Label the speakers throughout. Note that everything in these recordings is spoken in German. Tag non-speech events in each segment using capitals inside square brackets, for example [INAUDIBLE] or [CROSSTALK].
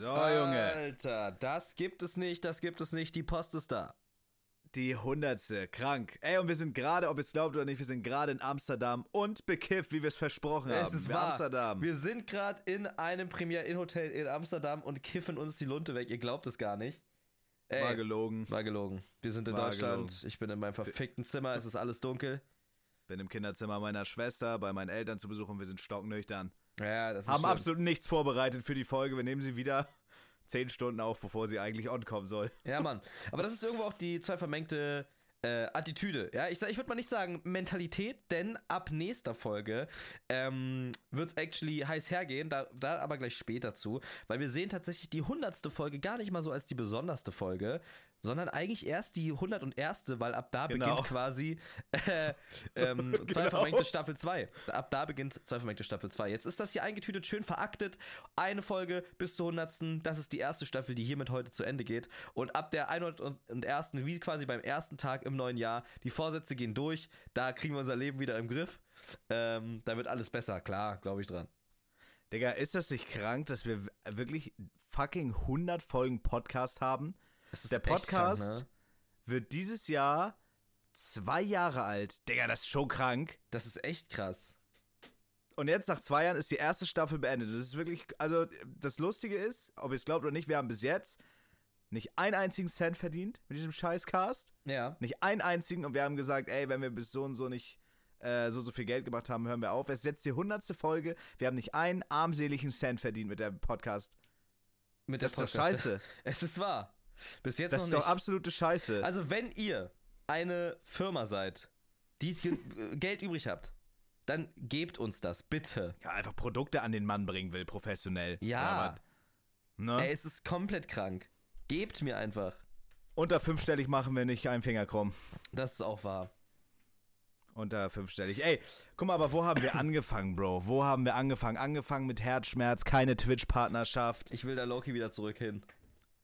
Speaker 1: So, Junge.
Speaker 2: Alter, das gibt es nicht, das gibt es nicht. Die Post ist da.
Speaker 1: Die hundertste. Krank. Ey, und wir sind gerade, ob ihr es glaubt oder nicht, wir sind gerade in Amsterdam und bekifft, wie wir es versprochen haben.
Speaker 2: Es ist
Speaker 1: Wir
Speaker 2: wahr.
Speaker 1: Amsterdam.
Speaker 2: Wir sind gerade in einem Premier-In-Hotel in Amsterdam und kiffen uns die Lunte weg. Ihr glaubt es gar nicht. Ey,
Speaker 1: War gelogen.
Speaker 2: War gelogen. Wir sind in
Speaker 1: War
Speaker 2: Deutschland.
Speaker 1: gelogen.
Speaker 2: Ich bin in meinem verfickten Zimmer. Es ist alles dunkel.
Speaker 1: Bin im Kinderzimmer meiner Schwester bei meinen Eltern zu Besuch und wir sind stocknüchtern.
Speaker 2: Ja, das ist
Speaker 1: Haben
Speaker 2: schlimm.
Speaker 1: absolut nichts vorbereitet für die Folge. Wir nehmen sie wieder [LAUGHS] zehn Stunden auf, bevor sie eigentlich on kommen soll.
Speaker 2: Ja, [LAUGHS] Mann. Aber das ist irgendwo auch die zwei vermengte äh, Attitüde. Ja, ich, ich würde mal nicht sagen Mentalität, denn ab nächster Folge ähm, wird es actually heiß hergehen. Da, da aber gleich später zu. Weil wir sehen tatsächlich die hundertste Folge gar nicht mal so als die besonderste Folge, sondern eigentlich erst die 101. weil ab da
Speaker 1: Genau.
Speaker 2: beginnt quasi äh, ähm, [LAUGHS] zwei
Speaker 1: Genau.
Speaker 2: vermengte Staffel 2. Ab da beginnt zwei vermengte Staffel 2. Jetzt ist das hier eingetütet, schön veraktet. Eine Folge bis zur 100. Das ist die erste Staffel, die hiermit heute zu Ende geht. Und ab der 101. wie quasi beim ersten Tag im neuen Jahr, die Vorsätze gehen durch. Da kriegen wir unser Leben wieder im Griff. Ähm, da wird alles besser, klar, glaube ich dran.
Speaker 1: Digga, ist das nicht krank, dass wir wirklich fucking 100 Folgen Podcast haben? Der Podcast
Speaker 2: krank, ne?
Speaker 1: wird dieses Jahr zwei Jahre alt. Digga, das ist schon krank.
Speaker 2: Das ist echt krass.
Speaker 1: Und jetzt nach zwei Jahren ist die erste Staffel beendet. Das ist wirklich, also das Lustige ist, ob ihr es glaubt oder nicht, wir haben bis jetzt nicht einen einzigen Cent verdient mit diesem Scheißcast.
Speaker 2: Ja.
Speaker 1: Nicht einen einzigen. Und wir haben gesagt, ey, wenn wir bis so und so nicht äh, so so viel Geld gemacht haben, hören wir auf. Es ist jetzt die hundertste Folge. Wir haben nicht einen armseligen Cent verdient mit dem Podcast.
Speaker 2: Mit
Speaker 1: Das ist doch
Speaker 2: Podcast.
Speaker 1: scheiße. [LAUGHS]
Speaker 2: Es ist wahr. Bis jetzt
Speaker 1: Das
Speaker 2: noch
Speaker 1: ist
Speaker 2: nicht.
Speaker 1: doch absolute Scheiße.
Speaker 2: Also, wenn ihr eine Firma seid, die äh, Geld übrig habt, dann gebt uns das, bitte.
Speaker 1: ja, einfach Produkte an den Mann bringen will, professionell.
Speaker 2: Ja.
Speaker 1: Ne?
Speaker 2: Ey, es ist komplett krank. Gebt mir einfach.
Speaker 1: Unter fünfstellig machen wir nicht einen Finger krumm.
Speaker 2: Das ist auch wahr.
Speaker 1: Unter fünfstellig. Ey, guck mal, aber wo haben wir [COUGHS] angefangen, Bro? Wo haben wir angefangen? Angefangen mit Herzschmerz, keine Twitch-Partnerschaft.
Speaker 2: Ich will da Loki wieder zurück hin.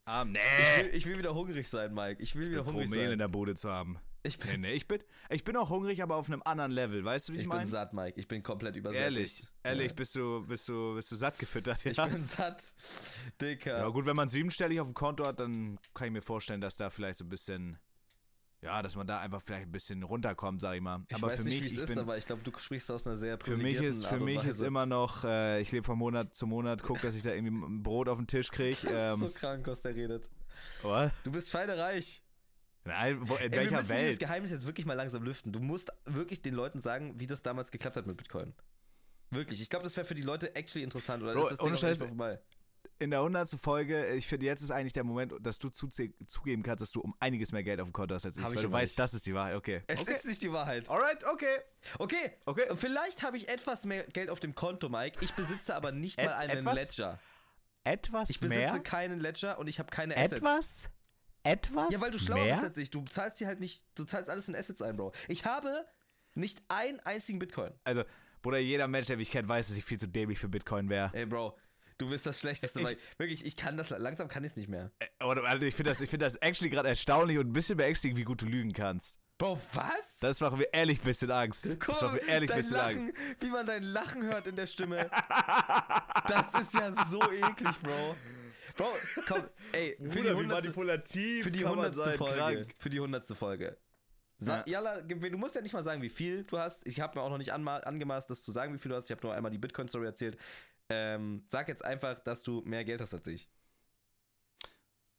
Speaker 1: Ah, nee.
Speaker 2: Ich will, ich will wieder hungrig sein, Mike. Ich will wieder
Speaker 1: froh,
Speaker 2: hungrig
Speaker 1: Mehl in
Speaker 2: sein.
Speaker 1: der Bude zu haben.
Speaker 2: Ich
Speaker 1: Nee,
Speaker 2: bin,
Speaker 1: nee, ich bin, ich bin auch hungrig, aber auf einem anderen Level. Weißt du, wie ich,
Speaker 2: ich bin
Speaker 1: meine?
Speaker 2: satt, Mike. Ich bin komplett übersättigt.
Speaker 1: Ehrlich, ehrlich,
Speaker 2: Ja.
Speaker 1: bist du, bist du, bist du satt gefüttert? Ja.
Speaker 2: Ich bin satt. Dicker.
Speaker 1: ja, gut, wenn man siebenstellig auf dem Konto hat, dann kann ich mir vorstellen, dass da vielleicht so ein bisschen, ja, dass man da einfach vielleicht ein bisschen runterkommt, sag ich mal.
Speaker 2: ich
Speaker 1: aber
Speaker 2: weiß
Speaker 1: für
Speaker 2: nicht,
Speaker 1: mich,
Speaker 2: wie es ist,
Speaker 1: bin,
Speaker 2: aber ich glaube, du sprichst aus einer sehr
Speaker 1: für mich ist, für mich ist immer noch, äh, ich lebe von Monat zu Monat, guck, dass ich da irgendwie ein Brot auf den Tisch [LAUGHS] kriege.
Speaker 2: Das ist
Speaker 1: Ähm,
Speaker 2: so krank, was der redet.
Speaker 1: was?
Speaker 2: Du bist schweinereich.
Speaker 1: Nein, wo, in
Speaker 2: Ey, wir
Speaker 1: welcher
Speaker 2: müssen dieses
Speaker 1: Welt?
Speaker 2: Geheimnis jetzt wirklich mal langsam lüften. Du musst wirklich den Leuten sagen, wie das damals geklappt hat mit Bitcoin. Wirklich. Ich glaube, das wäre für die Leute actually interessant. Oder
Speaker 1: Bro,
Speaker 2: ist das Ding
Speaker 1: Scheiß,
Speaker 2: vorbei?
Speaker 1: In der hundertsten Folge, ich finde, jetzt ist eigentlich der Moment, dass du zugeben kannst, dass du um einiges mehr Geld auf dem Konto hast als ich,
Speaker 2: Hab ich
Speaker 1: weil du
Speaker 2: aber
Speaker 1: weißt,
Speaker 2: nicht.
Speaker 1: das ist die Wahrheit. Okay.
Speaker 2: Es
Speaker 1: okay.
Speaker 2: ist nicht die Wahrheit.
Speaker 1: Alright, okay.
Speaker 2: Okay.
Speaker 1: Okay.
Speaker 2: Vielleicht habe ich etwas mehr Geld auf dem Konto, Mike. Ich besitze aber nicht
Speaker 1: Et-
Speaker 2: mal einen
Speaker 1: etwas?
Speaker 2: Ledger.
Speaker 1: Etwas
Speaker 2: Ich besitze
Speaker 1: mehr?
Speaker 2: keinen Ledger und ich habe keine Assets.
Speaker 1: Etwas? Etwas?
Speaker 2: Ja, weil du schlauer
Speaker 1: mehr?
Speaker 2: bist als ich. Du zahlst hier halt nicht, du zahlst alles in Assets ein, Bro. Ich habe nicht einen einzigen Bitcoin.
Speaker 1: Also, Bruder, jeder Mensch, der mich kennt, weiß, dass ich viel zu dämlich für Bitcoin wäre.
Speaker 2: Ey, Bro, du bist das Schlechteste.
Speaker 1: Ich-
Speaker 2: weil wirklich, ich kann das, langsam kann ich es nicht mehr.
Speaker 1: Oder, also ich finde das, ich find das actually gerade erstaunlich und ein bisschen beängstigend, wie gut du lügen kannst.
Speaker 2: Bro, was?
Speaker 1: Das macht mir ehrlich ein bisschen Angst. Das
Speaker 2: Guck
Speaker 1: macht mir ehrlich ein bisschen
Speaker 2: Lachen,
Speaker 1: Angst.
Speaker 2: wie man dein Lachen hört in der Stimme. [LAUGHS] das ist ja so eklig, Bro. Bro, komm, ey, für die hundertste
Speaker 1: manipulativ
Speaker 2: für die hundertste Folge. Für die hundertste Folge. Sa
Speaker 1: Ja.
Speaker 2: Jalla, du musst ja nicht mal sagen, wie viel du hast. Ich habe mir auch noch nicht angemaßt, das zu sagen, wie viel du hast. Ich habe nur einmal die Bitcoin-Story erzählt. Ähm, sag jetzt einfach, dass du mehr Geld hast als ich.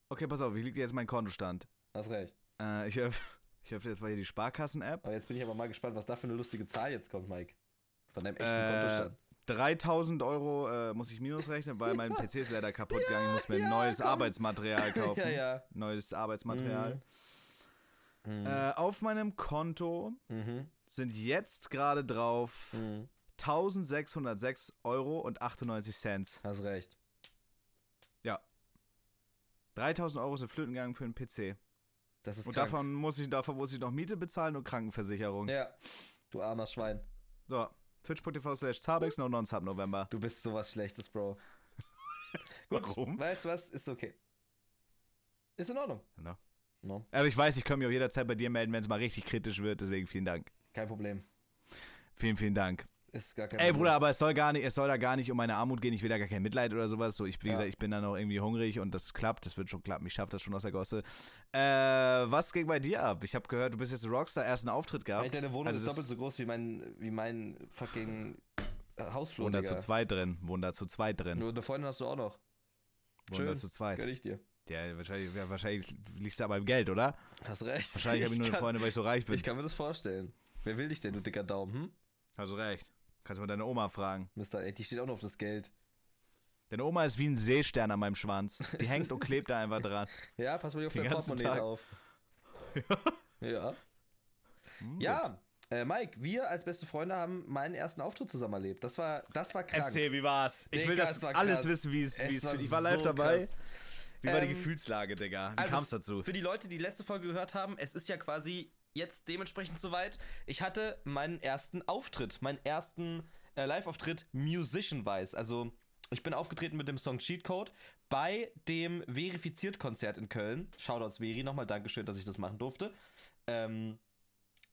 Speaker 1: Okay, pass auf, wie liegt jetzt mein Kontostand?
Speaker 2: Hast recht.
Speaker 1: Äh, ich öff- ich öffne jetzt mal hier die Sparkassen-App.
Speaker 2: Aber jetzt bin ich aber mal gespannt, was da für eine lustige Zahl jetzt kommt, Mike. Von deinem echten
Speaker 1: Äh,
Speaker 2: Kontostand.
Speaker 1: 3000 Euro äh, muss ich minus rechnen, weil mein [LAUGHS] PC ist leider kaputt gegangen. Ich muss mir
Speaker 2: ja,
Speaker 1: ein neues
Speaker 2: komm.
Speaker 1: Arbeitsmaterial [LAUGHS] kaufen.
Speaker 2: Ja, ja.
Speaker 1: Neues Arbeitsmaterial.
Speaker 2: Mhm.
Speaker 1: Äh, auf meinem Konto
Speaker 2: Mhm.
Speaker 1: sind jetzt gerade drauf
Speaker 2: Mhm.
Speaker 1: 1606 Euro und 98 Cent.
Speaker 2: Hast recht.
Speaker 1: Ja. 3000 Euro sind flöten gegangen für einen PC.
Speaker 2: Das ist
Speaker 1: Und
Speaker 2: krank.
Speaker 1: davon muss, ich, davon muss ich noch Miete bezahlen und Krankenversicherung.
Speaker 2: Ja. Du armer Schwein.
Speaker 1: So, twitch.tv slash Zabex, no non-sub November.
Speaker 2: Du bist sowas Schlechtes, Bro. [LAUGHS] Gut,
Speaker 1: Warum?
Speaker 2: weißt du was? Ist okay. Ist in Ordnung.
Speaker 1: No.
Speaker 2: No,
Speaker 1: Aber ich weiß, ich kann mich auch jederzeit bei dir melden, wenn es mal richtig kritisch wird, deswegen vielen Dank.
Speaker 2: kein Problem.
Speaker 1: Vielen, vielen Dank.
Speaker 2: Ist gar kein
Speaker 1: Ey. Bruder, aber es soll gar nicht, es soll da gar nicht um meine Armut gehen. Ich will da gar kein Mitleid oder sowas. So, ich, wie
Speaker 2: Ja.
Speaker 1: gesagt, ich bin da noch irgendwie hungrig und das klappt. Das wird schon klappen. Ich schaffe das schon aus der Gosse. Äh, was ging bei dir ab? Ich habe gehört, du bist jetzt Rockstar, ersten Auftritt gehabt.
Speaker 2: Ey, deine Wohnung
Speaker 1: Also
Speaker 2: ist doppelt so groß wie mein, wie mein fucking äh, Hausflur,
Speaker 1: Wohnen da
Speaker 2: Digga.
Speaker 1: zu zweit drin. Da zu zweit drin.
Speaker 2: Nur eine Freundin hast du auch noch.
Speaker 1: Wohnen da
Speaker 2: schön.
Speaker 1: zu zweit.
Speaker 2: Gönn ich dir.
Speaker 1: Ja, wahrscheinlich, ja, wahrscheinlich liegt es da beim Geld, oder?
Speaker 2: Hast recht.
Speaker 1: Wahrscheinlich habe ich nur eine Freundin, weil ich so reich bin.
Speaker 2: Ich kann mir das vorstellen. Wer will dich denn, du dicker Daumen, hm?
Speaker 1: Hast du recht. Kannst du mal deine Oma fragen.
Speaker 2: Mister, die steht auch noch auf das Geld.
Speaker 1: Deine Oma ist wie ein Seestern an meinem Schwanz. Die [LAUGHS] hängt und klebt da einfach dran.
Speaker 2: Ja, pass mal auf dein Portemonnaie
Speaker 1: Tag.
Speaker 2: auf. [LAUGHS] ja.
Speaker 1: Hm, gut.
Speaker 2: Ja, äh, Mike, wir als beste Freunde haben meinen ersten Auftritt zusammen erlebt. Das war, das war krank.
Speaker 1: Erzähl, wie war's? Ich will
Speaker 2: Digga,
Speaker 1: das
Speaker 2: es war
Speaker 1: alles
Speaker 2: krass.
Speaker 1: wissen, wie es wie es Ich war live
Speaker 2: so
Speaker 1: dabei.
Speaker 2: krass.
Speaker 1: Wie war die
Speaker 2: Ähm,
Speaker 1: Gefühlslage, Digga? Wie
Speaker 2: also
Speaker 1: kam's dazu?
Speaker 2: Für die Leute, die letzte Folge gehört haben, es ist ja quasi jetzt dementsprechend soweit. Ich hatte meinen ersten Auftritt, meinen ersten äh, Live-Auftritt Musician-wise. Also ich bin aufgetreten mit dem Song Cheat Code bei dem Verifiziert-Konzert in Köln. Shoutouts Veri, nochmal Dankeschön, dass ich das machen durfte. Ähm,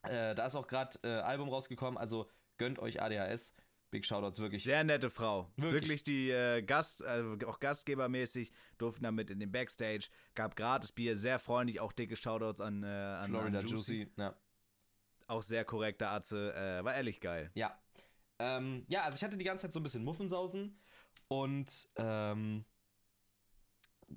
Speaker 2: äh, da ist auch gerade äh, Album rausgekommen, also gönnt euch ADHS. Big Shoutouts, wirklich.
Speaker 1: Sehr nette Frau.
Speaker 2: Wirklich.
Speaker 1: Wirklich, die äh, Gast, äh, auch gastgebermäßig, durften damit in den Backstage, gab gratis Bier, sehr freundlich, auch dicke Shoutouts an, äh, an,
Speaker 2: Florida
Speaker 1: an
Speaker 2: Juicy. Ja.
Speaker 1: Auch sehr korrekter Atze, äh, war ehrlich geil.
Speaker 2: Ja. Ähm, ja, also ich hatte die ganze Zeit so ein bisschen Muffensausen und ähm,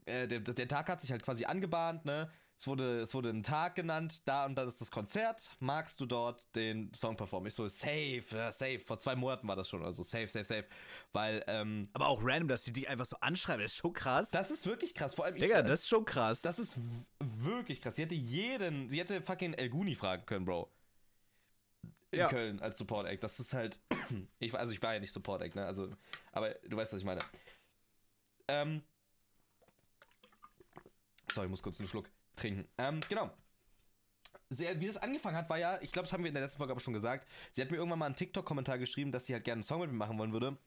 Speaker 2: äh, der, der Tag hat sich halt quasi angebahnt, ne? Es wurde, es wurde ein Tag genannt, da und dann ist das Konzert. Magst du dort den Song performen? Ich so, safe, ja, safe. Vor zwei Monaten war das schon, also safe, safe, safe. Weil, ähm,
Speaker 1: Aber auch random, dass sie dich einfach so anschreiben, das ist schon krass.
Speaker 2: das ist wirklich krass. Vor allem, ich,
Speaker 1: Digga, das ist schon krass.
Speaker 2: das ist wirklich krass. Sie hätte jeden, sie hätte fucking El Guni fragen können, Bro. In
Speaker 1: Ja.
Speaker 2: Köln als Support Act. Das ist halt. [CLEARS THROAT] Ich, also ich war ja nicht Support Act, ne? Also, aber du weißt, was ich meine. Ähm. Sorry, ich muss kurz einen Schluck trinken. Ähm, genau. Sie, wie das angefangen hat, war ja, ich glaube, das haben wir in der letzten Folge aber schon gesagt. Sie hat mir irgendwann mal einen TikTok-Kommentar geschrieben, dass sie halt gerne einen Song mit mir machen wollen würde.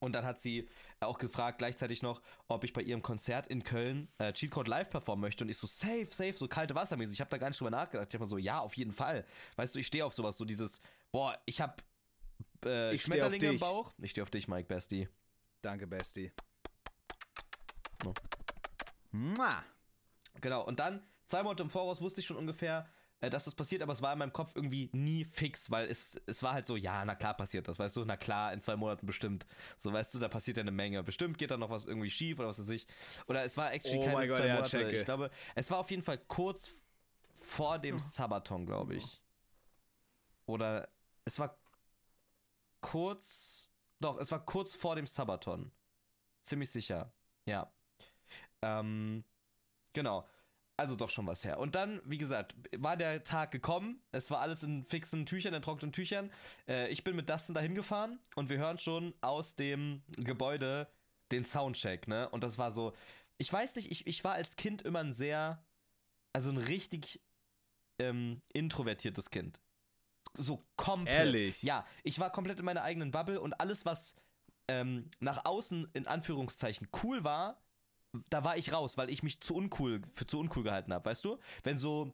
Speaker 2: Und dann hat sie auch gefragt, gleichzeitig noch, ob ich bei ihrem Konzert in Köln äh, Cheatcode live performen möchte. Und ich so, safe, safe, so kalte Wassermäßig. Ich habe da gar nicht drüber nachgedacht. Ich hab mir so, ja, auf jeden Fall. Weißt du, ich stehe auf sowas, so dieses, boah, ich hab äh,
Speaker 1: Ich
Speaker 2: Schmetterlinge im. Bauch. Ich stehe auf dich, Mike Bestie.
Speaker 1: Danke, Bestie. Mua.
Speaker 2: Genau, und dann, zwei Monate im Voraus wusste ich schon ungefähr, äh, dass das passiert, aber es war in meinem Kopf irgendwie nie fix, weil es, es war halt so, ja, na klar passiert das, weißt du, na klar, in zwei Monaten bestimmt. So, weißt du, da passiert ja eine Menge. Bestimmt geht da noch was irgendwie schief oder was weiß ich. Oder es war actually
Speaker 1: Oh
Speaker 2: keine zwei
Speaker 1: ja,
Speaker 2: Monate.
Speaker 1: checke.
Speaker 2: Ich glaube, es war auf jeden Fall kurz vor dem Sabaton, glaube ich. Oder es war kurz, doch, es war kurz vor dem Sabaton. Ziemlich sicher, ja. Ähm, genau. Also doch schon was her. Und dann, wie gesagt, war der Tag gekommen. Es war alles in fixen Tüchern, in trockenen Tüchern. Äh, ich bin mit Dustin dahin gefahren und wir hören schon aus dem Gebäude den Soundcheck, ne? Und das war so, ich weiß nicht, ich, ich war als Kind immer ein sehr, also ein richtig ähm, introvertiertes Kind. So komplett.
Speaker 1: Ehrlich?
Speaker 2: Ja, ich war komplett in meiner eigenen Bubble und alles, was ähm, nach außen in Anführungszeichen cool war, da war ich raus, weil ich mich zu uncool, für zu uncool gehalten habe, weißt du? Wenn so,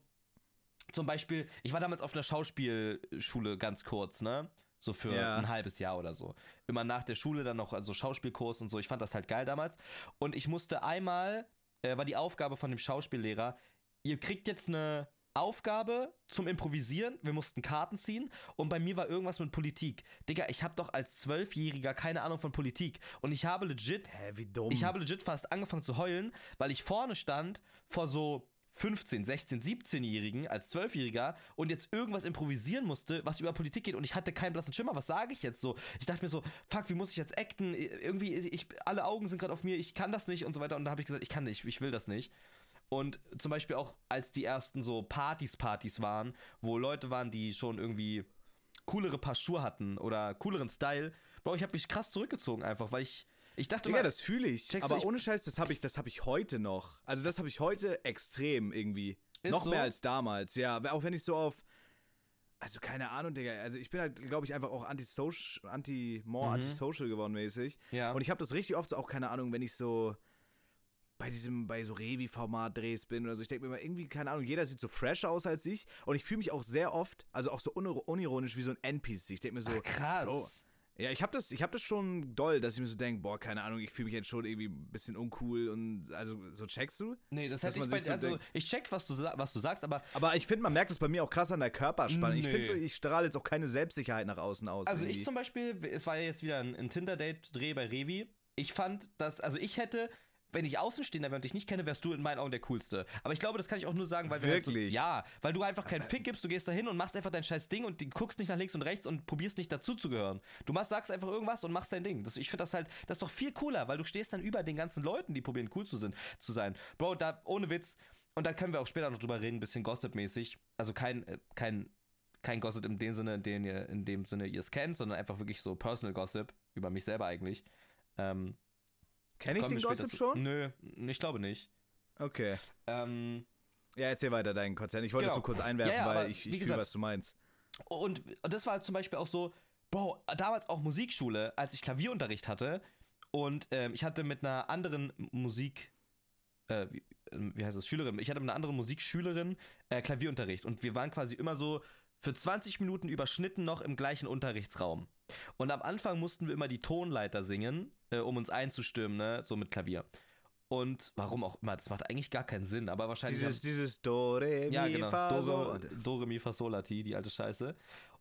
Speaker 2: zum Beispiel, ich war damals auf einer Schauspielschule ganz kurz, ne? So für
Speaker 1: Ja.
Speaker 2: ein halbes Jahr oder so. Immer nach der Schule dann noch also Schauspielkurs und so. Ich fand das halt geil damals. Und ich musste einmal, äh, war die Aufgabe von dem Schauspiellehrer, ihr kriegt jetzt eine Aufgabe zum Improvisieren. Wir mussten Karten ziehen und bei mir war irgendwas mit Politik. Digga, ich habe doch als Zwölfjähriger keine Ahnung von Politik. Und ich habe legit
Speaker 1: Hä, wie dumm.
Speaker 2: ich habe legit fast angefangen zu heulen, weil ich vorne stand vor so 15, 16, 17-Jährigen als 12-Jähriger und jetzt irgendwas improvisieren musste, was über Politik geht und ich hatte keinen blassen Schimmer. Was sage ich jetzt so? Ich dachte mir so, fuck, wie muss ich jetzt acten? Irgendwie, ich, alle Augen sind gerade auf mir, ich kann das nicht und so weiter. Und da habe ich gesagt, ich kann nicht, ich will das nicht. Und zum Beispiel auch, als die ersten so Partys, Partys waren, wo Leute waren, die schon irgendwie coolere Paar Schuhe hatten oder cooleren Style, Bro, ich habe mich krass zurückgezogen einfach, weil ich, ich dachte
Speaker 1: Digga,
Speaker 2: mal,
Speaker 1: das fühle ich. Aber
Speaker 2: ich-
Speaker 1: ohne Scheiß, das habe ich, das hab ich heute noch. Also das habe ich heute extrem irgendwie. Noch
Speaker 2: so?
Speaker 1: mehr als damals. Ja, auch wenn ich so auf. Also keine Ahnung, Digga. Also ich bin halt, glaube ich, einfach auch anti-social, anti, more
Speaker 2: Mhm.
Speaker 1: anti-social geworden mäßig.
Speaker 2: ja.
Speaker 1: Und ich habe das richtig oft so auch, keine Ahnung, wenn ich so. Bei diesem, bei so Revi-Format-Drehs bin oder so. Ich denke mir immer, irgendwie, keine Ahnung, jeder sieht so fresh aus als ich. Und ich fühle mich auch sehr oft, also auch so unironisch wie so ein NPC. Ich denke mir so,
Speaker 2: Ach, krass.
Speaker 1: Bro, ja, ich habe das, ich hab das schon doll, dass ich mir so denke, boah, keine Ahnung, ich fühle mich jetzt schon irgendwie ein bisschen uncool und also so checkst du?
Speaker 2: Nee, das hätte ich bei
Speaker 1: so
Speaker 2: also,
Speaker 1: denkt-
Speaker 2: ich check, was du, was du sagst, aber
Speaker 1: Aber ich finde, man merkt es bei mir auch krass an der Körperspannung. Ich
Speaker 2: Nee.
Speaker 1: finde so, ich strahle jetzt auch keine Selbstsicherheit nach außen aus.
Speaker 2: Also
Speaker 1: irgendwie.
Speaker 2: ich zum Beispiel, es war ja jetzt wieder ein, ein Tinder-Date-Dreh bei Revi. Ich fand, dass, also ich hätte, wenn ich Außenstehender wäre und dich nicht kenne, wärst du in meinen Augen der Coolste. Aber ich glaube, das kann ich auch nur sagen, weil wir halt
Speaker 1: Wirklich?
Speaker 2: so, ja, weil du einfach keinen Fick gibst, du gehst da hin und machst einfach dein scheiß Ding und die guckst nicht nach links und rechts und probierst nicht dazu zu gehören. Du machst, sagst einfach irgendwas und machst dein Ding. Das, ich finde das halt, das ist doch viel cooler, weil du stehst dann über den ganzen Leuten, die probieren cool zu, sind, zu sein. Bro, da, ohne Witz, und da können wir auch später noch drüber reden, ein bisschen Gossip-mäßig. Also kein, äh, kein, kein Gossip in dem Sinne, in dem ihr, in dem Sinne ihr es kennt, sondern einfach wirklich so Personal Gossip über mich selber eigentlich. Ähm,
Speaker 1: Kenn ich
Speaker 2: kommen
Speaker 1: den Gossip
Speaker 2: zu-
Speaker 1: schon?
Speaker 2: Nö, ich glaube nicht.
Speaker 1: Okay.
Speaker 2: Ähm,
Speaker 1: Ja, erzähl weiter deinen Konzern. Ich wollte es
Speaker 2: Genau.
Speaker 1: nur kurz einwerfen,
Speaker 2: Ja, ja,
Speaker 1: weil ich, ich fühle, was du meinst.
Speaker 2: und, und das war zum Beispiel auch so, Bro, damals auch Musikschule, als ich Klavierunterricht hatte und ähm, ich hatte mit einer anderen Musik, äh, wie, ähm, wie heißt das, Schülerin, ich hatte mit einer anderen Musikschülerin äh, Klavierunterricht und wir waren quasi immer so für 20 Minuten überschnitten noch im gleichen Unterrichtsraum. Und am Anfang mussten wir immer die Tonleiter singen, äh, um uns einzustimmen, ne, so mit Klavier. Und warum auch immer, das macht eigentlich gar keinen Sinn, aber wahrscheinlich.
Speaker 1: Dieses, dieses Do, Re, Mi,
Speaker 2: Ja, genau.
Speaker 1: Fa,
Speaker 2: Dore,
Speaker 1: So.
Speaker 2: Dore Mi Fa Sol La Ti, die alte Scheiße.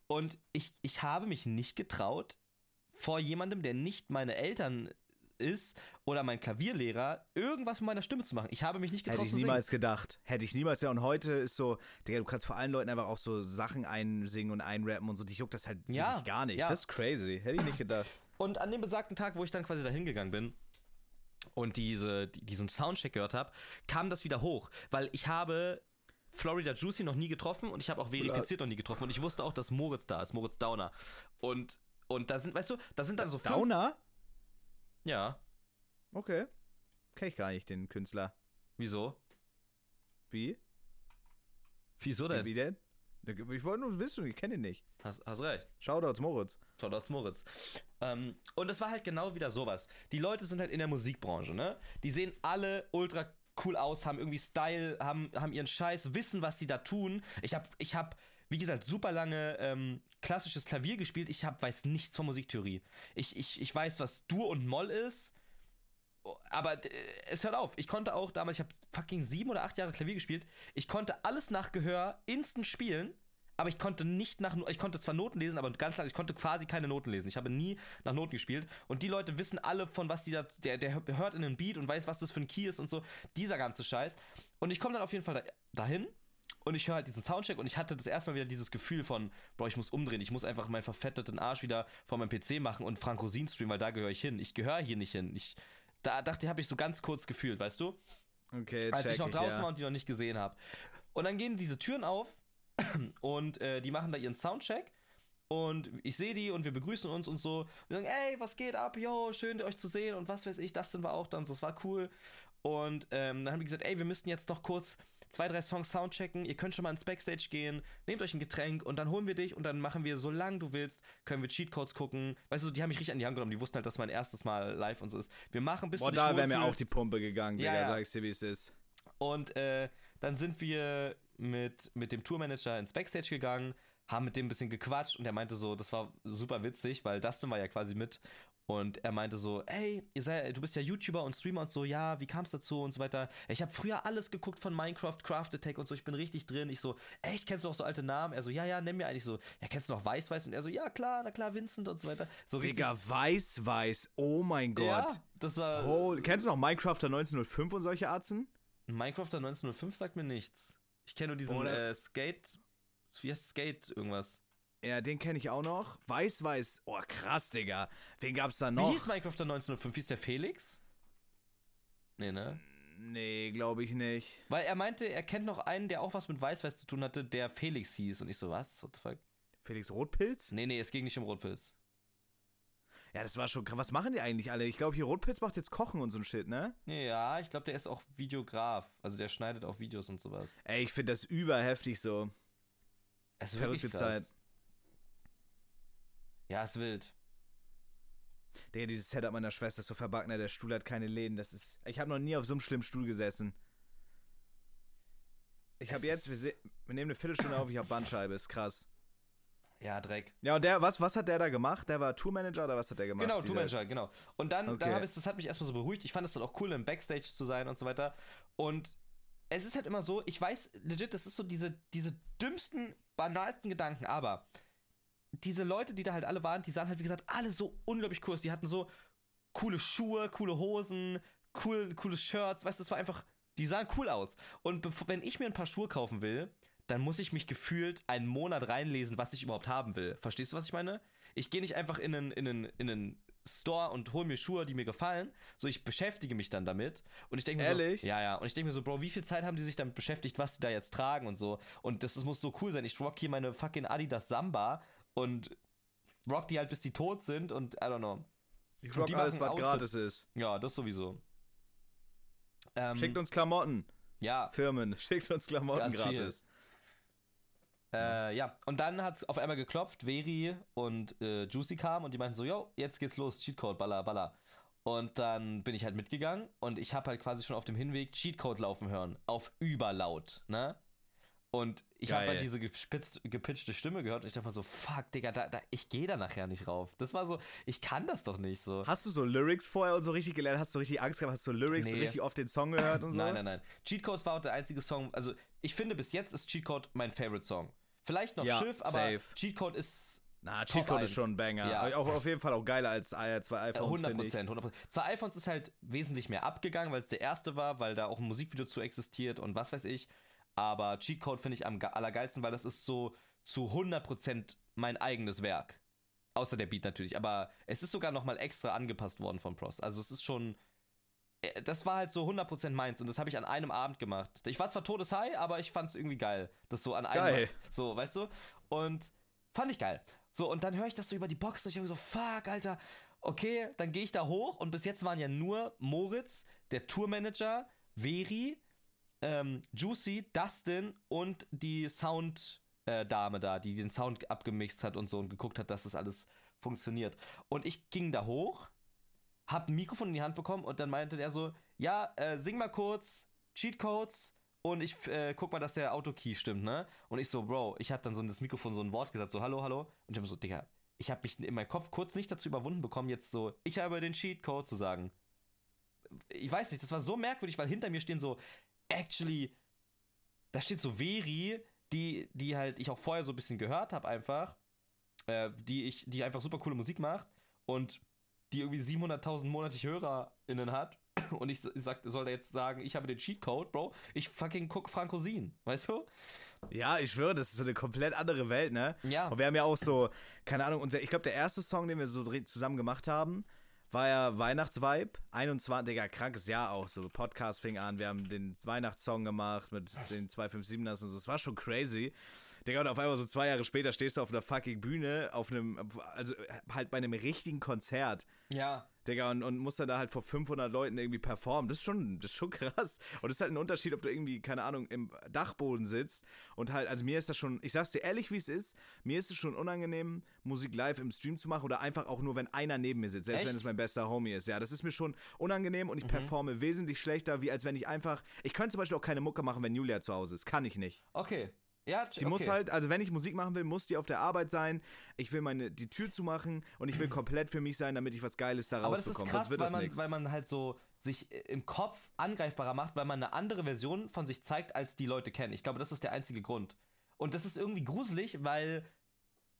Speaker 2: Und ich, ich habe mich nicht getraut, vor jemandem, der nicht meine Eltern ist oder mein Klavierlehrer, irgendwas mit meiner Stimme zu machen. Ich habe mich nicht getraut
Speaker 1: Hätte ich
Speaker 2: zu singen.
Speaker 1: niemals gedacht. Hätte ich niemals. Ja, und heute ist so, Digga, du kannst vor allen Leuten einfach auch so Sachen einsingen und einrappen und so. Die juckt das halt
Speaker 2: Ja,
Speaker 1: wirklich gar nicht.
Speaker 2: ja.
Speaker 1: Das ist crazy. Hätte ich nicht gedacht.
Speaker 2: Und an dem besagten Tag, wo ich dann quasi da hingegangen bin und diese, die, diesen Soundcheck gehört habe, kam das wieder hoch, weil ich habe Florida Juicy noch nie getroffen und ich habe auch verifiziert noch nie getroffen und ich wusste auch, dass Moritz da ist, Moritz Downer. Und, und da sind, weißt du, da sind dann so fünf...
Speaker 1: Downer?
Speaker 2: Ja,
Speaker 1: Okay. Kenn ich gar nicht, den Künstler.
Speaker 2: wieso?
Speaker 1: Wie?
Speaker 2: Wieso denn?
Speaker 1: Wie denn? Ich wollte nur wissen, ich kenne ihn nicht.
Speaker 2: Hast, hast recht.
Speaker 1: Shoutouts Moritz.
Speaker 2: Shoutouts Moritz. Ähm, und es war halt genau wieder sowas. Die Leute sind halt in der Musikbranche, ne? Die sehen alle ultra cool aus, haben irgendwie Style, haben, haben ihren Scheiß, wissen, was sie da tun. Ich hab, ich hab, wie gesagt, super lange ähm, klassisches Klavier gespielt. Ich hab, weiß nichts von Musiktheorie. Ich, ich, ich weiß, was Dur und Moll ist. Aber äh, es hört auf. Ich konnte auch damals, ich habe fucking sieben oder acht Jahre Klavier gespielt. Ich konnte alles nach Gehör instant spielen, aber ich konnte nicht nach, ich konnte zwar Noten lesen, aber ganz klar, ich konnte quasi keine Noten lesen. Ich habe nie nach Noten gespielt. Und die Leute wissen alle, von was die da, der, der hört in den Beat und weiß, was das für ein Key ist und so. Dieser ganze Scheiß. Und ich komme dann auf jeden Fall da, dahin. Und ich höre halt diesen Soundcheck und ich hatte das erstmal wieder dieses Gefühl von, boah, ich muss umdrehen, ich muss einfach meinen verfetteten Arsch wieder vor meinem PC machen und Frank Rosin streamen, weil da gehöre ich hin. Ich gehöre hier nicht hin. Ich, da dachte, habe ich so ganz kurz gefühlt, weißt du?
Speaker 1: Okay,
Speaker 2: als ich noch draußen
Speaker 1: ja.
Speaker 2: war und die noch nicht gesehen habe. Und dann gehen diese Türen auf [CLEARS THROAT] und äh, die machen da ihren Soundcheck. Und ich sehe die und wir begrüßen uns und so. Und sagen, ey, was geht ab? Yo, schön euch zu sehen und was weiß ich, das sind wir auch dann. So, das war cool. Und ähm, dann haben die gesagt, ey, wir müssten jetzt noch kurz zwei, drei Songs soundchecken. Ihr könnt schon mal ins Backstage gehen, nehmt euch ein Getränk und dann holen wir dich und dann machen wir, solange du willst, können wir Cheatcodes gucken. Weißt du, die haben mich richtig an die Hand genommen. Die wussten halt, dass mein erstes Mal live und so ist. Wir machen, bis
Speaker 1: Boah,
Speaker 2: du
Speaker 1: da wäre mir auch die Pumpe gegangen,
Speaker 2: Ja,
Speaker 1: Digga,
Speaker 2: ja.
Speaker 1: sag ich dir, wie es ist.
Speaker 2: Und äh, dann sind wir mit, mit dem Tourmanager ins Backstage gegangen, haben mit dem ein bisschen gequatscht und er meinte so, das war super witzig, weil Dustin war ja quasi mit. Und er meinte so, ey, ihr seid, du bist ja YouTuber und Streamer und so, ja, wie kam es dazu und so weiter. Ich habe früher alles geguckt von Minecraft, Craft Attack und so, ich bin richtig drin. Ich so, echt, kennst du auch so alte Namen? Er so, ja, ja, nenn mir eigentlich so, ja, kennst du noch Weiß, Weiß? Und er so, ja, klar, na klar, Vincent und so weiter. So.
Speaker 1: Digga, weiß, weiß. Oh mein Gott.
Speaker 2: ja, das war.
Speaker 1: Holy, kennst du noch Minecrafter 1905 und solche Arzen?
Speaker 2: Minecrafter 1905 sagt mir nichts. Ich kenne nur diesen äh, Skate. Wie heißt Skate irgendwas?
Speaker 1: Ja, den kenne ich auch noch. Weiß, weiß. Oh, krass, Digga. Wen gab's da
Speaker 2: Wie
Speaker 1: noch?
Speaker 2: hieß Minecrafter 1905? Hieß der Felix? Nee, ne?
Speaker 1: Nee, glaube ich nicht.
Speaker 2: Weil er meinte, er kennt noch einen, der auch was mit Weißweiß zu tun hatte, der Felix hieß. Und ich so, was? What the fuck?
Speaker 1: Felix Rotpilz?
Speaker 2: Nee, nee, es ging nicht um Rotpilz.
Speaker 1: Ja, das war schon krass. Was machen die eigentlich alle? Ich glaube, hier Rotpilz macht jetzt Kochen und so ein Shit, ne?
Speaker 2: Ja, ich glaube, der ist auch Videograf. Also der schneidet auch Videos und sowas.
Speaker 1: Ey, ich finde das überheftig so.
Speaker 2: Es ist
Speaker 1: Verrückte. Zeit.
Speaker 2: Ja, ist wild.
Speaker 1: Digga, dieses Setup meiner Schwester ist so verbacken, ne? der Stuhl hat keine Lehnen. Das ist. Ich habe noch nie auf so einem schlimmen Stuhl gesessen. Ich habe jetzt, wir, se- wir nehmen eine Viertelstunde auf, ich habe Bandscheibe, ist krass.
Speaker 2: Ja, Dreck.
Speaker 1: Ja, und der, was, was hat der da gemacht? Der war Tourmanager oder was hat der gemacht?
Speaker 2: Genau, Tourmanager, genau. Und dann,
Speaker 1: Okay.
Speaker 2: dann habe ich, das hat mich erstmal so beruhigt. Ich fand es dann auch cool, im Backstage zu sein und so weiter. Und es ist halt immer so, ich weiß, legit, das ist so diese, diese dümmsten, banalsten Gedanken, aber diese Leute, die da halt alle waren, die sahen halt, wie gesagt, alle so unglaublich cool aus. Die hatten so coole Schuhe, coole Hosen, cool, coole Shirts, weißt du, es war einfach, die sahen cool aus. Und wenn ich mir ein paar Schuhe kaufen will, dann muss ich mich gefühlt einen Monat reinlesen, was ich überhaupt haben will. Verstehst du, was ich meine? Ich gehe nicht einfach in einen, in einen, in einen Store und hole mir Schuhe, die mir gefallen. So, ich beschäftige mich dann damit. Und ich denke mir
Speaker 1: Ehrlich?
Speaker 2: so. Ja, ja. Und ich denke mir so, Bro, wie viel Zeit haben die sich damit beschäftigt, was die da jetzt tragen und so. Und das, das muss so cool sein. Ich rock hier meine fucking Adidas Samba und rock die halt, bis die tot sind und I don't know.
Speaker 1: Ich rock alles, was gratis ist.
Speaker 2: Ja, das sowieso. Ähm,
Speaker 1: Schickt uns Klamotten,
Speaker 2: ja,
Speaker 1: Firmen, [LAUGHS] schickt uns Klamotten
Speaker 2: Ganz viel.
Speaker 1: gratis.
Speaker 2: Äh, ja, und dann hat es auf einmal geklopft, Veri und äh, Juicy kamen und die meinten so, yo, jetzt geht's los, Cheatcode, baller, baller. Und dann bin ich halt mitgegangen und ich habe halt quasi schon auf dem Hinweg Cheatcode laufen hören, auf überlaut, ne? Und ich habe halt diese gespitzt, gepitchte Stimme gehört und ich dachte mal so, fuck, Digga, da, da, ich gehe da nachher nicht rauf. Das war so, ich kann das doch nicht so.
Speaker 1: Hast du so Lyrics vorher und so richtig gelernt? Hast du richtig Angst gehabt? Hast du Lyrics
Speaker 2: Nee.
Speaker 1: richtig oft den Song gehört und [LAUGHS] so?
Speaker 2: Nein, nein, nein. Cheatcodes war auch der einzige Song, also ich finde bis jetzt ist Cheatcode mein Favorite Song. Vielleicht noch
Speaker 1: Ja,
Speaker 2: Schiff, aber
Speaker 1: safe.
Speaker 2: Cheatcode ist
Speaker 1: Na, Cheatcode ist
Speaker 2: 1.
Speaker 1: schon ein Banger.
Speaker 2: Ja.
Speaker 1: Auch auf jeden Fall auch geiler als zwei iPhones,
Speaker 2: 100
Speaker 1: finde ich.
Speaker 2: Prozent, 100 Zwei iPhones ist halt wesentlich mehr abgegangen, weil es der erste war, weil da auch ein Musikvideo zu existiert und was weiß ich. Aber Cheatcode finde ich am ge- allergeilsten, weil das ist so zu 100 Prozent mein eigenes Werk. Außer der Beat natürlich. Aber es ist sogar nochmal extra angepasst worden von Pros. Also es ist schon. äh, Das war halt so 100% meins und das habe ich an einem Abend gemacht. Ich war zwar todeshigh, aber ich fand es irgendwie geil. Das so an einem.
Speaker 1: Geil.
Speaker 2: So, weißt du? Und fand ich geil. So, und dann höre ich das so über die Box und ich denke so, fuck, Alter. Okay, dann gehe ich da hoch und bis jetzt waren ja nur Moritz, der Tourmanager, Veri, ähm, Juicy, Dustin und die Sound-Dame da, die den Sound abgemixt hat und so und geguckt hat, dass das alles funktioniert. Und ich ging da hoch, hab ein Mikrofon in die Hand bekommen und dann meinte der so, ja, äh, sing mal kurz Cheatcodes und ich äh, guck mal, dass der Autokey stimmt, ne? Und ich so, Bro, ich hab dann so in das Mikrofon so ein Wort gesagt, so, hallo, hallo. Und ich hab so, Digga, ich hab mich in meinem Kopf kurz nicht dazu überwunden bekommen, jetzt so, ich habe den Cheatcode zu sagen. Ich weiß nicht, das war so merkwürdig, weil hinter mir stehen so, actually, da steht so Veri, die, die halt ich auch vorher so ein bisschen gehört habe einfach, äh, die ich, die einfach super coole Musik macht und die irgendwie 700.000 monatliche HörerInnen hat [CLEARS THROAT] und ich, sag, soll da jetzt sagen, ich habe den Cheatcode, Bro, ich fucking guck Frankosin, weißt du?
Speaker 1: Ja, ich schwöre, das ist so eine komplett andere Welt, ne?
Speaker 2: Ja.
Speaker 1: Und wir haben ja auch so, keine Ahnung, unser, ich glaube, der erste Song, den wir so zusammen gemacht haben, war ja Weihnachtsvibe. 21, Digga, krankes Jahr auch. So, Podcast fing an, wir haben den Weihnachtssong gemacht mit den 257ers und so. Es war schon crazy. Digga, und auf einmal so zwei Jahre später stehst du auf einer fucking Bühne, auf einem, also halt bei einem richtigen Konzert.
Speaker 2: Ja.
Speaker 1: Digga, und, und musst dann da halt vor 500 Leuten irgendwie performen. Das ist schon, das ist schon [LAUGHS] krass. Und das ist halt ein Unterschied, ob du irgendwie, keine Ahnung, im Dachboden sitzt und halt, also mir ist das schon, ich sag's dir ehrlich, wie es ist, mir ist es schon unangenehm, Musik live im Stream zu machen oder einfach auch nur, wenn einer neben mir sitzt, selbst
Speaker 2: Echt?
Speaker 1: wenn es mein bester Homie ist. Ja, das ist mir schon unangenehm und ich performe wesentlich schlechter, wie als wenn ich einfach, ich könnte zum Beispiel auch keine Mucke machen, wenn Julia zu Hause ist. Kann ich nicht.
Speaker 2: Okay. Ja,
Speaker 1: Die muss halt, also wenn ich Musik machen will, muss die auf der Arbeit sein. Ich will meine, die Tür zumachen und ich will [CLEARS THROAT] komplett für mich sein, damit ich was Geiles da
Speaker 2: Aber das ist
Speaker 1: rausbekomme.
Speaker 2: krass,
Speaker 1: Sonst wird
Speaker 2: weil
Speaker 1: das
Speaker 2: man, weil man halt so sich im Kopf angreifbarer macht, weil man eine andere Version von sich zeigt, als die Leute kennen. Ich glaube, das ist der einzige Grund. Und das ist irgendwie gruselig, weil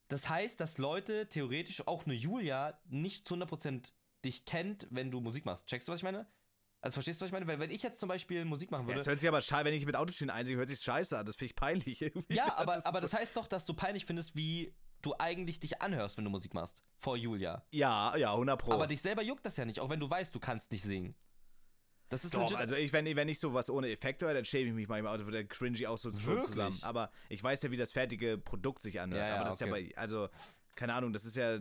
Speaker 2: das heißt, dass Leute theoretisch, auch eine Julia, nicht zu 100% dich kennt, wenn du Musik machst. Checkst du, was ich meine? Also verstehst du, was ich meine? Weil wenn ich jetzt zum Beispiel Musik machen
Speaker 1: Ja,
Speaker 2: würde...
Speaker 1: es hört sich aber scheiße, wenn ich mit Autotune einsinge, hört sich scheiße an. Das finde ich peinlich [LAUGHS] irgendwie.
Speaker 2: Ja, aber,
Speaker 1: ist
Speaker 2: aber das heißt doch, dass du peinlich findest, wie du eigentlich dich anhörst, wenn du Musik machst. Vor Julia.
Speaker 1: Ja, ja, 100 Pro.
Speaker 2: Aber dich selber juckt das ja nicht, auch wenn du weißt, du kannst nicht singen. Das ist
Speaker 1: Doch, also ich, wenn, wenn ich sowas ohne Effekte höre, dann schäme ich mich manchmal, also wird der cringy auch so zusammen. Aber ich weiß ja, wie das fertige Produkt sich anhört.
Speaker 2: Ja, ja,
Speaker 1: aber das ist
Speaker 2: okay.
Speaker 1: ja bei, also, keine Ahnung, das ist ja,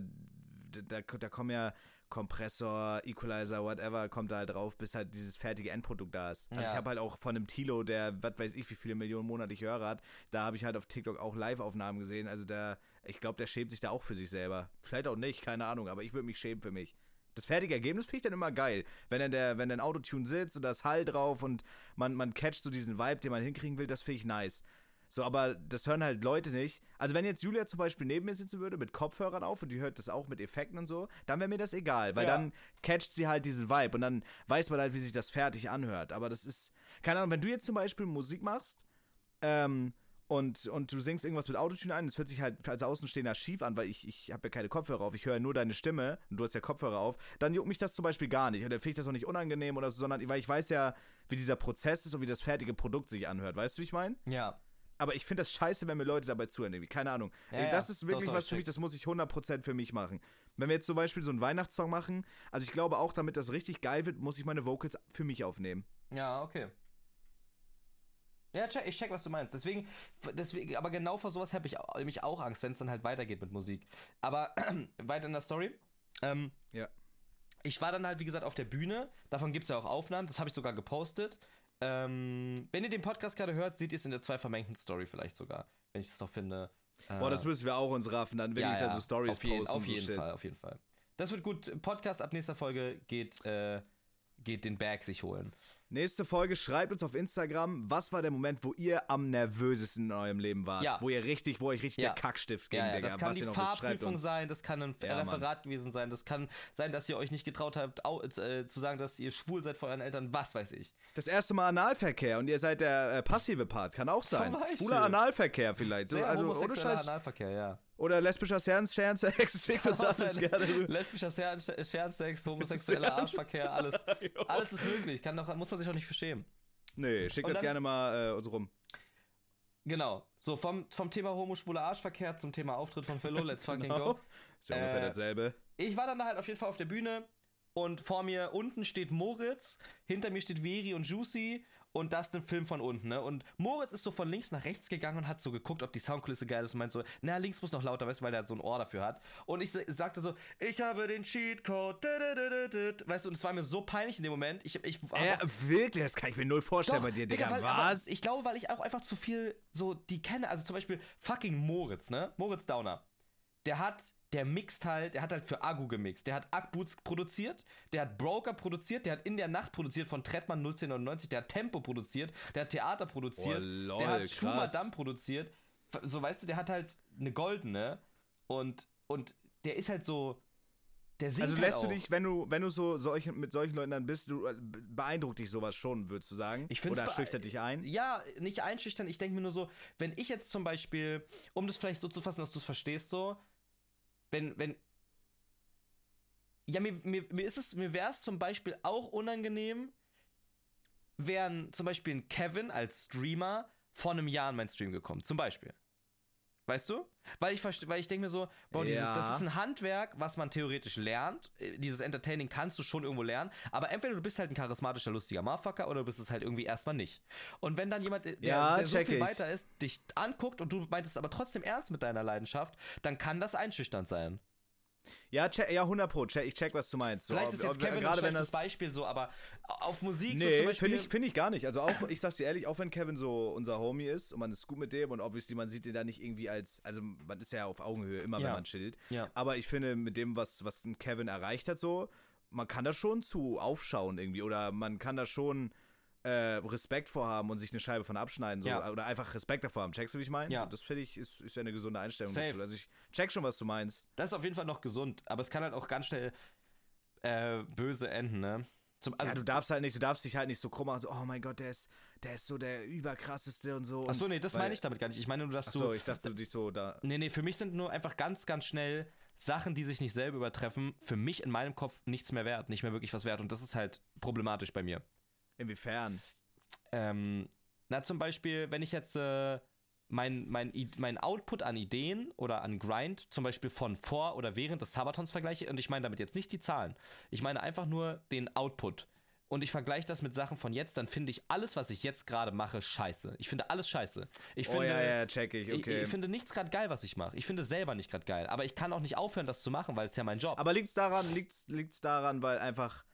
Speaker 1: da, da kommen ja Kompressor, Equalizer, whatever, kommt da halt drauf, bis halt dieses fertige Endprodukt da ist. Also
Speaker 2: Ja.
Speaker 1: ich habe halt auch von einem Tilo, der, was weiß ich, wie viele Millionen monatlich Hörer hat, da habe ich halt auf TikTok auch Live-Aufnahmen gesehen. Also der, ich glaube, der schämt sich da auch für sich selber. Vielleicht auch nicht, keine Ahnung, aber ich würde mich schämen für mich. Das fertige Ergebnis finde ich dann immer geil. Wenn dann der, wenn dann Autotune sitzt und das Hall drauf und man, man catcht so diesen Vibe, den man hinkriegen will, das finde ich nice. So, aber das hören halt Leute nicht. Also wenn jetzt Julia zum Beispiel neben mir sitzen würde mit Kopfhörern auf und die hört das auch mit Effekten und so, dann wäre mir das egal, weil
Speaker 2: Ja.
Speaker 1: dann catcht sie halt diesen Vibe und dann weiß man halt, wie sich das fertig anhört. Aber das ist, keine Ahnung, wenn du jetzt zum Beispiel Musik machst, ähm, und, und du singst irgendwas mit Autotune ein, das hört sich halt als Außenstehender schief an, weil ich, ich habe ja keine Kopfhörer auf, ich höre nur deine Stimme und du hast ja Kopfhörer auf, dann juckt mich das zum Beispiel gar nicht. Und dann finde ich das auch nicht unangenehm oder so, sondern weil ich weiß ja, wie dieser Prozess ist und wie das fertige Produkt sich anhört. Weißt du, wie ich meine?
Speaker 2: Ja.
Speaker 1: Aber ich finde das scheiße, wenn mir Leute dabei zuhören. Irgendwie. Keine Ahnung.
Speaker 2: Ja, ja.
Speaker 1: das ist wirklich
Speaker 2: Doch,
Speaker 1: was für mich, das muss ich 100% für mich machen. Wenn wir jetzt zum Beispiel so einen Weihnachtssong machen, also ich glaube auch, damit das richtig geil wird, muss ich meine Vocals für mich aufnehmen.
Speaker 2: Ja, okay. Ja, check, ich check, was du meinst. Deswegen, deswegen aber genau vor sowas habe ich nämlich auch Angst, wenn es dann halt weitergeht mit Musik. Aber [CLEARS THROAT] weiter in der Story. Ähm,
Speaker 1: Ja.
Speaker 2: Ich war dann halt, wie gesagt, auf der Bühne. Davon gibt es ja auch Aufnahmen. Das habe ich sogar gepostet. Ähm, wenn ihr den Podcast gerade hört, seht ihr es in der zwei vermengten Story vielleicht sogar. Wenn ich das noch finde.
Speaker 1: Boah, das müssen wir auch uns raffen, dann wirklich da so Stories
Speaker 2: auf jeden,
Speaker 1: posten.
Speaker 2: Auf
Speaker 1: so
Speaker 2: jeden
Speaker 1: Shit.
Speaker 2: Fall, auf jeden Fall. Das wird gut. Podcast ab nächster Folge geht, äh, geht den Bag sich holen.
Speaker 1: Nächste Folge, schreibt uns auf Instagram, was war der Moment, wo ihr am nervösesten in eurem Leben wart?
Speaker 2: Ja.
Speaker 1: Wo ihr richtig, wo euch richtig
Speaker 2: Ja.
Speaker 1: der Kackstift ging,
Speaker 2: Ja, ja,
Speaker 1: Digga.
Speaker 2: das kann
Speaker 1: was
Speaker 2: die Fahrprüfung sein, das kann ein
Speaker 1: Ja, Mann.
Speaker 2: Referat gewesen sein, das kann sein, dass ihr euch nicht getraut habt, au, äh, zu sagen, dass ihr schwul seid vor euren Eltern, was weiß ich.
Speaker 1: Das erste Mal Analverkehr und ihr seid der äh, passive Part, kann auch sein. Schwuler Analverkehr vielleicht.
Speaker 2: Sehr
Speaker 1: also ohne Scheiß.
Speaker 2: Analverkehr, ja.
Speaker 1: Oder lesbischer Sternsex, schickt uns alles gerne rüber.
Speaker 2: Lesbischer Scher- Scherensex, homosexueller Arschverkehr, alles. Alles ist möglich, kann doch, muss man sich auch nicht schämen.
Speaker 1: Nee, schickt das
Speaker 2: dann-
Speaker 1: gerne mal äh, uns rum.
Speaker 2: Genau. So, vom, vom Thema homo-schwuler Arschverkehr zum Thema Auftritt von Philo, let's [LAUGHS] fucking
Speaker 1: Genau.
Speaker 2: go.
Speaker 1: Ist ja ungefähr
Speaker 2: Äh,
Speaker 1: dasselbe.
Speaker 2: Ich war dann da halt auf jeden Fall auf der Bühne und vor mir unten steht Moritz, hinter mir steht Veri und Juicy und das ist ein Film von unten, ne? Und Moritz ist so von links nach rechts gegangen und hat so geguckt, ob die Soundkulisse geil ist und meint so, na, links muss noch lauter, weißt du, weil er so ein Ohr dafür hat. Und ich sa- sagte so, ich habe den Cheatcode, weißt du, und es war mir so peinlich in dem Moment. Ich, ich
Speaker 1: Äh, wirklich? Das kann ich mir null vorstellen
Speaker 2: doch,
Speaker 1: bei dir, Digga.
Speaker 2: weil,
Speaker 1: Was?
Speaker 2: Ich glaube, weil ich auch einfach zu viel so die kenne. Also zum Beispiel fucking Moritz, ne? Moritz Downer. Der hat, der mixt halt, der hat halt für Agu gemixt. Der hat Agboots produziert, der hat Broker produziert, der hat in der Nacht produziert von Trettmann 01099, der hat Tempo produziert, der hat Theater produziert,
Speaker 1: Boah, lol,
Speaker 2: der hat. Schumadam produziert. So weißt du, der hat halt eine goldene und, und der ist halt so. Der singt
Speaker 1: Also
Speaker 2: halt
Speaker 1: lässt
Speaker 2: auch.
Speaker 1: du dich, wenn du, wenn du so solche, mit solchen Leuten dann bist, du, äh, beeindruckt dich sowas schon, würdest du sagen?
Speaker 2: Ich
Speaker 1: Oder schüchtert dich ein?
Speaker 2: Ja, nicht einschüchtern. Ich denke mir nur so, wenn ich jetzt zum Beispiel, um das vielleicht so zu fassen, dass du es verstehst, so, wenn, wenn. Ja, mir, mir, mir ist es, mir wäre es zum Beispiel auch unangenehm, wären zum Beispiel ein Kevin als Streamer vor einem Jahr in meinen Stream gekommen. Zum Beispiel. Weißt du? Weil ich, weil ich denke mir so, boah, dieses,
Speaker 1: Ja.
Speaker 2: das ist ein Handwerk, was man theoretisch lernt. Äh, Dieses Entertaining kannst du schon irgendwo lernen. Aber entweder du bist halt ein charismatischer, lustiger Motherfucker oder du bist es halt irgendwie erstmal nicht. Und wenn dann jemand, äh, der,
Speaker 1: Ja,
Speaker 2: der so viel
Speaker 1: ich.
Speaker 2: weiter ist, dich anguckt und du meintest aber trotzdem ernst mit deiner Leidenschaft, dann kann das einschüchternd sein.
Speaker 1: Ja, check, ja, 100 Pro. Check, ich check, was du meinst. So,
Speaker 2: Vielleicht ist jetzt Kevin
Speaker 1: gerade wenn das
Speaker 2: Beispiel so, aber auf Musik so
Speaker 1: Nee,
Speaker 2: zum Beispiel.
Speaker 1: finde ich, find ich gar nicht. Also auch, ich sag's dir ehrlich, auch wenn Kevin so unser Homie ist und man ist gut mit dem und obviously man sieht ihn da nicht irgendwie als, also man ist ja auf Augenhöhe immer,
Speaker 2: Ja.
Speaker 1: wenn man chillt.
Speaker 2: Ja.
Speaker 1: Aber ich finde, mit dem, was, was Kevin erreicht hat, so, man kann da schon zu aufschauen irgendwie oder man kann da schon äh, Respekt vorhaben und sich eine Scheibe von abschneiden so,
Speaker 2: Ja.
Speaker 1: oder einfach Respekt davor haben. Checkst du, wie ich meine?
Speaker 2: Ja.
Speaker 1: Das finde ich, ist, ist ja eine gesunde Einstellung
Speaker 2: Safe.
Speaker 1: dazu. Also ich check schon, was du meinst.
Speaker 2: Das ist auf jeden Fall noch gesund, aber es kann halt auch ganz schnell äh, böse enden, ne? Zum, also,
Speaker 1: ja, du darfst halt nicht, du darfst dich halt nicht so krumm machen, so, oh mein Gott, der ist, der ist so der überkrasseste und so.
Speaker 2: Achso, nee, das meine ich damit gar nicht. Ich meine nur, dass
Speaker 1: Achso,
Speaker 2: du.
Speaker 1: ich dachte, du dich so da.
Speaker 2: Nee, nee, für mich sind nur einfach ganz, ganz schnell Sachen, die sich nicht selber übertreffen, für mich in meinem Kopf nichts mehr wert, nicht mehr wirklich was wert. Und das ist halt problematisch bei mir.
Speaker 1: Inwiefern?
Speaker 2: Ähm, na, zum Beispiel, wenn ich jetzt äh, mein, mein, mein Output an Ideen oder an Grind zum Beispiel von vor oder während des Sabatons vergleiche, und ich meine damit jetzt nicht die Zahlen, ich meine einfach nur den Output. Und ich vergleiche das mit Sachen von jetzt, dann finde ich alles, was ich jetzt gerade mache, scheiße. Ich finde alles scheiße. Ich
Speaker 1: oh
Speaker 2: finde,
Speaker 1: ja, ja, check ich,
Speaker 2: ich,
Speaker 1: okay.
Speaker 2: ich finde nichts gerade geil, was ich mache. Ich finde selber nicht gerade geil. Aber ich kann auch nicht aufhören, das zu machen, weil es ja mein Job.
Speaker 1: Aber liegt's daran, liegt's, liegt's daran, weil einfach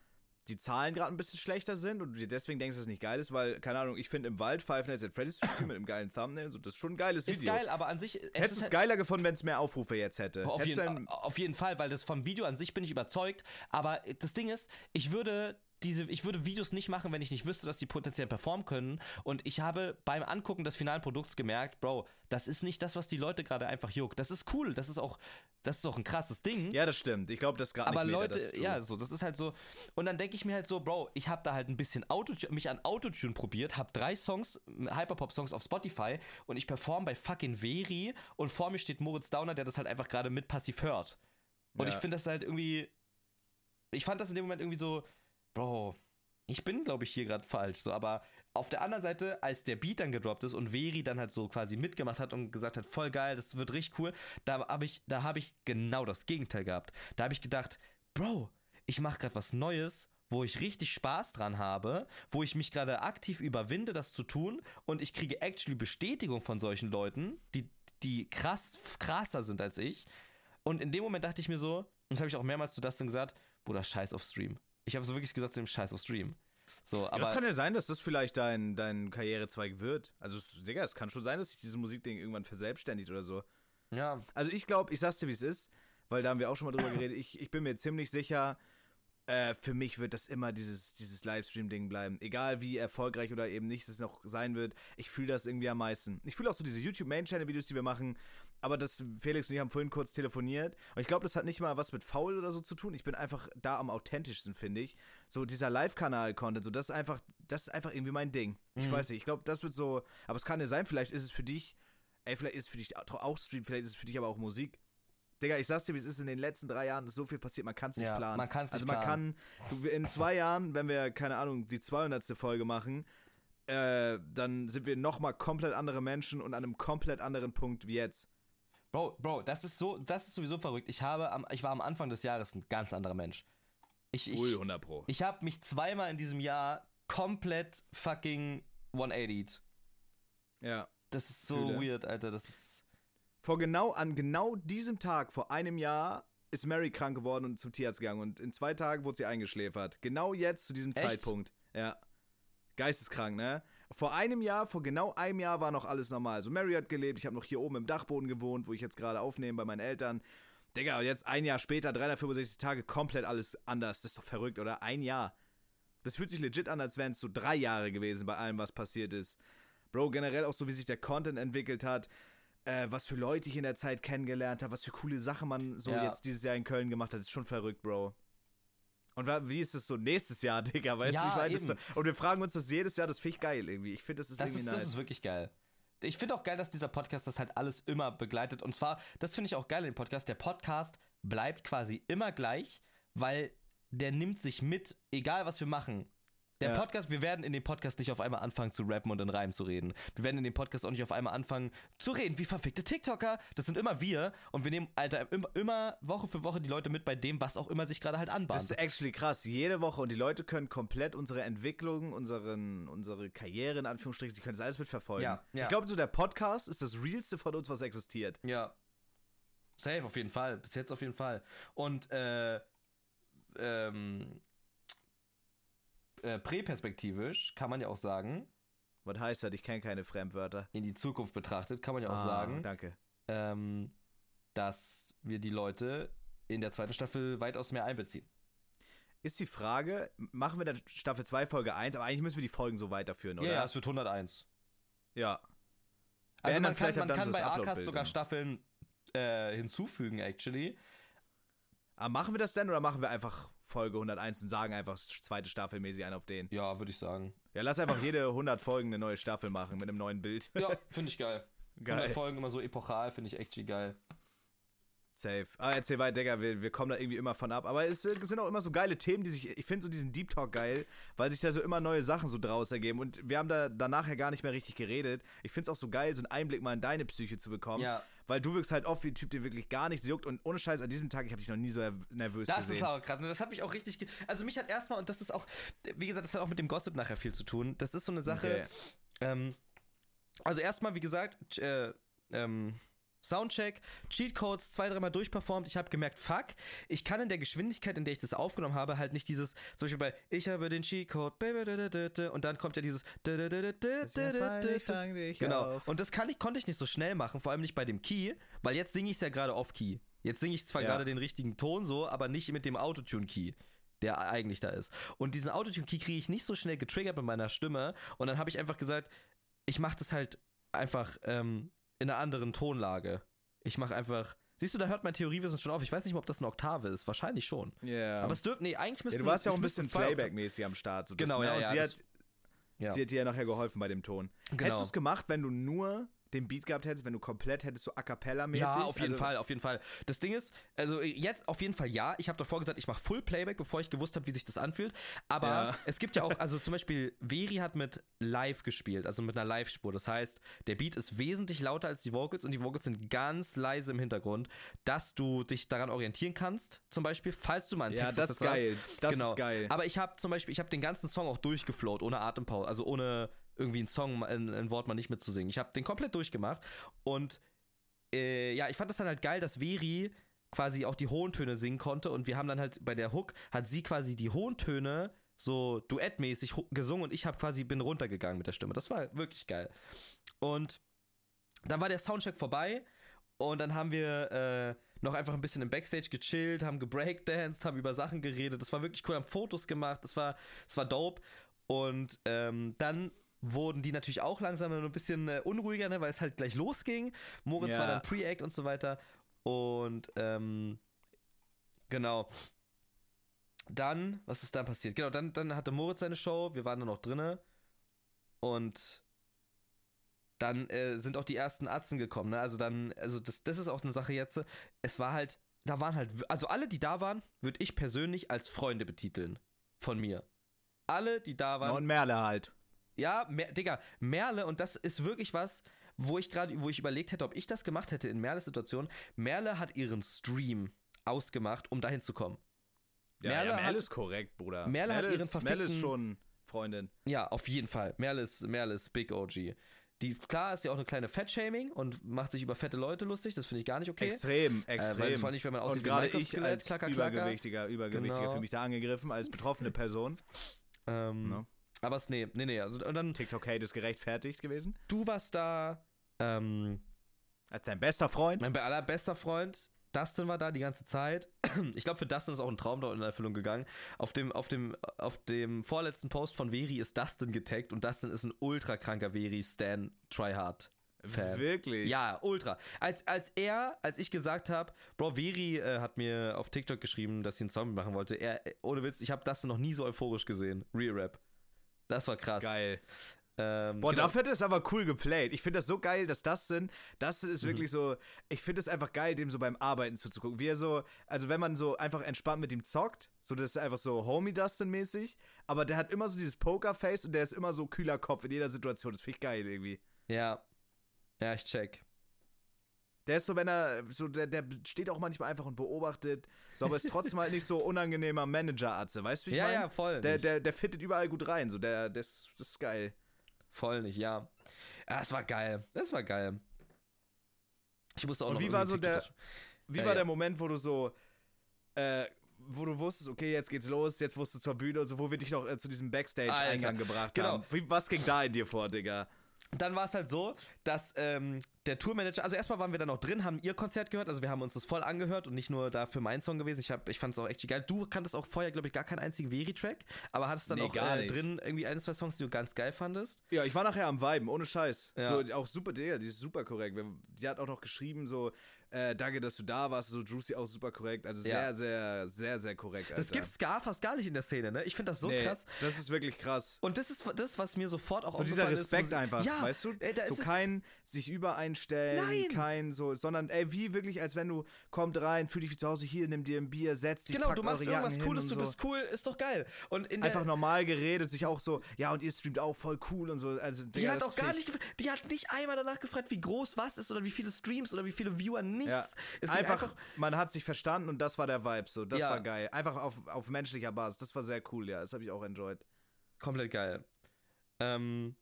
Speaker 1: die Zahlen gerade ein bisschen schlechter sind und du dir deswegen denkst, dass es nicht geil ist, weil, keine Ahnung, ich finde im Wald Five Nights at Freddy's zu spielen mit einem geilen Thumbnail, so, das ist schon ein geiles
Speaker 2: Ist
Speaker 1: Video.
Speaker 2: geil, aber an sich. es
Speaker 1: Hättest
Speaker 2: ist
Speaker 1: du es
Speaker 2: halt-
Speaker 1: geiler gefunden, wenn es mehr Aufrufe jetzt hätte?
Speaker 2: Auf jeden, auf jeden Fall, weil das vom Video an sich bin ich überzeugt. Aber das Ding ist, ich würde diese, ich würde Videos nicht machen, wenn ich nicht wüsste, dass die potenziell performen können. Und ich habe beim Angucken des finalen Produkts gemerkt, Bro, das ist nicht das, was die Leute gerade einfach juckt. Das ist cool, das ist auch, das ist auch ein krasses Ding.
Speaker 1: ja, das stimmt. Ich glaube, das ist gerade
Speaker 2: aber
Speaker 1: nicht
Speaker 2: Leute,
Speaker 1: das du-
Speaker 2: ja, so, das ist halt so. Und dann denke ich mir halt so, Bro, ich habe da halt ein bisschen Autotune, mich an Autotune probiert, habe drei Songs, Hyperpop-Songs auf Spotify und ich performe bei fucking Veri und vor mir steht Moritz Downer, der das halt einfach gerade mit passiv hört. Und
Speaker 1: Ja.
Speaker 2: ich finde das halt irgendwie. Ich fand das in dem Moment irgendwie so, Bro, ich bin, glaube ich, hier gerade falsch. So, aber auf der anderen Seite, als der Beat dann gedroppt ist und Veri dann halt so quasi mitgemacht hat und gesagt hat, voll geil, das wird richtig cool, da habe ich, da habe ich genau das Gegenteil gehabt. Da habe ich gedacht, Bro, ich mache gerade was Neues, wo ich richtig Spaß dran habe, wo ich mich gerade aktiv überwinde, das zu tun und ich kriege actually Bestätigung von solchen Leuten, die, die krass, krasser sind als ich. Und in dem Moment dachte ich mir so, und das habe ich auch mehrmals zu Dustin gesagt, Bruder, scheiß auf Stream. Ich habe so wirklich gesagt zu dem Scheiß auf Stream. So,
Speaker 1: Ja,
Speaker 2: aber
Speaker 1: das kann ja sein, dass das vielleicht dein, dein Karrierezweig wird. Also, es- Digga, es kann schon sein, dass sich dieses Musikding irgendwann verselbstständigt oder so.
Speaker 2: ja,
Speaker 1: Also, ich glaube, ich sag's dir, wie es ist, weil da haben wir auch schon mal drüber [LAUGHS] geredet. Ich, ich bin mir ziemlich sicher, äh, für mich wird das immer dieses, dieses Livestream-Ding bleiben. Egal wie erfolgreich oder eben nicht es noch sein wird. Ich fühle das irgendwie am meisten. Ich fühle auch so diese YouTube-Main-Channel-Videos, die wir machen. Aber das, Felix und ich haben vorhin kurz telefoniert. Und ich glaube, das hat nicht mal was mit faul oder so zu tun. Ich bin einfach da am authentischsten, finde ich. So dieser Live-Kanal-Content, so das ist einfach, das ist einfach irgendwie mein Ding. Ich
Speaker 2: Mhm.
Speaker 1: weiß nicht, ich glaube, das wird so, aber es kann ja sein, vielleicht ist es für dich, ey, vielleicht ist es für dich auch Stream, vielleicht ist es für dich aber auch Musik. Digga, ich sag's dir, wie es ist, in den letzten drei Jahren ist so viel passiert, man kann's nicht
Speaker 2: Ja,
Speaker 1: planen.
Speaker 2: man kann's
Speaker 1: also
Speaker 2: nicht
Speaker 1: man kann, du, in zwei Jahren, wenn wir, keine Ahnung, die 200. Folge machen, äh, dann sind wir nochmal komplett andere Menschen und an einem komplett anderen Punkt wie jetzt.
Speaker 2: Bro, Bro, das ist so, das ist sowieso verrückt. Ich habe am, ich war am Anfang des Jahres ein ganz anderer Mensch. Ich, ich,
Speaker 1: Ui, 100 Pro.
Speaker 2: ich habe mich zweimal in diesem Jahr komplett fucking 180'd.
Speaker 1: ja.
Speaker 2: Das ist so
Speaker 1: Fühle.
Speaker 2: weird, Alter. Das ist.
Speaker 1: Vor genau, an genau diesem Tag, vor einem Jahr, ist Mary krank geworden und zum Tierarzt gegangen. Und in zwei Tagen wurde sie eingeschläfert. Genau jetzt, zu diesem
Speaker 2: Echt?
Speaker 1: Zeitpunkt. Ja. Geisteskrank, ne? Vor einem Jahr, vor genau einem Jahr war noch alles normal. Also Mary hat gelebt, ich habe noch hier oben im Dachboden gewohnt, wo ich jetzt gerade aufnehme bei meinen Eltern. Digga, und jetzt ein Jahr später, 365 Tage, komplett alles anders. Das ist doch verrückt, oder? Ein Jahr. Das fühlt sich legit an, als wären es so drei Jahre gewesen bei allem, was passiert ist. Bro, generell auch so, wie sich der Content entwickelt hat, äh, was für Leute ich in der Zeit kennengelernt habe, was für coole Sachen man so
Speaker 2: Ja.
Speaker 1: jetzt dieses Jahr in Köln gemacht hat, ist schon verrückt, Bro. Und wie ist es so nächstes Jahr, [LAUGHS] Digga? Weißt du,
Speaker 2: Ja,
Speaker 1: wie ich meine? Das ist so- Und wir fragen uns das jedes Jahr, das finde ich geil irgendwie. Ich finde, das ist
Speaker 2: Das
Speaker 1: irgendwie
Speaker 2: ist, das
Speaker 1: nice.
Speaker 2: ist wirklich geil. Ich finde auch geil, dass dieser Podcast das halt alles immer begleitet. Und zwar, das finde ich auch geil in dem Podcast. Der Podcast bleibt quasi immer gleich, weil der nimmt sich mit, egal was wir machen. Der
Speaker 1: Ja.
Speaker 2: Podcast, wir werden in dem Podcast nicht auf einmal anfangen zu rappen und in Reimen zu reden. Wir werden in dem Podcast auch nicht auf einmal anfangen zu reden wie verfickte TikToker. Das sind immer wir und wir nehmen, Alter, immer, immer Woche für Woche die Leute mit bei dem, was auch immer sich gerade halt
Speaker 1: Das
Speaker 2: anbahnt.
Speaker 1: ist actually krass. Jede Woche und die Leute können komplett unsere Entwicklung, unseren, unsere Karriere in Anführungsstrichen, die können das alles mitverfolgen.
Speaker 2: Ja, ja.
Speaker 1: Ich glaube, so der Podcast ist das realste von uns, was existiert.
Speaker 2: Ja. Safe, auf jeden Fall. Bis jetzt auf jeden Fall. Und äh, ähm, äh, präperspektivisch kann man ja auch sagen,
Speaker 1: Was heißt das? Ich kenne keine Fremdwörter.
Speaker 2: in die Zukunft betrachtet, kann man ja auch
Speaker 1: Ah,
Speaker 2: sagen,
Speaker 1: Danke.
Speaker 2: ähm, dass wir die Leute in der zweiten Staffel weitaus mehr einbeziehen.
Speaker 1: Ist die Frage, machen wir dann Staffel 2 Folge 1, aber eigentlich müssen wir die Folgen so weiterführen, oder?
Speaker 2: Ja, ja, es wird 101.
Speaker 1: Ja.
Speaker 2: Also
Speaker 1: Werden
Speaker 2: man kann, man kann
Speaker 1: so
Speaker 2: bei Arcast sogar
Speaker 1: dann.
Speaker 2: Staffeln äh, hinzufügen, actually.
Speaker 1: Aber machen wir das denn oder machen wir einfach Folge 101 und sagen einfach zweite Staffel mäßig ein auf den?
Speaker 2: Ja, würde ich sagen.
Speaker 1: Ja, lass einfach jede 100 Folgen eine neue Staffel machen mit einem neuen Bild.
Speaker 2: Ja, [LAUGHS] finde ich geil.
Speaker 1: Geil.
Speaker 2: 100 Folgen immer so epochal, finde ich actually geil.
Speaker 1: Safe. Ah, erzähl weiter, Digga, wir, wir kommen da irgendwie immer von ab. Aber es äh, sind auch immer so geile Themen, die sich. Ich finde so diesen Deep Talk geil, weil sich da so immer neue Sachen so draus ergeben. Und wir haben da danach ja gar nicht mehr richtig geredet. Ich finde es auch so geil, so einen Einblick mal in deine Psyche zu bekommen.
Speaker 2: Ja.
Speaker 1: Weil du wirkst halt oft wie ein Typ, der wirklich gar nichts juckt. Und ohne Scheiß, an diesem Tag, ich habe dich noch nie so nerv- nervös
Speaker 2: Das
Speaker 1: gesehen.
Speaker 2: ist auch krass. Das hat mich auch richtig. Also, mich hat erstmal, und das ist auch, wie gesagt, das hat auch mit dem Gossip nachher viel zu tun. Das ist so eine Sache.
Speaker 1: Okay.
Speaker 2: Ähm, also, erstmal, wie gesagt, äh, ähm, Soundcheck, Cheatcodes zwei, dreimal durchperformt. Ich habe gemerkt, fuck, ich kann in der Geschwindigkeit, in der ich das aufgenommen habe, halt nicht dieses, zum Beispiel bei Ich habe den Cheatcode und dann kommt ja dieses Genau. Und das kann ich, konnte ich nicht so schnell machen, vor allem nicht bei dem Key, weil jetzt singe ich es ja gerade off-Key. Jetzt singe ich zwar
Speaker 1: Ja.
Speaker 2: gerade den richtigen Ton so, aber nicht mit dem Autotune-Key, der eigentlich da ist. Und diesen Autotune-Key kriege ich nicht so schnell getriggert mit meiner Stimme. Und dann habe ich einfach gesagt, ich mache das halt einfach ähm, in einer anderen Tonlage. Ich mache einfach. Siehst du, da hört mein Theoriewissen schon auf. Ich weiß nicht mal, ob das eine Oktave ist. Wahrscheinlich schon.
Speaker 1: Ja.
Speaker 2: Aber es dürfte. Nee, eigentlich
Speaker 1: ja,
Speaker 2: müsste
Speaker 1: du warst ja auch ein bisschen Playback-mäßig am Start. So
Speaker 2: Genau,
Speaker 1: ne?
Speaker 2: ja,
Speaker 1: Und
Speaker 2: ja,
Speaker 1: sie, hat,
Speaker 2: Ja.
Speaker 1: sie hat dir ja nachher geholfen bei dem Ton.
Speaker 2: Genau.
Speaker 1: Hättest du es gemacht, wenn du nur den Beat gehabt hättest, wenn du komplett hättest so a cappella-mäßig?
Speaker 2: Ja, auf jeden
Speaker 1: also,
Speaker 2: Fall, auf jeden Fall. Das Ding ist, also jetzt auf jeden Fall ja. Ich habe davor gesagt, ich mache Full Playback, bevor ich gewusst habe, wie sich das anfühlt. Aber
Speaker 1: Ja.
Speaker 2: es gibt ja auch, also zum Beispiel, Veri hat mit Live gespielt, also mit einer Live-Spur. Das heißt, der Beat ist wesentlich lauter als die Vocals und die Vocals sind ganz leise im Hintergrund, dass du dich daran orientieren kannst, zum Beispiel, falls du mal einen
Speaker 1: Ja,
Speaker 2: Text
Speaker 1: das
Speaker 2: aus
Speaker 1: ist
Speaker 2: der Straße-
Speaker 1: geil. Das
Speaker 2: genau.
Speaker 1: ist geil.
Speaker 2: Aber ich habe zum Beispiel, ich habe den ganzen Song auch durchgeflowt, ohne Atempause, also ohne irgendwie einen Song, ein, ein Wort mal nicht mitzusingen. Ich habe den komplett durchgemacht und äh, ja, ich fand das dann halt geil, dass Veri quasi auch die hohen Töne singen konnte und wir haben dann halt bei der Hook hat sie quasi die hohen Töne so duettmäßig gesungen und ich habe quasi bin runtergegangen mit der Stimme. Das war wirklich geil. Und dann war der Soundcheck vorbei und dann haben wir äh, noch einfach ein bisschen im Backstage gechillt, haben gebreakdanced, haben über Sachen geredet. Das war wirklich cool, haben Fotos gemacht. Das war, das war dope. Und ähm, dann wurden die natürlich auch langsam ein bisschen äh, unruhiger, ne, weil es halt gleich losging. Moritz
Speaker 1: Ja.
Speaker 2: war dann Pre-Act und so weiter. Und ähm, genau. Dann, was ist dann passiert? Genau, dann, dann hatte Moritz seine Show, wir waren dann noch drinne. Und dann äh, sind auch die ersten Atzen gekommen. Ne? Also dann, also das, das ist auch eine Sache jetzt. Es war halt, da waren halt, also alle, die da waren, würde ich persönlich als Freunde betiteln. Von mir. Alle, die da waren.
Speaker 1: und Merle halt.
Speaker 2: Ja, Mer Digga, Merle, und das ist wirklich was, wo ich gerade, wo ich überlegt hätte, ob ich das gemacht hätte in Merles Situation. Merle hat ihren Stream ausgemacht, um dahin zu kommen.
Speaker 1: Ja,
Speaker 2: Merle
Speaker 1: ja, Merle
Speaker 2: hat-
Speaker 1: ist korrekt, Bruder.
Speaker 2: Merle hat ihren
Speaker 1: ist, Merle ist schon Freundin.
Speaker 2: Ja, auf jeden Fall. Merle ist, Merle ist Big OG. Die, klar, ist ja auch eine kleine Fettshaming und macht sich über fette Leute lustig. Das finde ich gar nicht okay.
Speaker 1: Extrem,
Speaker 2: Äh, weil
Speaker 1: extrem.
Speaker 2: vor allem nicht, wenn man aussieht
Speaker 1: und
Speaker 2: wie
Speaker 1: gerade ich
Speaker 2: Skelett,
Speaker 1: als
Speaker 2: klacker, klacker.
Speaker 1: Übergewichtiger, Übergewichtiger
Speaker 2: Genau.
Speaker 1: fühle mich da angegriffen, als betroffene Person.
Speaker 2: Ähm,
Speaker 1: Ne?
Speaker 2: Aber es, nee, nee, nee. Also, und dann,
Speaker 1: TikTok-Hate ist gerechtfertigt gewesen.
Speaker 2: du warst da, ähm,
Speaker 1: Als dein bester Freund.
Speaker 2: mein allerbester Freund, Dustin war da die ganze Zeit. [CLEARS THROAT] Ich glaube, für Dustin ist auch ein Traum dort in Erfüllung gegangen. Auf dem, auf, dem, auf dem vorletzten Post von Veri ist Dustin getaggt und Dustin ist ein ultra kranker Veri-Stan Tryhard. Fan.
Speaker 1: Wirklich.
Speaker 2: Ja, ultra. Als, als er, als ich gesagt habe, Bro, Veri äh, hat mir auf TikTok geschrieben, dass sie einen Song machen wollte. Er, ohne Witz, ich habe das noch nie so euphorisch gesehen. Real Rap. Das war krass.
Speaker 1: Geil.
Speaker 2: Ähm,
Speaker 1: Boah,
Speaker 2: genau.
Speaker 1: dafür hat er es aber cool geplayt. Ich finde das so geil, dass das sind. Das
Speaker 2: Mhm.
Speaker 1: ist wirklich so. Ich finde es einfach geil, dem so beim Arbeiten zuzugucken. Wie er so, also wenn man so einfach entspannt mit ihm zockt, so das ist einfach so Homie Dustin-mäßig, aber der hat immer so dieses Pokerface und der ist immer so kühler Kopf in jeder Situation. Das finde ich geil irgendwie.
Speaker 2: Ja. Ja, ich check.
Speaker 1: Der ist so, wenn er, so, der, der steht auch manchmal einfach und beobachtet, so, aber ist trotzdem halt nicht so unangenehmer Manager-Atze, weißt du, wie ich
Speaker 2: ja,
Speaker 1: mein?
Speaker 2: ja, voll.
Speaker 1: Der,
Speaker 2: nicht.
Speaker 1: der, der fittet überall gut rein, so, der, das, das ist geil.
Speaker 2: Voll nicht, ja. Ja, es war geil. Das war geil. Ich musste auch
Speaker 1: Und
Speaker 2: noch
Speaker 1: wie war so der- Wie
Speaker 2: Ja,
Speaker 1: war
Speaker 2: ja.
Speaker 1: der Moment, wo du so, äh, wo du wusstest, okay, jetzt geht's los, jetzt musst du zur Bühne und so, wo wir dich noch äh, zu diesem Backstage-Eingang gebracht
Speaker 2: genau.
Speaker 1: haben. Wie, was ging da in dir vor, Digga?
Speaker 2: Dann war es halt so, dass ähm, der Tourmanager, also erstmal waren wir dann noch drin, haben ihr Konzert gehört, also wir haben uns das voll angehört und nicht nur da für meinen Song gewesen. Ich, hab- ich fand es auch echt geil. Du kanntest auch vorher, glaube ich, gar keinen einzigen Veri-Track, aber hattest dann
Speaker 1: Nee,
Speaker 2: auch äh, drin irgendwie ein, zwei Songs, die du ganz geil fandest.
Speaker 1: Ja, ich war nachher am Viben, ohne Scheiß.
Speaker 2: Ja.
Speaker 1: So, auch super, Digga, die ist super korrekt. Die hat auch noch geschrieben, so, äh, danke, dass du da warst, so Juicy auch super korrekt. Also sehr,
Speaker 2: Ja.
Speaker 1: sehr, sehr, sehr korrekt.
Speaker 2: Das
Speaker 1: Alter.
Speaker 2: gibt's gar fast gar nicht in der Szene, ne? Ich finde das so
Speaker 1: Nee,
Speaker 2: krass.
Speaker 1: Das ist wirklich krass.
Speaker 2: Und das ist das, was mir sofort auch
Speaker 1: So dieser
Speaker 2: ist,
Speaker 1: Respekt
Speaker 2: sie-
Speaker 1: einfach,
Speaker 2: ja,
Speaker 1: weißt du?
Speaker 2: Ey,
Speaker 1: so
Speaker 2: ist
Speaker 1: kein sich übereinstellen,
Speaker 2: Nein.
Speaker 1: kein so, sondern ey, wie wirklich, als wenn du kommt rein, fühl dich wie zu Hause, hier, nimm dir ein Bier, setz dich,
Speaker 2: Genau, du machst irgendwas Cooles,
Speaker 1: hin
Speaker 2: du
Speaker 1: so.
Speaker 2: bist cool, ist doch geil. Und
Speaker 1: Einfach normal geredet, sich auch so, ja, und ihr streamt auch voll cool und so. Also,
Speaker 2: Die
Speaker 1: Digga,
Speaker 2: hat
Speaker 1: das
Speaker 2: auch gar nicht, die hat nicht einmal danach gefragt, wie groß was ist oder wie viele Streams oder wie viele Viewer, nichts.
Speaker 1: Ja,
Speaker 2: Es ging
Speaker 1: einfach, man hat sich verstanden und das war der Vibe so. Das
Speaker 2: Ja.
Speaker 1: war geil. Einfach auf, auf menschlicher Basis. Das war sehr cool, ja. Das habe ich auch enjoyed.
Speaker 2: komplett geil. Ähm,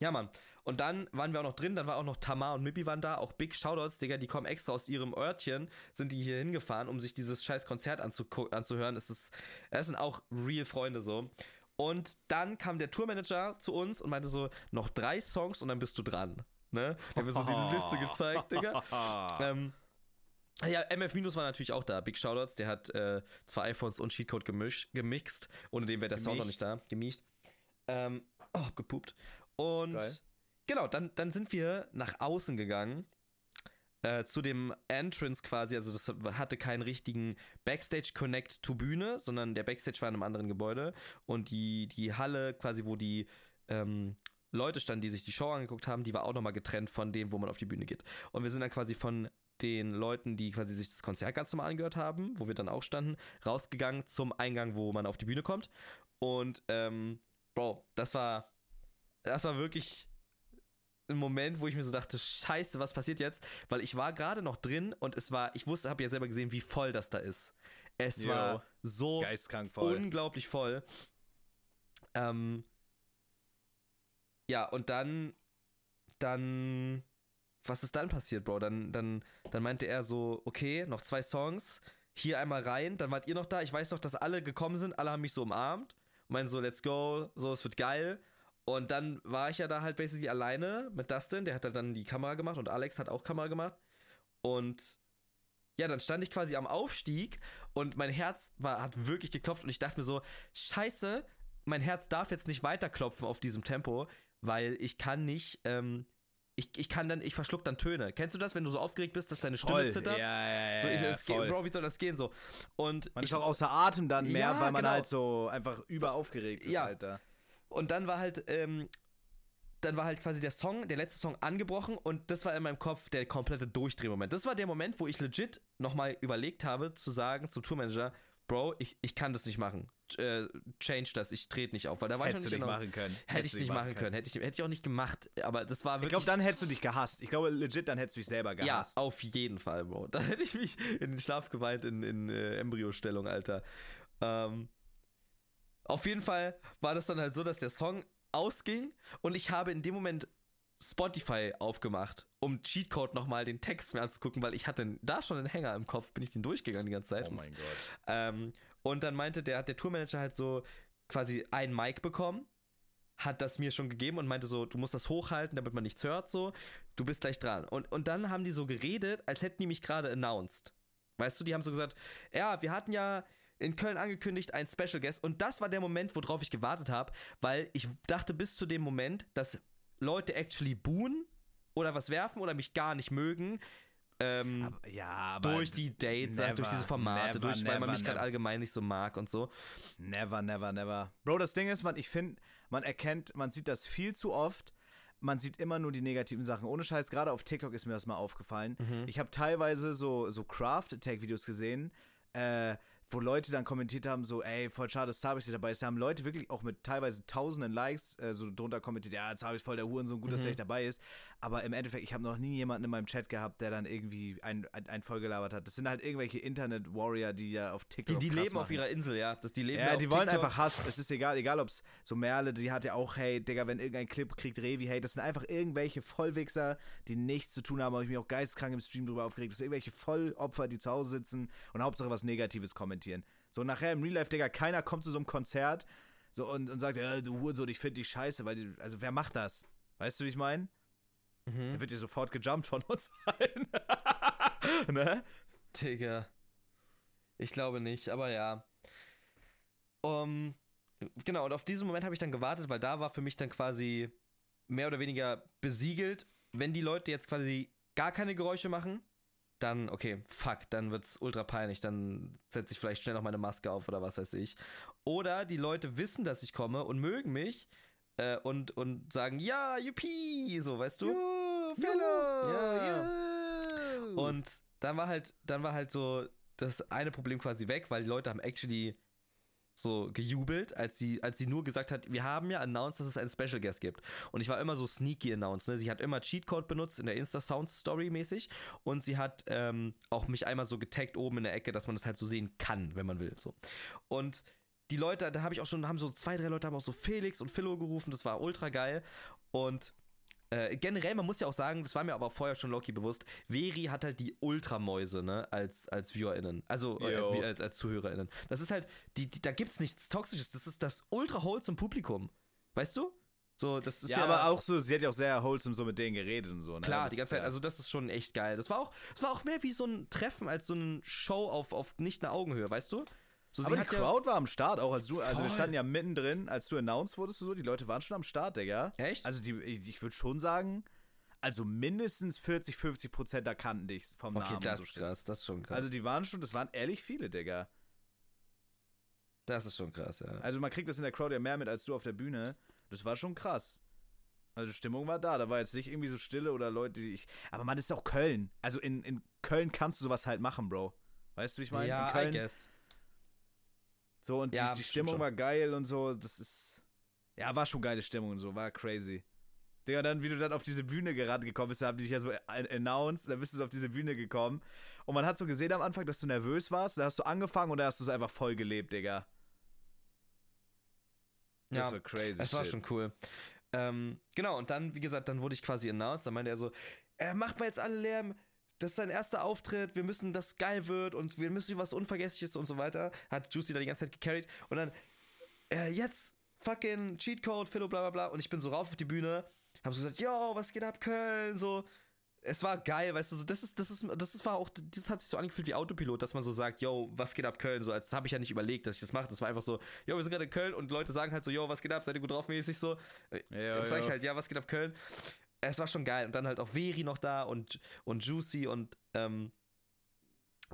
Speaker 2: Ja, Mann. Und dann waren wir auch noch drin, dann war auch noch Tamar und Mippi waren da, auch Big Shoutouts, Digga, die kommen extra aus ihrem Örtchen, sind die hier hingefahren, um sich dieses scheiß Konzert anzuhören. Es ist, es sind auch real Freunde so. Und dann kam der Tourmanager zu uns und meinte so, noch drei Songs und dann bist du dran. Ne? Der mir so die Liste [LAUGHS] gezeigt, Digga. ähm, ja, MF Minus war natürlich auch da. Big Shoutouts, der hat äh, zwei iPhones und Cheatcode gemisch, gemixt. Ohne den wäre der Sound noch nicht da. Gemischt. Ähm, oh, gepupt. Und Geil. genau, dann, dann sind wir nach außen gegangen. Äh, zu dem Entrance quasi, also das hatte keinen richtigen Backstage Connect to Bühne, sondern der Backstage war in einem anderen Gebäude und die, die Halle quasi, wo die ähm, Leute standen, die sich die Show angeguckt haben, die war auch nochmal getrennt von dem, wo man auf die Bühne geht. Und wir sind dann quasi von den Leuten, die quasi sich das Konzert ganz normal angehört haben, wo wir dann auch standen, rausgegangen zum Eingang, wo man auf die Bühne kommt. Und, ähm, Bro, das war, das war wirklich ein Moment, wo ich mir so dachte, scheiße, was passiert jetzt? Weil ich war gerade noch drin und es war, ich wusste, habe ja selber gesehen, wie voll das da ist. Es Yo, war so
Speaker 1: voll.
Speaker 2: unglaublich voll. Ähm, ja, und dann, dann was ist dann passiert, Bro? Dann, dann, dann meinte er so, okay, noch zwei Songs, hier einmal rein, dann wart ihr noch da. Ich weiß noch, dass alle gekommen sind, alle haben mich so umarmt meinen so, let's go, so, es wird geil. Und dann war ich ja da halt basically alleine mit Dustin, der hat dann die Kamera gemacht und Alex hat auch Kamera gemacht. Und ja, dann stand ich quasi am Aufstieg und mein Herz war, hat wirklich geklopft und ich dachte mir so, scheiße, mein Herz darf jetzt nicht weiterklopfen auf diesem Tempo, weil ich kann nicht ähm, ich, ich kann dann, ich verschluck dann Töne. Kennst du das, wenn du so aufgeregt bist, dass deine Stimme
Speaker 1: voll.
Speaker 2: zittert?
Speaker 1: Ja, ja, ja.
Speaker 2: So, ich,
Speaker 1: es
Speaker 2: geht, Bro, wie soll das gehen so? Und
Speaker 1: man ich, ist auch außer Atem dann mehr, ja, weil man genau. halt so einfach überaufgeregt ist
Speaker 2: ja.
Speaker 1: halt da.
Speaker 2: Und dann war halt, ähm, dann war halt quasi der Song, der letzte Song angebrochen und das war in meinem Kopf der komplette Durchdrehmoment. Das war der Moment, wo ich legit nochmal überlegt habe, zu sagen zum Tourmanager, Bro, ich, ich kann das nicht machen. Äh, change das, ich trete nicht auf, weil da war
Speaker 1: hättest
Speaker 2: ich noch
Speaker 1: nicht machen können.
Speaker 2: Hätte ich nicht machen können. können. Hätte ich, hätte ich auch nicht gemacht, aber das war wirklich.
Speaker 1: Ich glaube, dann hättest du dich gehasst. Ich glaube, legit, dann hättest du dich selber gehasst.
Speaker 2: Ja, auf jeden Fall, Bro. Da hätte ich mich in den Schlaf geweint in, in äh, Embryostellung, Alter. Ähm, auf jeden Fall war das dann halt so, dass der Song ausging und ich habe in dem Moment Spotify aufgemacht, um Cheatcode nochmal den Text mir anzugucken, weil ich hatte da schon einen Hänger im Kopf, bin ich den durchgegangen die ganze Zeit.
Speaker 1: Oh mein Gott.
Speaker 2: Ähm, und dann meinte der, der Tourmanager halt so quasi ein Mic bekommen, hat das mir schon gegeben und meinte so, du musst das hochhalten, damit man nichts hört, so, du bist gleich dran. Und, und dann haben die so geredet, als hätten die mich gerade announced. Weißt du, die haben so gesagt, ja, wir hatten ja in Köln angekündigt, ein Special Guest. Und das war der Moment, worauf ich gewartet habe, weil ich dachte bis zu dem Moment, dass Leute actually buhen oder was werfen oder mich gar nicht mögen. Ähm,
Speaker 1: aber, ja, aber
Speaker 2: durch die Dates, never, durch diese Formate, never, durch, weil never, man mich gerade allgemein nicht so mag und so.
Speaker 1: Never, never, never. Bro, das Ding ist, man, ich finde, man erkennt, man sieht das viel zu oft. Man sieht immer nur die negativen Sachen. Ohne Scheiß, gerade auf TikTok ist mir das mal aufgefallen. Mhm. Ich habe teilweise so, so Craft-Attack-Videos gesehen, äh, wo Leute dann kommentiert haben, so, ey, voll schade, dass Zabis nicht dabei ist. Da haben Leute wirklich auch mit teilweise tausenden Likes äh, so drunter kommentiert, ja, Zabis voll der Hurensohn, gut, mhm. dass er nicht dabei ist. Aber im Endeffekt, ich habe noch nie jemanden in meinem Chat gehabt, der dann irgendwie ein, ein, ein vollgelabert hat. Das sind halt irgendwelche Internet-Warrior, die ja auf TikTok
Speaker 2: Die, die leben machen. auf ihrer Insel, ja. Das, die leben
Speaker 1: ja, die wollen TikTok. einfach Hass. Es ist egal, egal ob es so Merle, die hat ja auch Hate, Digga, wenn irgendein Clip kriegt Revi Hate. Das sind einfach irgendwelche Vollwichser, die nichts zu tun haben. Habe ich mich auch geisteskrank im Stream drüber aufgeregt. Das sind irgendwelche Vollopfer, die zu Hause sitzen und Hauptsache was Negatives kommentieren. So nachher im Real Life, Digga, keiner kommt zu so einem Konzert so und, und sagt, ja, du Hurensohn, ich finde dich scheiße, weil die, also wer macht das? Weißt du, wie ich meine? Mhm. Da wird dir sofort gejumpt von uns allen. [LAUGHS]
Speaker 2: ne? Digga. Ich glaube nicht, aber ja. Um, genau, und auf diesen Moment habe ich dann gewartet, weil da war für mich dann quasi mehr oder weniger besiegelt, wenn die Leute jetzt quasi gar keine Geräusche machen, dann, okay, fuck, dann wird's ultra peinlich, dann setze ich vielleicht schnell noch meine Maske auf oder was weiß ich. Oder die Leute wissen, dass ich komme und mögen mich äh, und, und sagen, ja, yuppie, so, weißt du?
Speaker 1: Yo, fellow,
Speaker 2: ja. Yo. Und dann war halt, dann war halt so das eine Problem quasi weg, weil die Leute haben actually so gejubelt, als sie, als sie nur gesagt hat, wir haben ja announced, dass es einen Special Guest gibt. Und ich war immer so sneaky announced. Ne? Sie hat immer Cheatcode benutzt in der Insta-Sound-Story mäßig. Und sie hat ähm, auch mich einmal so getaggt oben in der Ecke, dass man das halt so sehen kann, wenn man will. So. Und die Leute, da habe ich auch schon, haben so zwei, drei Leute haben auch so Felix und Philo gerufen, das war ultra geil. Und äh, generell, man muss ja auch sagen, das war mir aber vorher schon Loki bewusst, Veri hat halt die Ultramäuse, ne, als, als ViewerInnen. Also äh, als, als ZuhörerInnen. Das ist halt, die, die, da gibt's nichts Toxisches, das ist das ultra wholesome Publikum. Weißt du? So, das ist
Speaker 1: Ja,
Speaker 2: ja,
Speaker 1: aber auch so, sie hat ja auch sehr wholesome so mit denen geredet und so. Ne?
Speaker 2: Klar,
Speaker 1: Das
Speaker 2: die ganze Zeit,
Speaker 1: ja-
Speaker 2: also das ist schon echt geil. Das war auch, das war auch mehr wie so ein Treffen als so eine Show auf, auf nicht einer Augenhöhe, weißt du? So,
Speaker 1: aber die
Speaker 2: hat ja,
Speaker 1: Crowd war am Start, auch als du, also wir
Speaker 2: Voll.
Speaker 1: standen ja mittendrin, als du announced wurdest und so, die Leute waren schon am Start, Digga.
Speaker 2: Echt?
Speaker 1: Also die, ich, würde schon sagen, also mindestens 40, 50 Prozent da kannten dich vom
Speaker 2: okay,
Speaker 1: Namen.
Speaker 2: das
Speaker 1: und
Speaker 2: ist
Speaker 1: so.
Speaker 2: krass, das ist schon krass.
Speaker 1: Also die waren schon, das waren ehrlich viele, Digga.
Speaker 2: das ist schon krass, ja.
Speaker 1: Also man kriegt das in der Crowd ja mehr mit als du auf der Bühne. Das war schon krass. Also Stimmung war da, da war jetzt nicht irgendwie so Stille oder Leute, die ich. Aber man ist auch Köln. Also in, in Köln kannst du sowas halt machen, Bro. Weißt du, wie ich meine?
Speaker 2: ja,
Speaker 1: in Köln.
Speaker 2: I guess.
Speaker 1: So, und
Speaker 2: Ja,
Speaker 1: die, die Stimmung
Speaker 2: schon.
Speaker 1: war geil und so. Das ist. Ja, war schon geile Stimmung und so, war crazy. Digga, dann, wie du dann auf diese Bühne gerannt gekommen bist, da haben die dich ja so an- announced, dann bist du so auf diese Bühne gekommen. Und man hat so gesehen am Anfang, dass du nervös warst, da hast du angefangen und da hast du es einfach voll gelebt, Digga. Das
Speaker 2: Ja,
Speaker 1: war crazy.
Speaker 2: Das war schon cool. Ähm, genau, und dann, wie gesagt, dann wurde ich quasi announced. Dann meinte er so: äh, Macht mal jetzt alle Lärm. Das ist sein erster Auftritt. Wir müssen, dass geil wird und wir müssen was Unvergessliches und so weiter. Hat Juicy da die ganze Zeit gecarried. Und dann, äh, jetzt fucking Cheatcode, Philo, bla bla bla. Und ich bin so rauf auf die Bühne. Hab so gesagt: Yo, was geht ab, Köln? So. Es war geil, weißt du, so, das ist, das ist, das ist, war auch, das hat sich so angefühlt wie Autopilot, dass man so sagt, yo, was geht ab Köln? So, als habe ich ja nicht überlegt, dass ich das mache. Das war einfach so, yo, wir sind gerade in Köln und Leute sagen halt so, yo, was geht ab? Seid ihr gut drauf mäßig so?
Speaker 1: Ja,
Speaker 2: Dann sag ich halt, ja, was geht ab Köln? Es war schon geil. Und dann halt auch Veri noch da und, und Juicy und ähm,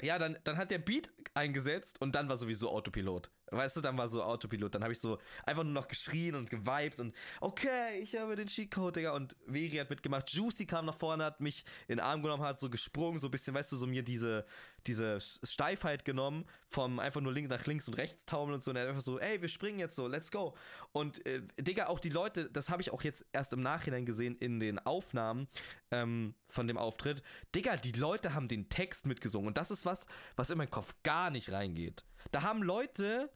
Speaker 2: ja, dann, dann hat der Beat eingesetzt und dann war sowieso Autopilot. Weißt du, dann war so Autopilot. Dann habe ich so einfach nur noch geschrien und geweibt und okay, ich habe den Cheatcode, Digga. Und Veri hat mitgemacht. Juicy kam nach vorne, hat mich in den Arm genommen, hat so gesprungen, so ein bisschen, weißt du, so mir diese, diese Steifheit genommen, vom einfach nur link nach links und rechts taumeln und so. Und er hat einfach so, ey, wir springen jetzt so, let's go. Und äh, Digga, auch die Leute, das habe ich auch jetzt erst im Nachhinein gesehen in den Aufnahmen ähm, von dem Auftritt. Digga, die Leute haben den Text mitgesungen. Und das ist was, was in meinen Kopf gar nicht reingeht. Da haben Leute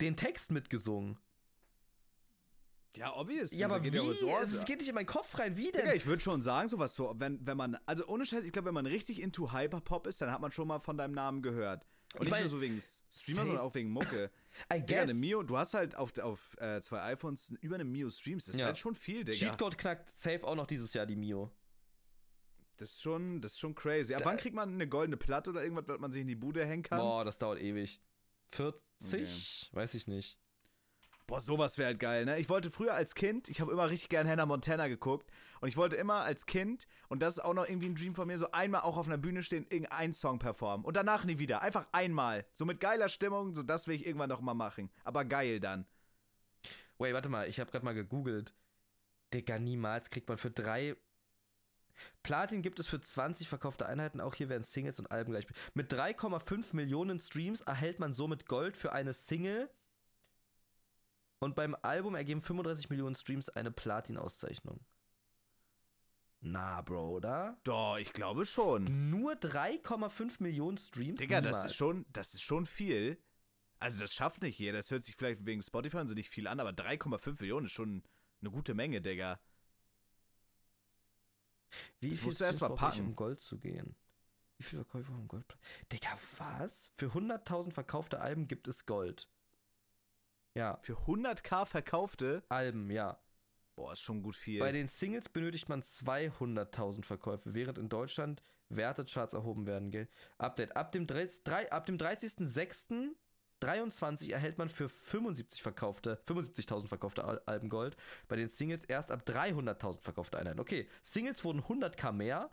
Speaker 2: den Text mitgesungen.
Speaker 1: Ja, obvious.
Speaker 2: Ja, aber wie?
Speaker 1: Ohr.
Speaker 2: Es geht nicht in meinen Kopf rein. Wie denn?
Speaker 1: Digga, ich würde schon sagen, sowas so, wenn, wenn man, also ohne Scheiß, ich glaube, wenn man richtig into Hyperpop ist, dann hat man schon mal von deinem Namen gehört. Und
Speaker 2: Ich
Speaker 1: nicht
Speaker 2: mein,
Speaker 1: nur so wegen Streamer, sondern auch wegen Mucke.
Speaker 2: I
Speaker 1: Digga,
Speaker 2: guess.
Speaker 1: Mio, du hast halt auf, auf äh, zwei iPhones über eine Mio Streams. Das ist
Speaker 2: Ja.
Speaker 1: halt schon viel, Digga.
Speaker 2: Cheatcode knackt safe auch noch dieses Jahr die Mio.
Speaker 1: Das ist schon, das ist schon crazy. Ab
Speaker 2: Da-
Speaker 1: wann kriegt man eine goldene Platte oder irgendwas, was man sich in die Bude hängen kann?
Speaker 2: Boah, das dauert ewig. 40? Weiß ich nicht.
Speaker 1: Boah, sowas wäre halt geil, ne? Ich wollte früher als Kind, ich habe immer richtig gern Hannah Montana geguckt und ich wollte immer als Kind, und das ist auch noch irgendwie ein Dream von mir, so einmal auch auf einer Bühne stehen, irgendeinen Song performen und danach nie wieder. Einfach einmal. So mit geiler Stimmung, so das will ich irgendwann noch mal machen. Aber geil dann.
Speaker 2: Wait, warte mal, ich habe gerade mal gegoogelt. Digga, niemals kriegt man für drei. Platin gibt es für 20 verkaufte Einheiten, auch hier werden Singles und Alben gleich. Mit 3,5 Millionen Streams erhält man somit Gold für eine Single. Und beim Album ergeben 35 Millionen Streams eine Platin-Auszeichnung. Na, Bro, oder?
Speaker 1: Doch, ich glaube schon.
Speaker 2: Nur 3,5 Millionen Streams?
Speaker 1: Digga, das ist schon, das ist schon viel. Also das schafft nicht jeder. Das hört sich vielleicht wegen Spotify und so nicht viel an, aber 3,5 Millionen ist schon eine gute Menge, Digga.
Speaker 2: Wie
Speaker 1: Das
Speaker 2: viel
Speaker 1: musst du erst
Speaker 2: Streams
Speaker 1: mal
Speaker 2: brauche ich,
Speaker 1: packen.
Speaker 2: um Gold zu gehen? Wie viele Verkäufe haben Gold? Digga, was? Für 100.000 verkaufte Alben gibt es Gold. Ja,
Speaker 1: Für 100k verkaufte,
Speaker 2: Alben, ja.
Speaker 1: boah, ist schon gut viel.
Speaker 2: Bei den Singles benötigt man 200.000 Verkäufe, während in Deutschland Wertecharts erhoben werden. Gell? Update. Ab dem, 30 drei- ab dem 30.06.23 erhält man für 75 verkaufte, 75.000 verkaufte Al Alben Gold. Bei den Singles erst ab 300.000 verkaufte Einheiten. Okay, Singles wurden 100k mehr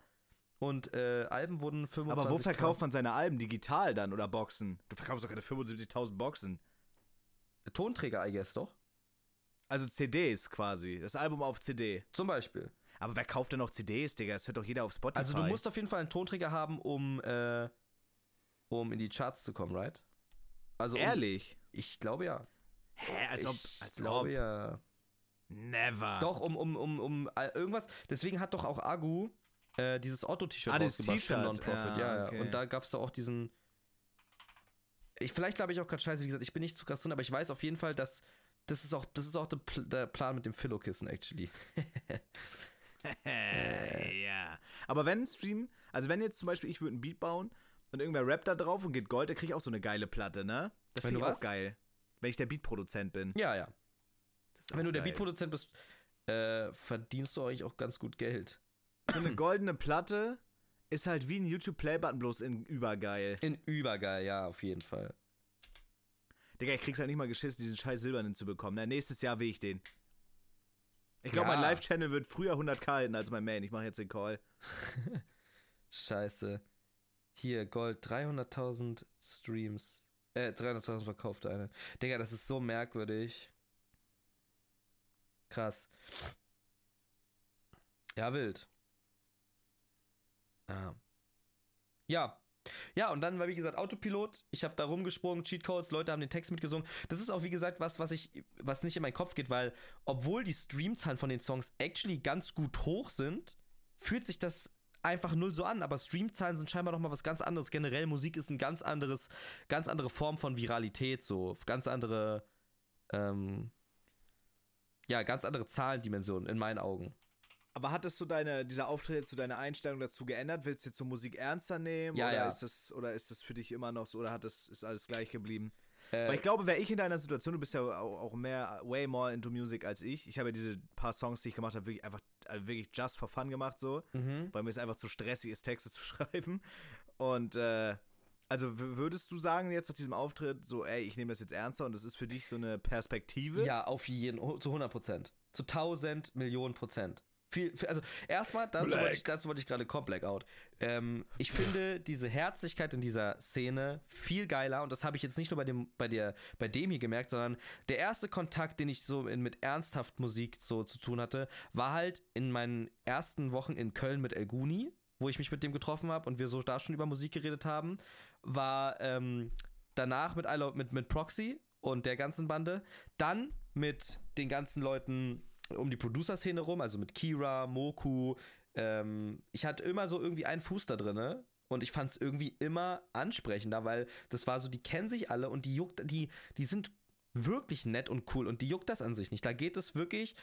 Speaker 2: und äh, Alben wurden 25k.
Speaker 1: aber wo verkauft man seine Alben? Digital dann oder Boxen? Du verkaufst doch keine 75.000 Boxen.
Speaker 2: Tonträger, I guess, doch?
Speaker 1: Also CDs quasi. Das Album auf CD.
Speaker 2: Zum Beispiel.
Speaker 1: Aber wer kauft denn noch CDs, Digga? Das hört doch jeder auf Spotify.
Speaker 2: Also du musst auf jeden Fall einen Tonträger haben, um, äh, um in die Charts zu kommen, right? Also um,
Speaker 1: Ehrlich?
Speaker 2: Ich glaube ja.
Speaker 1: Hä? Als ob.
Speaker 2: ich
Speaker 1: Als
Speaker 2: glaube
Speaker 1: ob.
Speaker 2: ja.
Speaker 1: Never.
Speaker 2: Doch, um, um, um, um äh, irgendwas. Deswegen hat doch auch Agu äh, dieses Otto-T-Shirt
Speaker 1: Ah,
Speaker 2: rausgebracht für. Non-Profit. Ja,
Speaker 1: Ja,
Speaker 2: ja.
Speaker 1: okay.
Speaker 2: Und da gab es doch auch diesen. ich, vielleicht glaube ich auch gerade scheiße, wie gesagt, ich bin nicht zu krass drin, aber ich weiß auf jeden Fall, dass das ist auch, das ist auch der, der Plan mit dem Philo-Kissen, actually. [LAUGHS]
Speaker 1: ja. Aber wenn ein Stream, also wenn jetzt zum Beispiel ich würde ein Beat bauen und irgendwer rappt da drauf und geht Gold, dann krieg ich auch so eine geile Platte, ne? Das finde ich
Speaker 2: was?
Speaker 1: auch geil. Wenn ich der Beatproduzent bin.
Speaker 2: ja, ja. Wenn du der
Speaker 1: geil.
Speaker 2: Beatproduzent bist, äh, verdienst du eigentlich auch ganz gut Geld.
Speaker 1: So eine goldene Platte ist halt wie ein YouTube-Playbutton, bloß in übergeil.
Speaker 2: In übergeil, ja, auf jeden Fall.
Speaker 1: Digga, ich krieg's halt nicht mal geschissen, diesen scheiß Silbernen zu bekommen. Na, nächstes Jahr will ich den. Ich glaube,
Speaker 2: Ja.
Speaker 1: mein Live-Channel wird früher 100k halten als mein Main. Ich mache jetzt den Call. [LAUGHS]
Speaker 2: Scheiße. Hier, Gold, 300.000 Streams. Äh, 300.000 verkaufte eine. Digga, das ist so merkwürdig. Krass. Ja, wild. Ja. Ja. Ja, und dann war wie gesagt Autopilot. Ich habe da rumgesprungen, Cheatcodes, Leute haben den Text mitgesungen. Das ist auch wie gesagt was, was ich, was nicht in meinen Kopf geht, weil obwohl die Streamzahlen von den Songs actually ganz gut hoch sind, fühlt sich das einfach null so an. Aber Streamzahlen sind scheinbar noch mal was ganz anderes. Generell Musik ist ein ganz anderes, ganz andere Form von Viralität, so ganz andere, ähm, ja, ganz andere Zahlendimensionen in meinen Augen.
Speaker 1: Aber hattest du deine, dieser Auftritt zu deiner Einstellung dazu geändert? Willst du jetzt so Musik ernster nehmen?
Speaker 2: Ja,
Speaker 1: oder
Speaker 2: ja.
Speaker 1: Ist das, oder ist das für dich immer noch so? Oder hat das, ist alles gleich geblieben?
Speaker 2: Äh,
Speaker 1: Weil ich glaube, wäre ich in deiner Situation, du bist ja auch, mehr, way more into Music als ich. Ich habe ja diese paar Songs, die ich gemacht habe, wirklich einfach, also wirklich just for fun gemacht, so.
Speaker 2: mhm.
Speaker 1: Weil mir es einfach zu stressig ist, Texte zu [LAUGHS] schreiben. Und, äh, also würdest du sagen jetzt nach diesem Auftritt so, ey, ich nehme das jetzt ernster und das ist für dich so eine Perspektive?
Speaker 2: Ja, auf jeden, zu 100 Prozent. Zu 1000 Millionen Prozent. Viel, also erstmal, dazu wollte ich, dazu wollte ich gerade kommt Blackout. Ähm, ich finde diese Herzlichkeit in dieser Szene viel geiler und das habe ich jetzt nicht nur bei dem, bei der, bei dem hier gemerkt, sondern der erste Kontakt, den ich so in, mit ernsthaft Musik so zu tun hatte, war halt in meinen ersten Wochen in Köln mit El Guni, wo ich mich mit dem getroffen habe und wir so da schon über Musik geredet haben, war ähm, danach mit, mit, mit Proxy und der ganzen Bande, dann mit den ganzen Leuten um die Producer-Szene rum, also mit Kira, Moku. Ähm, ich hatte immer so irgendwie einen Fuß da drinne und ich fand es irgendwie immer ansprechender, weil das war so, die kennen sich alle und die juckt, die, die sind wirklich nett und cool und die juckt das an sich nicht. Da geht es wirklich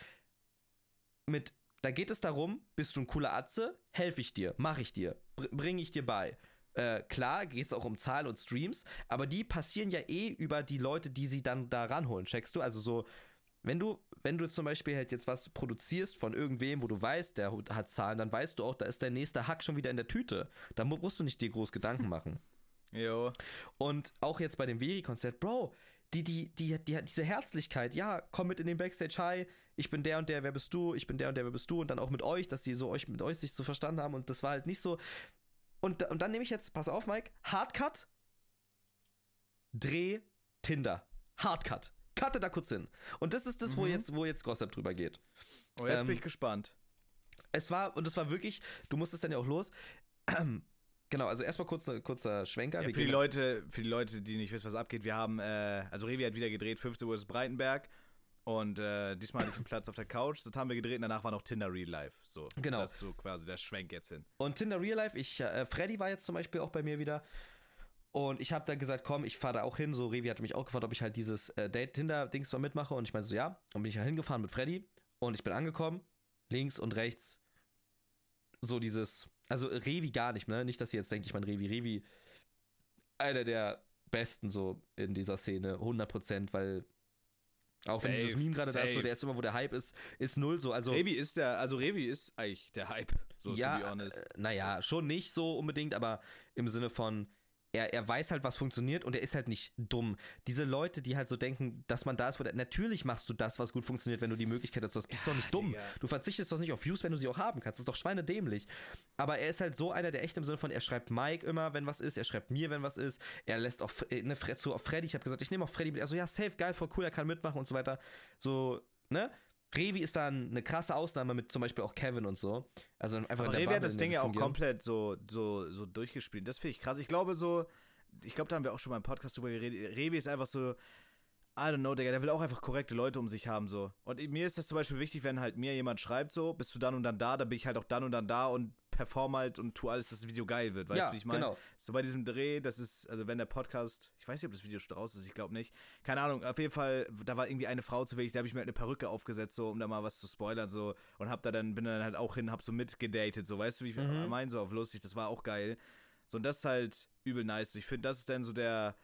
Speaker 2: mit, da geht es darum, bist du ein cooler Atze, helfe ich dir, mache ich dir, br bringe ich dir bei. Äh, klar geht es auch um Zahlen und Streams, aber die passieren ja eh über die Leute, die sie dann da ranholen, checkst du? Also so, wenn du, wenn du zum Beispiel halt jetzt was produzierst von irgendwem, wo du weißt, der hat Zahlen, dann weißt du auch, da ist der nächste Hack schon wieder in der Tüte. Da mu- musst du nicht dir groß Gedanken machen. [LAUGHS]
Speaker 1: Jo.
Speaker 2: Und auch jetzt bei dem Veri-Konzert, Bro, die, die, die, die, diese Herzlichkeit, ja, komm mit in den Backstage, hi, ich bin der und der, wer bist du, ich bin der und der, wer bist du, und dann auch mit euch, dass die so euch mit euch sich so verstanden haben und das war halt nicht so. Und, und dann nehme ich jetzt, pass auf, Mike, Hardcut, Dreh, Tinder. Hardcut. Cutte da kurz hin. Und das ist das, wo
Speaker 1: Mhm.
Speaker 2: jetzt, wo jetzt Gossip drüber geht.
Speaker 1: Oh, jetzt
Speaker 2: Ähm,
Speaker 1: bin ich gespannt.
Speaker 2: Es war, und es war wirklich, du musstest dann ja auch los. [CLEARS THROAT] genau, also erstmal kurz, kurzer Schwenker.
Speaker 1: Ja, für, die Leute, für die Leute, die nicht wissen, was abgeht, wir haben, äh, also Revi hat wieder gedreht, 15 Uhr ist Breitenberg. Und äh, diesmal hatte ich einen Platz auf der Couch. Das haben wir gedreht und danach war noch Tinder Real Life. So,
Speaker 2: Genau.
Speaker 1: Das ist so quasi der Schwenk jetzt hin.
Speaker 2: Und Tinder Real Life, ich, äh, Freddy war jetzt zum Beispiel auch bei mir wieder. Und ich habe da gesagt, komm, ich fahre da auch hin. So, Revi hatte mich auch gefragt, ob ich halt dieses äh, Date-Tinder-Dings mal mitmache. Und ich meinte so, ja. Und bin ich da hingefahren mit Freddy. Und ich bin angekommen. Links und rechts. So dieses. Also Revi gar nicht, ne? Nicht, dass ihr jetzt denkt, ich meine Revi. Revi, einer der besten so in dieser Szene. 100%, weil. Auch wenn dieses
Speaker 1: Safe,
Speaker 2: Meme gerade da ist, so,
Speaker 1: safe.
Speaker 2: der ist immer, wo der Hype ist, ist null so. Also,
Speaker 1: Revi ist der, also Revi ist eigentlich der Hype, so to be
Speaker 2: ja,
Speaker 1: honest.
Speaker 2: äh, naja, schon nicht so unbedingt, aber im Sinne von, er, er weiß halt, was funktioniert und er ist halt nicht dumm. Diese Leute, die halt so denken, dass man da ist, wo der, natürlich machst du das, was gut funktioniert, wenn du die Möglichkeit dazu hast. Bist
Speaker 1: Ja,
Speaker 2: doch nicht dumm.
Speaker 1: Digga.
Speaker 2: Du verzichtest doch nicht auf Views, wenn du sie auch haben kannst. Das ist doch schweinedämlich. Aber er ist halt so einer, der echt im Sinne von, er schreibt Mike immer, wenn was ist, er schreibt mir, wenn was ist. Er lässt auch äh, ne, so auf Freddy, ich habe gesagt, ich nehme auch Freddy mit. Er so, ja, safe, geil, voll cool, er kann mitmachen und so weiter. So, ne? Revi ist dann eine krasse Ausnahme mit zum Beispiel auch Kevin und so. Also einfach
Speaker 1: Aber Revi hat das Ding ja auch komplett so, so, so durchgespielt. Das finde ich krass. Ich glaube so, ich glaube, da haben wir auch schon mal im Podcast drüber geredet. Revi ist einfach so, I don't know, Digga, der will auch einfach korrekte Leute um sich haben, so. Und mir ist das zum Beispiel wichtig, wenn halt mir jemand schreibt, so, bist du dann und dann da, dann bin ich halt auch dann und dann da und perform halt und tu alles, dass das Video geil wird. Weißt
Speaker 2: ja,
Speaker 1: du, wie ich meine?
Speaker 2: genau.
Speaker 1: So bei diesem Dreh, das ist, also wenn der Podcast, ich weiß nicht, ob das Video schon raus ist, ich glaube nicht. Keine Ahnung, auf jeden Fall, da war irgendwie eine Frau zu wenig, da habe ich mir halt eine Perücke aufgesetzt, so, um da mal was zu spoilern, so, und hab da dann, bin dann halt auch hin, hab so mitgedatet, so, weißt du, wie ich
Speaker 2: Mhm.
Speaker 1: meine, so auf lustig, das war auch geil. So, und das ist halt übel nice. Und ich finde, das ist dann so der,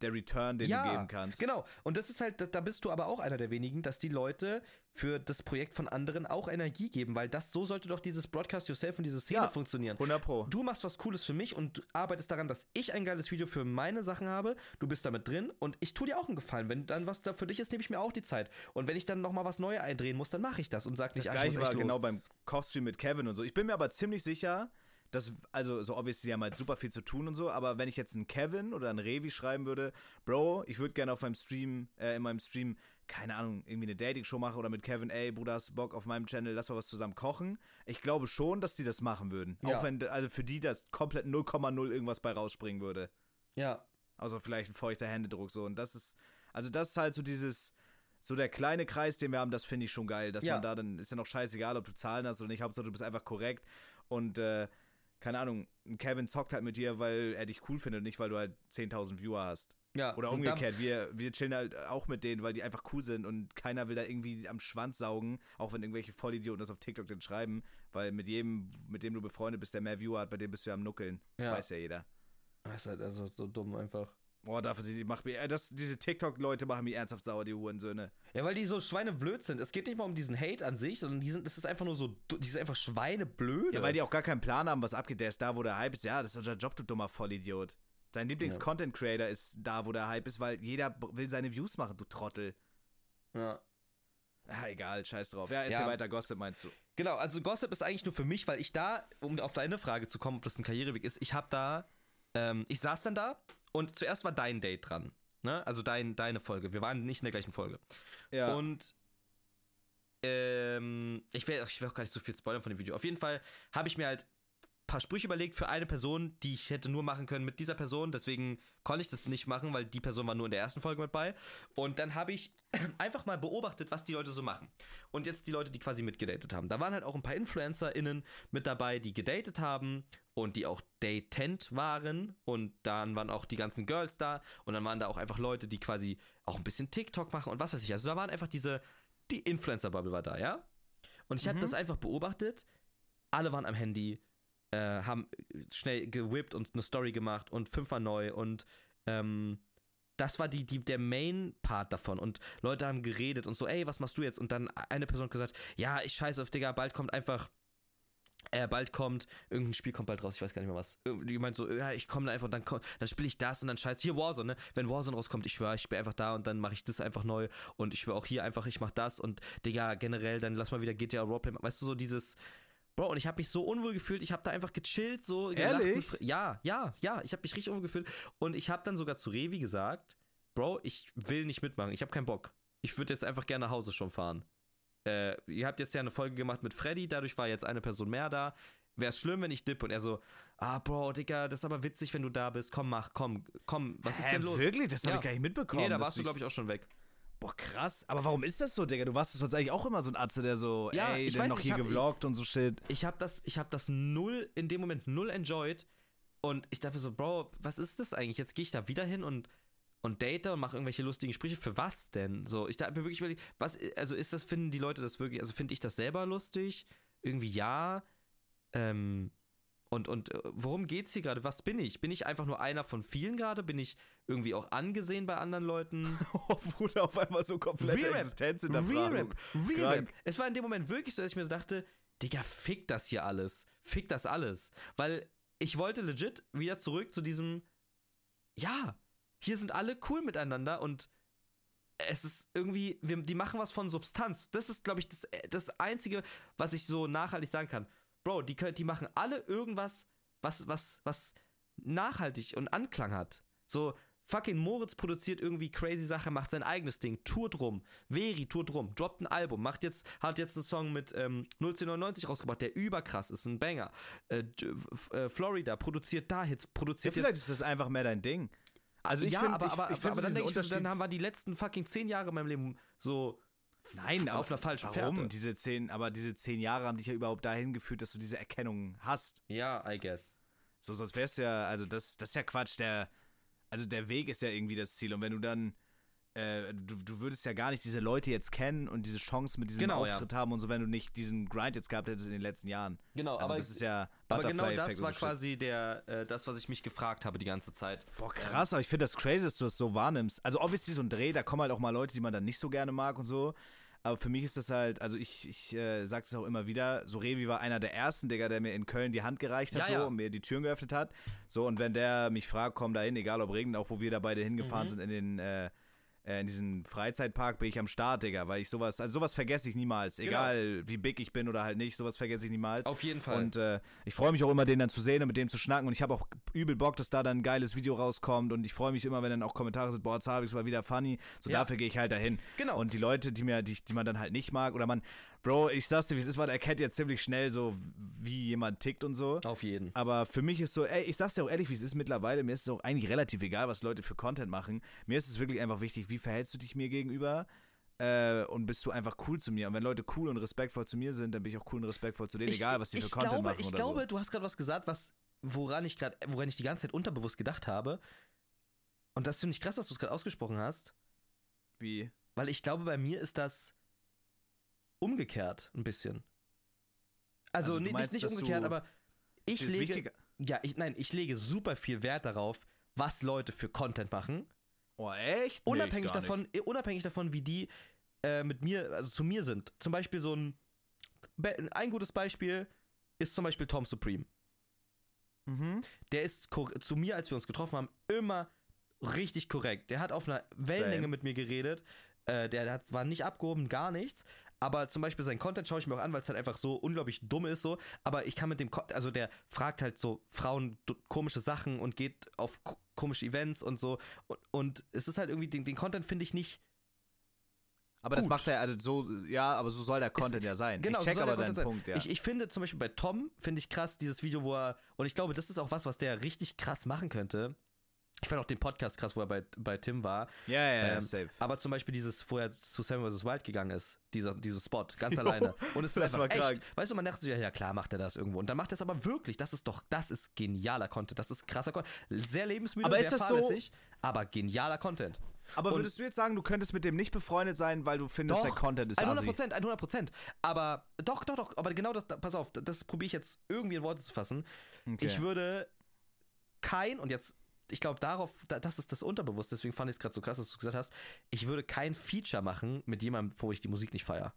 Speaker 1: der Return, den
Speaker 2: Ja,
Speaker 1: du geben kannst.
Speaker 2: Genau. Und das ist halt, da- da bist du aber auch einer der wenigen, dass die Leute für das Projekt von anderen auch Energie geben, weil das so sollte doch dieses Broadcast Yourself und diese Szene
Speaker 1: Ja.
Speaker 2: funktionieren.
Speaker 1: 100 Pro.
Speaker 2: Du machst was Cooles für mich und arbeitest daran, dass ich ein geiles Video für meine Sachen habe. Du bist damit drin und ich tue dir auch einen Gefallen. Wenn dann was da für dich ist, nehme ich mir auch die Zeit. Und wenn ich dann nochmal was Neues eindrehen muss, dann mache ich das und sag nicht,
Speaker 1: Das
Speaker 2: ah, ich
Speaker 1: gleiche war
Speaker 2: los.
Speaker 1: genau beim Kochstream mit Kevin und so. Ich bin mir aber ziemlich sicher, dass, also so obviously, die haben halt super viel zu tun und so, aber wenn ich jetzt einen Kevin oder einen Revi schreiben würde, Bro, ich würde gerne auf meinem Stream, äh, in meinem Stream, keine Ahnung, irgendwie eine Dating-Show machen oder mit Kevin, ey, Bruder, hast du Bock auf meinem Channel, lass mal was zusammen kochen. Ich glaube schon, dass die das machen würden.
Speaker 2: Ja.
Speaker 1: Auch wenn, also für die das komplett 0,0 irgendwas bei rausspringen würde.
Speaker 2: Ja,
Speaker 1: Also vielleicht ein feuchter Händedruck so. Und das ist, also das ist halt so dieses, so der kleine Kreis, den wir haben, das finde ich schon geil. Dass
Speaker 2: Ja.
Speaker 1: man da dann, ist ja noch scheißegal, ob du Zahlen hast oder nicht, Hauptsache du bist einfach korrekt. Und, äh, keine Ahnung, Kevin zockt halt mit dir, weil er dich cool findet und nicht, weil du halt 10.000 Viewer hast.
Speaker 2: Ja.
Speaker 1: Oder umgekehrt, wir, wir chillen halt auch mit denen, weil die einfach cool sind und keiner will da irgendwie am Schwanz saugen, auch wenn irgendwelche Vollidioten das auf TikTok dann schreiben, weil mit jedem, mit dem du befreundet bist, der mehr Viewer hat, bei dem bist du ja am Nuckeln.
Speaker 2: Ja.
Speaker 1: Weiß ja jeder.
Speaker 2: Das ist halt also so dumm einfach.
Speaker 1: Boah, dafür sind die, macht mir, äh, das, diese TikTok-Leute machen mich ernsthaft sauer, die Hurensöhne.
Speaker 2: Ja, weil die so schweineblöd sind. Es geht nicht mal um diesen Hate an sich, sondern die sind, es ist einfach nur so, die sind einfach schweineblöd.
Speaker 1: Ja, weil die auch gar keinen Plan haben, was abgeht. Der ist da, wo der Hype ist. Ja, das ist unser Job, du dummer Vollidiot. Dein Lieblings-Content-Creator ist da, wo der Hype ist, weil jeder will seine Views machen, du Trottel.
Speaker 2: ja.
Speaker 1: Ah, egal, scheiß drauf. Ja, erzähl
Speaker 2: Ja.
Speaker 1: weiter, Gossip meinst du.
Speaker 2: Genau, also Gossip ist eigentlich nur für mich, weil ich da, um auf deine Frage zu kommen, ob das ein Karriereweg ist, ich habe da, ähm, ich saß dann da und zuerst war dein Date dran. Ne? Also dein, deine Folge. Wir waren nicht in der gleichen Folge.
Speaker 1: Ja.
Speaker 2: Und ähm, ich will, ich will auch gar nicht so viel spoilern von dem Video. Auf jeden Fall habe ich mir halt paar Sprüche überlegt für eine Person, die ich hätte nur machen können mit dieser Person. Deswegen konnte ich das nicht machen, weil die Person war nur in der ersten Folge mit bei. Und dann habe ich [CLEARS THROAT] einfach mal beobachtet, was die Leute so machen. Und jetzt die Leute, die quasi mitgedatet haben. Da waren halt auch ein paar InfluencerInnen mit dabei, die gedatet haben und die auch datent waren. Und dann waren auch die ganzen Girls da. Und dann waren da auch einfach Leute, die quasi auch ein bisschen TikTok machen und was weiß ich. Also da waren einfach diese, die Influencer-Bubble war da, ja? Und ich habe
Speaker 1: Mhm.
Speaker 2: das einfach beobachtet. Alle waren am Handy, äh, haben schnell gewippt und eine Story gemacht und fünfmal neu und ähm, das war die, die, der Main-Part davon. Und Leute haben geredet und so, ey, was machst du jetzt? Und dann eine Person hat gesagt, ja, ich scheiße auf Digga, bald kommt einfach. Äh, bald kommt, irgendein Spiel kommt bald raus, ich weiß gar nicht mehr was. Die meint so, ja, ich komme da einfach und dann, komm- dann spiele ich das und dann scheiße. Hier Warzone, ne? Wenn Warzone rauskommt, ich schwöre, ich bin einfach da und dann mache ich das einfach neu und ich schwöre auch hier einfach, ich mache das und Digga, generell, dann lass mal wieder GTA Roleplay. Weißt du, so dieses. Bro, und ich habe mich so unwohl gefühlt, ich habe da einfach gechillt, so gelacht
Speaker 1: Ehrlich?
Speaker 2: Fre- Ja, ja, ja, ich habe mich richtig unwohl gefühlt. Und ich habe dann sogar zu Revi gesagt, Bro, ich will nicht mitmachen, ich habe keinen Bock. Ich würde jetzt einfach gerne nach Hause schon fahren. Äh, ihr habt jetzt ja eine Folge gemacht mit Freddy, dadurch war jetzt eine Person mehr da. Wäre es schlimm, wenn ich dipp und er so, ah, Bro, Digga, das ist aber witzig, wenn du da bist. Komm, mach, komm, komm, was ist
Speaker 1: Hä,
Speaker 2: denn los?
Speaker 1: wirklich? Das habe
Speaker 2: Ja.
Speaker 1: ich gar nicht mitbekommen.
Speaker 2: Nee, da warst du, glaube ich, auch schon weg.
Speaker 1: Boah, krass. Aber warum ist das so, Digga? Du warst sonst eigentlich auch immer so ein Atze, der so,
Speaker 2: Ja,
Speaker 1: ey,
Speaker 2: ich weiß,
Speaker 1: noch
Speaker 2: ich
Speaker 1: hier
Speaker 2: hab-
Speaker 1: gevloggt und so shit.
Speaker 2: ich habe das, ich habe das null, in dem Moment null enjoyed. Und ich dachte so, Bro, was ist das eigentlich? Jetzt gehe ich da wieder hin und, und date und mache irgendwelche lustigen Sprüche. Für was denn? So, ich dachte mir wirklich überlegt, was, also ist das, finden die Leute das wirklich, also finde ich das selber lustig? Irgendwie ja. Ähm, und, und äh, worum geht's hier gerade? Was bin ich? Bin ich einfach nur einer von vielen gerade? Bin ich irgendwie auch angesehen bei anderen Leuten? [LAUGHS]
Speaker 1: Bruder, auf einmal so komplette
Speaker 2: Re-Rap.
Speaker 1: Existenz in der.
Speaker 2: Re-Rap, Re-Rap. Es war in dem Moment wirklich so, dass ich mir so dachte, Digga, fick das hier alles. Fick das alles. Weil ich wollte legit wieder zurück zu diesem, ja, hier sind alle cool miteinander und es ist irgendwie, wir, die machen was von Substanz. Das ist, glaube ich, das, das Einzige, was ich so nachhaltig sagen kann. Bro, die, können, die machen alle irgendwas, was, was, was nachhaltig und Anklang hat. So, fucking Moritz produziert irgendwie crazy Sache, macht sein eigenes Ding, tourt rum. Veri tourt rum, droppt ein Album, macht jetzt, hat jetzt einen Song mit ähm, 01099 rausgebracht, der überkrass ist, ein Banger. Äh, äh, Florida produziert da Hits,
Speaker 1: Ja,
Speaker 2: produziert
Speaker 1: vielleicht
Speaker 2: jetzt
Speaker 1: ist das einfach mehr dein Ding. Also ich
Speaker 2: ja,
Speaker 1: finde,
Speaker 2: aber,
Speaker 1: ich,
Speaker 2: aber,
Speaker 1: ich find
Speaker 2: aber
Speaker 1: so
Speaker 2: dann denke ich, dann haben wir die letzten fucking zehn Jahre in meinem Leben so
Speaker 1: Nein,
Speaker 2: auf einer falschen
Speaker 1: warum?
Speaker 2: Fährte.
Speaker 1: Diese zehn, aber diese zehn Jahre haben dich ja überhaupt dahin geführt, dass du diese Erkennung hast.
Speaker 2: Ja, I guess.
Speaker 1: So, sonst wärst du ja, also das, das ist ja Quatsch. Der, also der Weg ist ja irgendwie das Ziel. Und wenn du dann, äh, du, du würdest ja gar nicht diese Leute jetzt kennen und diese Chance mit diesem
Speaker 2: Genau, ja.
Speaker 1: Auftritt haben und so, wenn du nicht diesen Grind jetzt gehabt hättest in den letzten Jahren.
Speaker 2: Genau,
Speaker 1: Also
Speaker 2: aber,
Speaker 1: das ist ja
Speaker 2: aber genau das war
Speaker 1: so Shit.
Speaker 2: quasi der, äh, das, was ich mich gefragt habe die ganze Zeit.
Speaker 1: Boah, krass, aber ich finde das crazy, dass du das so wahrnimmst. Also, obviously, so ein Dreh, da kommen halt auch mal Leute, die man dann nicht so gerne mag und so. Aber für mich ist das halt, also ich, ich äh, sag es auch immer wieder, so Revi war einer der ersten, Digga, der mir in Köln die Hand gereicht hat
Speaker 2: Ja,
Speaker 1: so,
Speaker 2: ja.
Speaker 1: und mir die Türen geöffnet hat. So, und wenn der mich fragt, komm da hin, egal ob Regen, auch wo wir da beide hingefahren
Speaker 2: Mhm.
Speaker 1: sind in den, äh, äh, in diesen Freizeitpark, bin ich am Start, Digga, weil ich sowas, also sowas vergesse ich niemals.
Speaker 2: Genau.
Speaker 1: Egal wie big ich bin oder halt nicht, sowas vergesse ich niemals.
Speaker 2: Auf jeden Fall.
Speaker 1: Und äh, ich freue mich auch immer, den dann zu sehen und mit dem zu schnacken. Und ich habe auch übel Bock, dass da dann ein geiles Video rauskommt. Und ich freue mich immer, wenn dann auch Kommentare sind, boah, Zabix war wieder funny. So
Speaker 2: Ja.
Speaker 1: dafür gehe ich halt dahin.
Speaker 2: Genau.
Speaker 1: Und die Leute, die mir, die, die man dann halt nicht mag, oder man, Bro, ich sag's dir, wie es ist, man erkennt jetzt ziemlich schnell so, wie jemand tickt und so.
Speaker 2: Auf jeden.
Speaker 1: Aber für mich ist so, ey, ich sag's dir auch ehrlich, wie es ist mittlerweile, mir ist es auch eigentlich relativ egal, was Leute für Content machen. Mir ist es wirklich einfach wichtig, wie verhältst du dich mir gegenüber? Äh, und bist du einfach cool zu mir? Und wenn Leute cool und respektvoll zu mir sind, dann bin ich auch cool und respektvoll zu denen, egal was die für
Speaker 2: ich
Speaker 1: Content
Speaker 2: glaube,
Speaker 1: machen
Speaker 2: Ich
Speaker 1: oder
Speaker 2: glaube,
Speaker 1: so.
Speaker 2: du hast gerade was gesagt, was, woran ich gerade, woran ich die ganze Zeit unterbewusst gedacht habe. Und das finde ich krass, dass du es gerade ausgesprochen hast,
Speaker 1: Wie?
Speaker 2: weil ich glaube, bei mir ist das umgekehrt ein bisschen. Also,
Speaker 1: Also
Speaker 2: ni-
Speaker 1: meinst,
Speaker 2: nicht, nicht umgekehrt, aber ich lege,
Speaker 1: wichtiger-
Speaker 2: ja, ich, nein, ich lege super viel Wert darauf, was Leute für Content machen.
Speaker 1: Oh, echt? Nee,
Speaker 2: Unabhängig
Speaker 1: gar
Speaker 2: davon, eh, unabhängig davon, wie die äh, mit mir, also zu mir sind. Zum Beispiel so ein, ein gutes Beispiel ist zum Beispiel Tom Supreme.
Speaker 1: Nicht. Mhm.
Speaker 2: Der ist zu mir, als wir uns getroffen haben, immer richtig korrekt. Der hat auf einer Wellenlänge
Speaker 1: Same.
Speaker 2: mit mir geredet. Äh, der hat, war nicht abgehoben, gar nichts. Aber zum Beispiel sein Content schaue ich mir auch an, weil es halt einfach so unglaublich dumm ist so. Aber ich kann mit dem, also der fragt halt so Frauen komische Sachen und geht auf ko- komische Events und so. Und, und es ist halt irgendwie, den, den Content finde ich nicht
Speaker 1: Aber das
Speaker 2: Gut.
Speaker 1: macht er, also so, ja, aber so soll der Content ja sein.
Speaker 2: Genau,
Speaker 1: ich
Speaker 2: so
Speaker 1: check
Speaker 2: soll
Speaker 1: aber
Speaker 2: der
Speaker 1: deinen
Speaker 2: sein.
Speaker 1: Punkt, ja.
Speaker 2: Ich, ich finde zum Beispiel bei Tom, finde ich krass, dieses Video, wo er, und ich glaube, das ist auch was, was der richtig krass machen könnte. Ich fand auch den Podcast krass, wo er bei, bei Tim war.
Speaker 1: ja, ja, ja,
Speaker 2: Ähm,
Speaker 1: safe.
Speaker 2: Aber zum Beispiel dieses, wo er zu Seven vs. Wild gegangen ist, dieser, dieser Spot, ganz alleine. [LAUGHS] Und es ist
Speaker 1: das
Speaker 2: einfach
Speaker 1: war
Speaker 2: echt.
Speaker 1: krank.
Speaker 2: Weißt du, man dachte sich, ja, ja, klar macht er das irgendwo. Und dann macht er es aber wirklich. Das ist doch, das ist genialer Content. Das ist krasser Content. Sehr lebensmüde,
Speaker 1: Aber
Speaker 2: sehr
Speaker 1: ist das so-
Speaker 2: fahrlässig, aber genialer Content.
Speaker 1: Aber
Speaker 2: und-
Speaker 1: würdest du jetzt sagen, du könntest mit dem nicht befreundet sein, weil du findest, der Content ist
Speaker 2: 100
Speaker 1: assi?
Speaker 2: Prozent, 100 Prozent. Aber doch, doch, doch. Aber genau das, pass auf, das probiere ich jetzt irgendwie in Worte zu fassen.
Speaker 1: Okay.
Speaker 2: Ich würde kein, und jetzt, ich glaube, darauf, da- das ist das Unterbewusst, deswegen fand ich es gerade so krass, dass du gesagt hast, ich würde kein Feature machen mit jemandem, wo ich die Musik nicht feiere.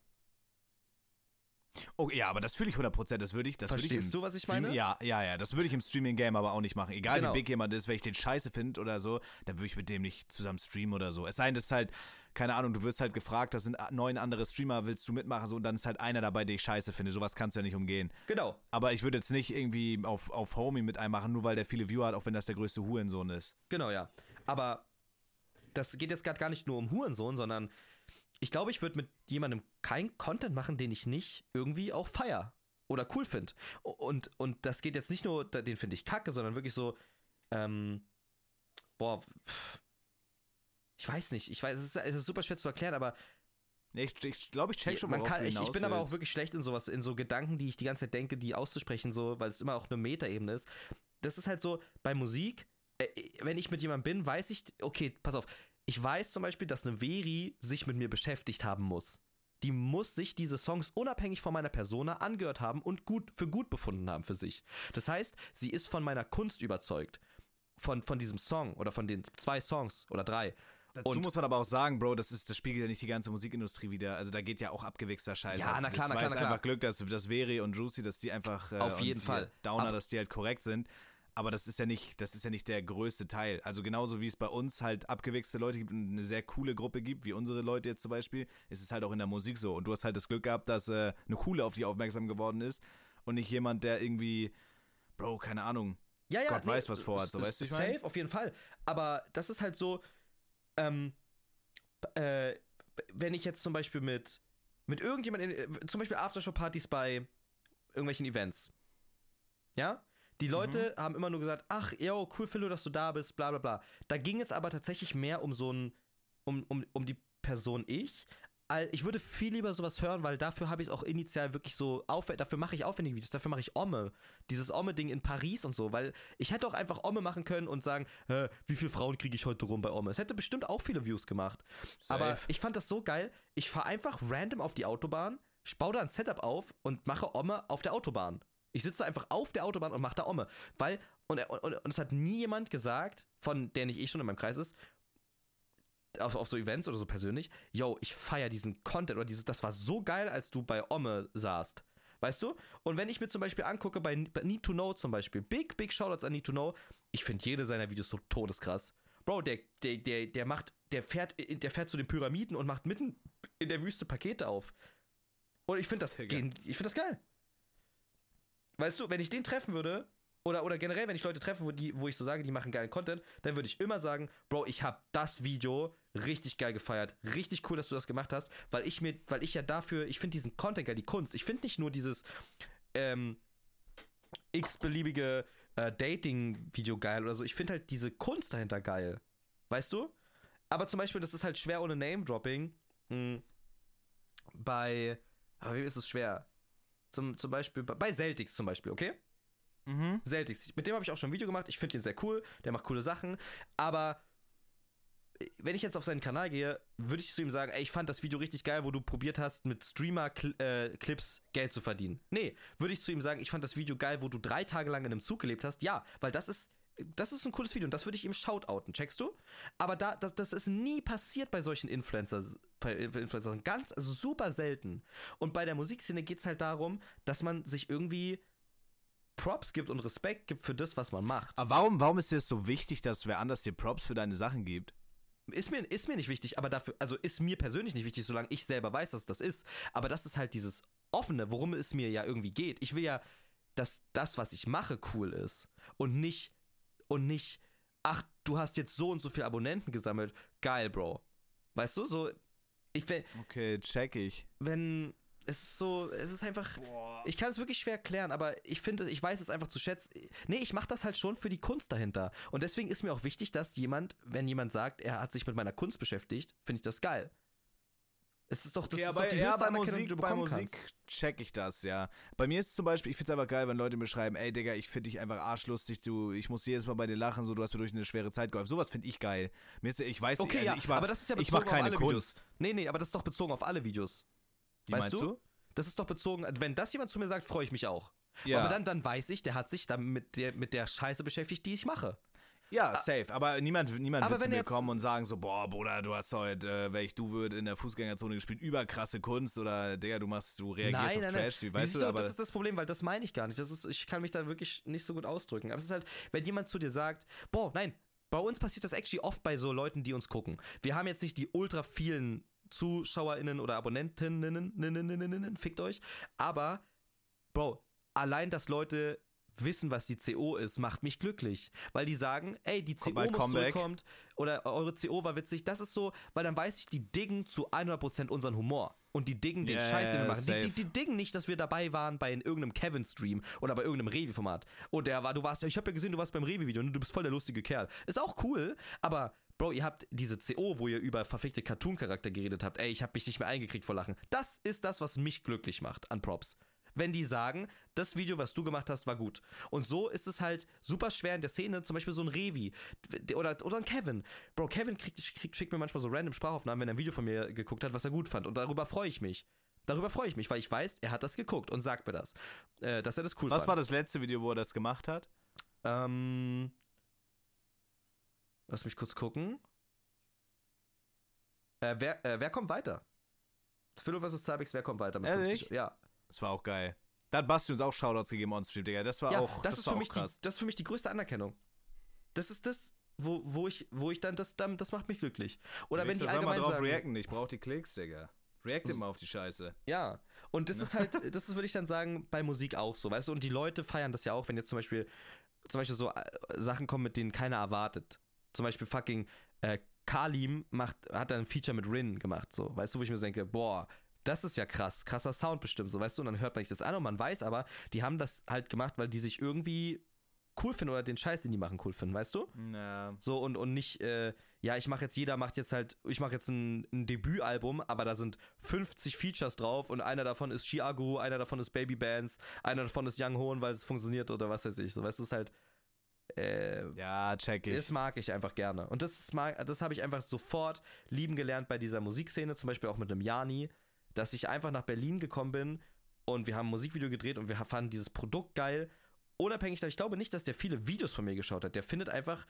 Speaker 1: Oh, ja, aber das fühle ich 100%, das würde ich, das würde ich
Speaker 2: Verstehst
Speaker 1: im
Speaker 2: du, was ich
Speaker 1: Stream-
Speaker 2: meine?
Speaker 1: Ja, ja, ja, das würde ich im Streaming-Game aber auch nicht machen. Egal
Speaker 2: Genau.
Speaker 1: wie big jemand ist, wenn ich den scheiße finde oder so, dann würde ich mit dem nicht zusammen streamen oder so. Es sei denn, das ist halt, keine Ahnung, du wirst halt gefragt, das sind neun andere Streamer, willst du mitmachen, so, und dann ist halt einer dabei, den ich scheiße finde. Sowas kannst du ja nicht umgehen.
Speaker 2: Genau.
Speaker 1: Aber ich würde jetzt nicht irgendwie auf, auf Homie mit einem machen, nur weil der viele Viewer hat, auch wenn das der größte Hurensohn ist.
Speaker 2: Genau, ja. Aber das geht jetzt gerade gar nicht nur um Hurensohn, sondern ich glaube, ich würde mit jemandem kein Content machen, den ich nicht irgendwie auch feier oder cool finde. Und, und das geht jetzt nicht nur, den finde ich kacke, sondern wirklich so, ähm, boah, ich weiß nicht, ich weiß, es ist, es ist super schwer zu erklären, aber
Speaker 1: Nee, ich, ich glaube, ich check schon, du
Speaker 2: ich, ich bin aber auch wirklich schlecht in sowas, in so Gedanken, die ich die ganze Zeit denke, die auszusprechen, so, weil es immer auch eine Metaebene ist. Das ist halt so, bei Musik, äh, wenn ich mit jemandem bin, weiß ich, okay, pass auf, ich weiß zum Beispiel, dass eine Veri sich mit mir beschäftigt haben muss. Die muss sich diese Songs unabhängig von meiner Persona angehört haben und gut für gut befunden haben für sich. Das heißt, sie ist von meiner Kunst überzeugt. Von, von diesem Song oder von den zwei Songs oder drei.
Speaker 1: Dazu
Speaker 2: Und-
Speaker 1: muss man aber auch sagen, Bro, das, ist, das spiegelt ja nicht die ganze Musikindustrie wieder. Also da geht ja auch abgewichster Scheiß.
Speaker 2: Ja,
Speaker 1: ab.
Speaker 2: na klar,
Speaker 1: das
Speaker 2: na
Speaker 1: war
Speaker 2: klar,
Speaker 1: jetzt
Speaker 2: na klar.
Speaker 1: einfach Glück, dass, dass Veri und Juicy, dass die einfach äh,
Speaker 2: Auf jeden Fall.
Speaker 1: Downer,
Speaker 2: Aber-
Speaker 1: dass die halt korrekt sind. Aber das ist ja nicht, das ist ja nicht der größte Teil. Also genauso wie es bei uns halt abgewichste Leute gibt und eine sehr coole Gruppe gibt, wie unsere Leute jetzt zum Beispiel, ist es halt auch in der Musik so. Und du hast halt das Glück gehabt, dass äh, eine coole auf dich aufmerksam geworden ist und nicht jemand, der irgendwie, Bro, keine Ahnung.
Speaker 2: Ja, ja,
Speaker 1: Gott weiß, was vorhat, so, weißt du, ich
Speaker 2: Safe,
Speaker 1: mein?
Speaker 2: auf jeden Fall. Aber das ist halt so, ähm, äh, wenn ich jetzt zum Beispiel mit, mit irgendjemandem, äh, zum Beispiel Aftershow-Partys bei irgendwelchen Events, ja? Die Leute
Speaker 1: Mhm.
Speaker 2: haben immer nur gesagt, ach, yo, cool, Philo, dass du da bist, bla bla bla. Da ging es aber tatsächlich mehr um so ein, um, um, um die Person ich, ich würde viel lieber sowas hören, weil dafür habe ich es auch initial wirklich so aufwendig, dafür mache ich aufwendige Videos, dafür mache ich Omme. Dieses Omme-Ding in Paris und so, weil ich hätte auch einfach Omme machen können und sagen, Hä, wie viele Frauen kriege ich heute rum bei Omme? Es hätte bestimmt auch viele Views gemacht. Aber
Speaker 1: Safe.
Speaker 2: ich fand das so geil, ich fahre einfach random auf die Autobahn, ich baue da ein Setup auf und mache Omme auf der Autobahn. Ich sitze einfach auf der Autobahn und mache da Omme. Weil, und, und, und es hat nie jemand gesagt, von der nicht eh schon in meinem Kreis ist, auf, auf so Events oder so persönlich, yo, ich feiere diesen Content oder dieses, das war so geil, als du bei Omme saßt. Weißt du? Und wenn ich mir zum Beispiel angucke, bei, bei Need to Know zum Beispiel, big, big Shoutouts an Need to Know, ich finde jede seiner Videos so todeskrass. Bro, der, der, der, der macht, der fährt, der fährt zu den Pyramiden und macht mitten in der Wüste Pakete auf. Und ich finde das, ich finde das geil. Weißt du, wenn ich den treffen würde, oder, oder generell, wenn ich Leute treffe, wo, die, wo ich so sage, die machen geilen Content, dann würde ich immer sagen, Bro, ich habe das Video richtig geil gefeiert. Richtig cool, dass du das gemacht hast, weil ich mir, weil ich ja dafür, ich finde diesen Content geil, die Kunst. Ich finde nicht nur dieses ähm, x-beliebige äh, Dating-Video geil oder so. Ich finde halt diese Kunst dahinter geil. Weißt du? Aber zum Beispiel, das ist halt schwer ohne Name-Dropping. mh, Bei. Aber wem ist es schwer? Zum, zum Beispiel, bei- Celtics zum Beispiel, okay?
Speaker 1: Mhm.
Speaker 2: Celtics. Mit dem habe ich auch schon ein Video gemacht. Ich finde ihn sehr cool. Der macht coole Sachen. Aber äh, wenn ich jetzt auf seinen Kanal gehe, würde ich zu ihm sagen, ey, ich fand das Video richtig geil, wo du probiert hast, mit Streamer-Clips Geld zu verdienen. Nee, würde ich zu ihm sagen, ich fand das Video geil, wo du drei Tage lang in einem Zug gelebt hast. Ja, weil das ist. Das ist ein cooles Video und das würde ich ihm shoutouten, checkst du? Aber da, das, das ist nie passiert bei solchen Influencers, bei Influencern. Ganz, also super selten. Und bei der Musikszene geht es halt darum, dass man sich irgendwie Props gibt und Respekt gibt für das, was man macht.
Speaker 1: Aber warum, warum ist dir das so wichtig, dass wer anders dir Props für deine Sachen gibt?
Speaker 2: Ist mir, ist mir nicht wichtig, aber dafür, also ist mir persönlich nicht wichtig, solange ich selber weiß, dass das ist. Aber das ist halt dieses Offene, worum es mir ja irgendwie geht. Ich will ja, dass das, was ich mache, cool ist. Und nicht, und nicht, ach, du hast jetzt so und so viele Abonnenten gesammelt. Geil, Bro. Weißt du, so, ich will,
Speaker 1: Okay, check ich.
Speaker 2: wenn, es ist so, es ist einfach,
Speaker 1: Boah.
Speaker 2: ich kann es wirklich schwer erklären, aber ich finde, ich weiß es einfach zu schätzen. Nee, ich mache das halt schon für die Kunst dahinter. Und deswegen ist mir auch wichtig, dass jemand, wenn jemand sagt, er hat sich mit meiner Kunst beschäftigt, finde ich das geil. Es ist doch, das
Speaker 1: ja,
Speaker 2: ist
Speaker 1: bei,
Speaker 2: doch die
Speaker 1: ja, bei
Speaker 2: die
Speaker 1: Musik,
Speaker 2: du
Speaker 1: bei Musik
Speaker 2: kannst.
Speaker 1: check ich das, ja. Bei mir ist es zum Beispiel, ich find's einfach geil, wenn Leute mir schreiben, ey Digga, ich find dich einfach arschlustig, du, ich muss jedes Mal bei dir lachen, so, du hast mir durch eine schwere Zeit geholfen. Sowas find ich geil. Mir ist, ich weiß
Speaker 2: Okay,
Speaker 1: also
Speaker 2: ja,
Speaker 1: ich mach,
Speaker 2: aber das ist ja
Speaker 1: ich mach keine
Speaker 2: auf alle
Speaker 1: Kunst.
Speaker 2: Videos. Nee, nee, aber das ist doch bezogen auf alle Videos.
Speaker 1: Wie
Speaker 2: weißt
Speaker 1: meinst
Speaker 2: du?
Speaker 1: du?
Speaker 2: Das ist doch bezogen, wenn das jemand zu mir sagt, freue ich mich auch.
Speaker 1: Ja.
Speaker 2: Aber dann, dann weiß ich, der hat sich dann mit der, mit der Scheiße beschäftigt, die ich mache.
Speaker 1: Ja, safe. Aber niemand, niemand
Speaker 2: Aber
Speaker 1: wird zu
Speaker 2: wenn
Speaker 1: mir kommen und sagen so, boah, Bruder, du hast heute, äh, welch du würd in der Fußgängerzone gespielt, überkrasse Kunst oder Digga, du machst, du reagierst auf Trash,
Speaker 2: Wie
Speaker 1: weißt
Speaker 2: siehst
Speaker 1: du, aber
Speaker 2: das ist das Problem, weil das meine ich gar nicht. Das ist, ich kann mich da wirklich nicht so gut ausdrücken. Aber es ist halt, wenn jemand zu dir sagt, boah, nein, bei uns passiert das actually oft bei so Leuten, die uns gucken. Wir haben jetzt nicht die ultra vielen ZuschauerInnen oder AbonnentInnen, fickt euch, aber, Bro, allein, dass Leute wissen, was die CO ist, macht mich glücklich. Weil die sagen, ey, die CO muss
Speaker 1: Comeback.
Speaker 2: zurückkommt oder eure CO war witzig. Das ist so, weil dann weiß ich, die diggen zu 100% unseren Humor. Und die diggen den
Speaker 1: Ja,
Speaker 2: Scheiß, den wir machen. Die, die, die diggen nicht, dass wir dabei waren bei irgendeinem Kevin-Stream oder bei irgendeinem Revi-Format. Und der war, du warst ja, ich habe ja gesehen, du warst beim Revi-Video und du bist voll der lustige Kerl. Ist auch cool, aber Bro, ihr habt diese CO, wo ihr über verfickte Cartoon-Charakter geredet habt. Ey, ich habe mich nicht mehr eingekriegt vor Lachen. Das ist das, was mich glücklich macht an Props. Wenn die sagen, das Video, was du gemacht hast, war gut. Und so ist es halt super schwer in der Szene, zum Beispiel so ein Revi oder, oder ein Kevin. Bro, Kevin kriegt, kriegt, schickt mir manchmal so random Sprachaufnahmen, wenn er ein Video von mir geguckt hat, was er gut fand. Und darüber freue ich mich. Darüber freue ich mich, weil ich weiß, er hat das geguckt und sagt mir das. Äh, dass er das cool
Speaker 1: was
Speaker 2: fand.
Speaker 1: war das letzte Video, wo er das gemacht hat?
Speaker 2: Ähm. Lass mich kurz gucken. Äh, wer, äh, wer kommt weiter? Philo vs. Zabex, wer kommt weiter? Mit
Speaker 1: Ehrlich?
Speaker 2: 50 Ja,
Speaker 1: Das war auch geil. Da hat Basti uns auch Shoutouts gegeben on Stream, Digga. Das war
Speaker 2: ja
Speaker 1: auch,
Speaker 2: das, ist
Speaker 1: war
Speaker 2: für mich die,
Speaker 1: krass.
Speaker 2: das ist für mich die größte Anerkennung. Das ist das, wo, wo, ich, wo ich dann, das, dann, das macht mich glücklich. Oder wenn die
Speaker 1: soll mal
Speaker 2: allgemein
Speaker 1: drauf
Speaker 2: sagen,
Speaker 1: reacten, ich brauch die Klicks, Digga. React immer auf die Scheiße.
Speaker 2: Ja, und das ist halt, [LAUGHS] das ist, würde ich dann sagen, bei Musik auch so, weißt du, und die Leute feiern das ja auch, wenn jetzt zum Beispiel, zum Beispiel so äh, Sachen kommen, mit denen keiner erwartet. Zum Beispiel fucking äh, Kalim macht, hat dann ein Feature mit Rin gemacht, so, weißt du, wo ich mir denke, boah, das ist ja krass, krasser Sound bestimmt, so, weißt du, und dann hört man sich das an und man weiß aber, die haben das halt gemacht, weil die sich irgendwie cool finden oder den Scheiß, den die machen, cool finden, weißt du?
Speaker 1: Ja.
Speaker 2: So und, und nicht, äh, ja, ich mache jetzt, jeder macht jetzt halt, ich mache jetzt ein, ein Debütalbum, aber da sind 50 Features drauf und einer davon ist Chiago, einer davon ist Baby Bands, einer davon ist Young Hoon, weil es funktioniert oder was weiß ich. So, weißt du, ist halt, äh,
Speaker 1: Ja, check ich.
Speaker 2: das mag ich einfach gerne. Und das, ist mag, das habe ich einfach sofort lieben gelernt bei dieser Musikszene, zum Beispiel auch mit einem Jani, dass ich einfach nach Berlin gekommen bin und wir haben ein Musikvideo gedreht und wir fanden dieses Produkt geil. Unabhängig davon, ich glaube nicht, dass der viele Videos von mir geschaut hat. Der findet einfach,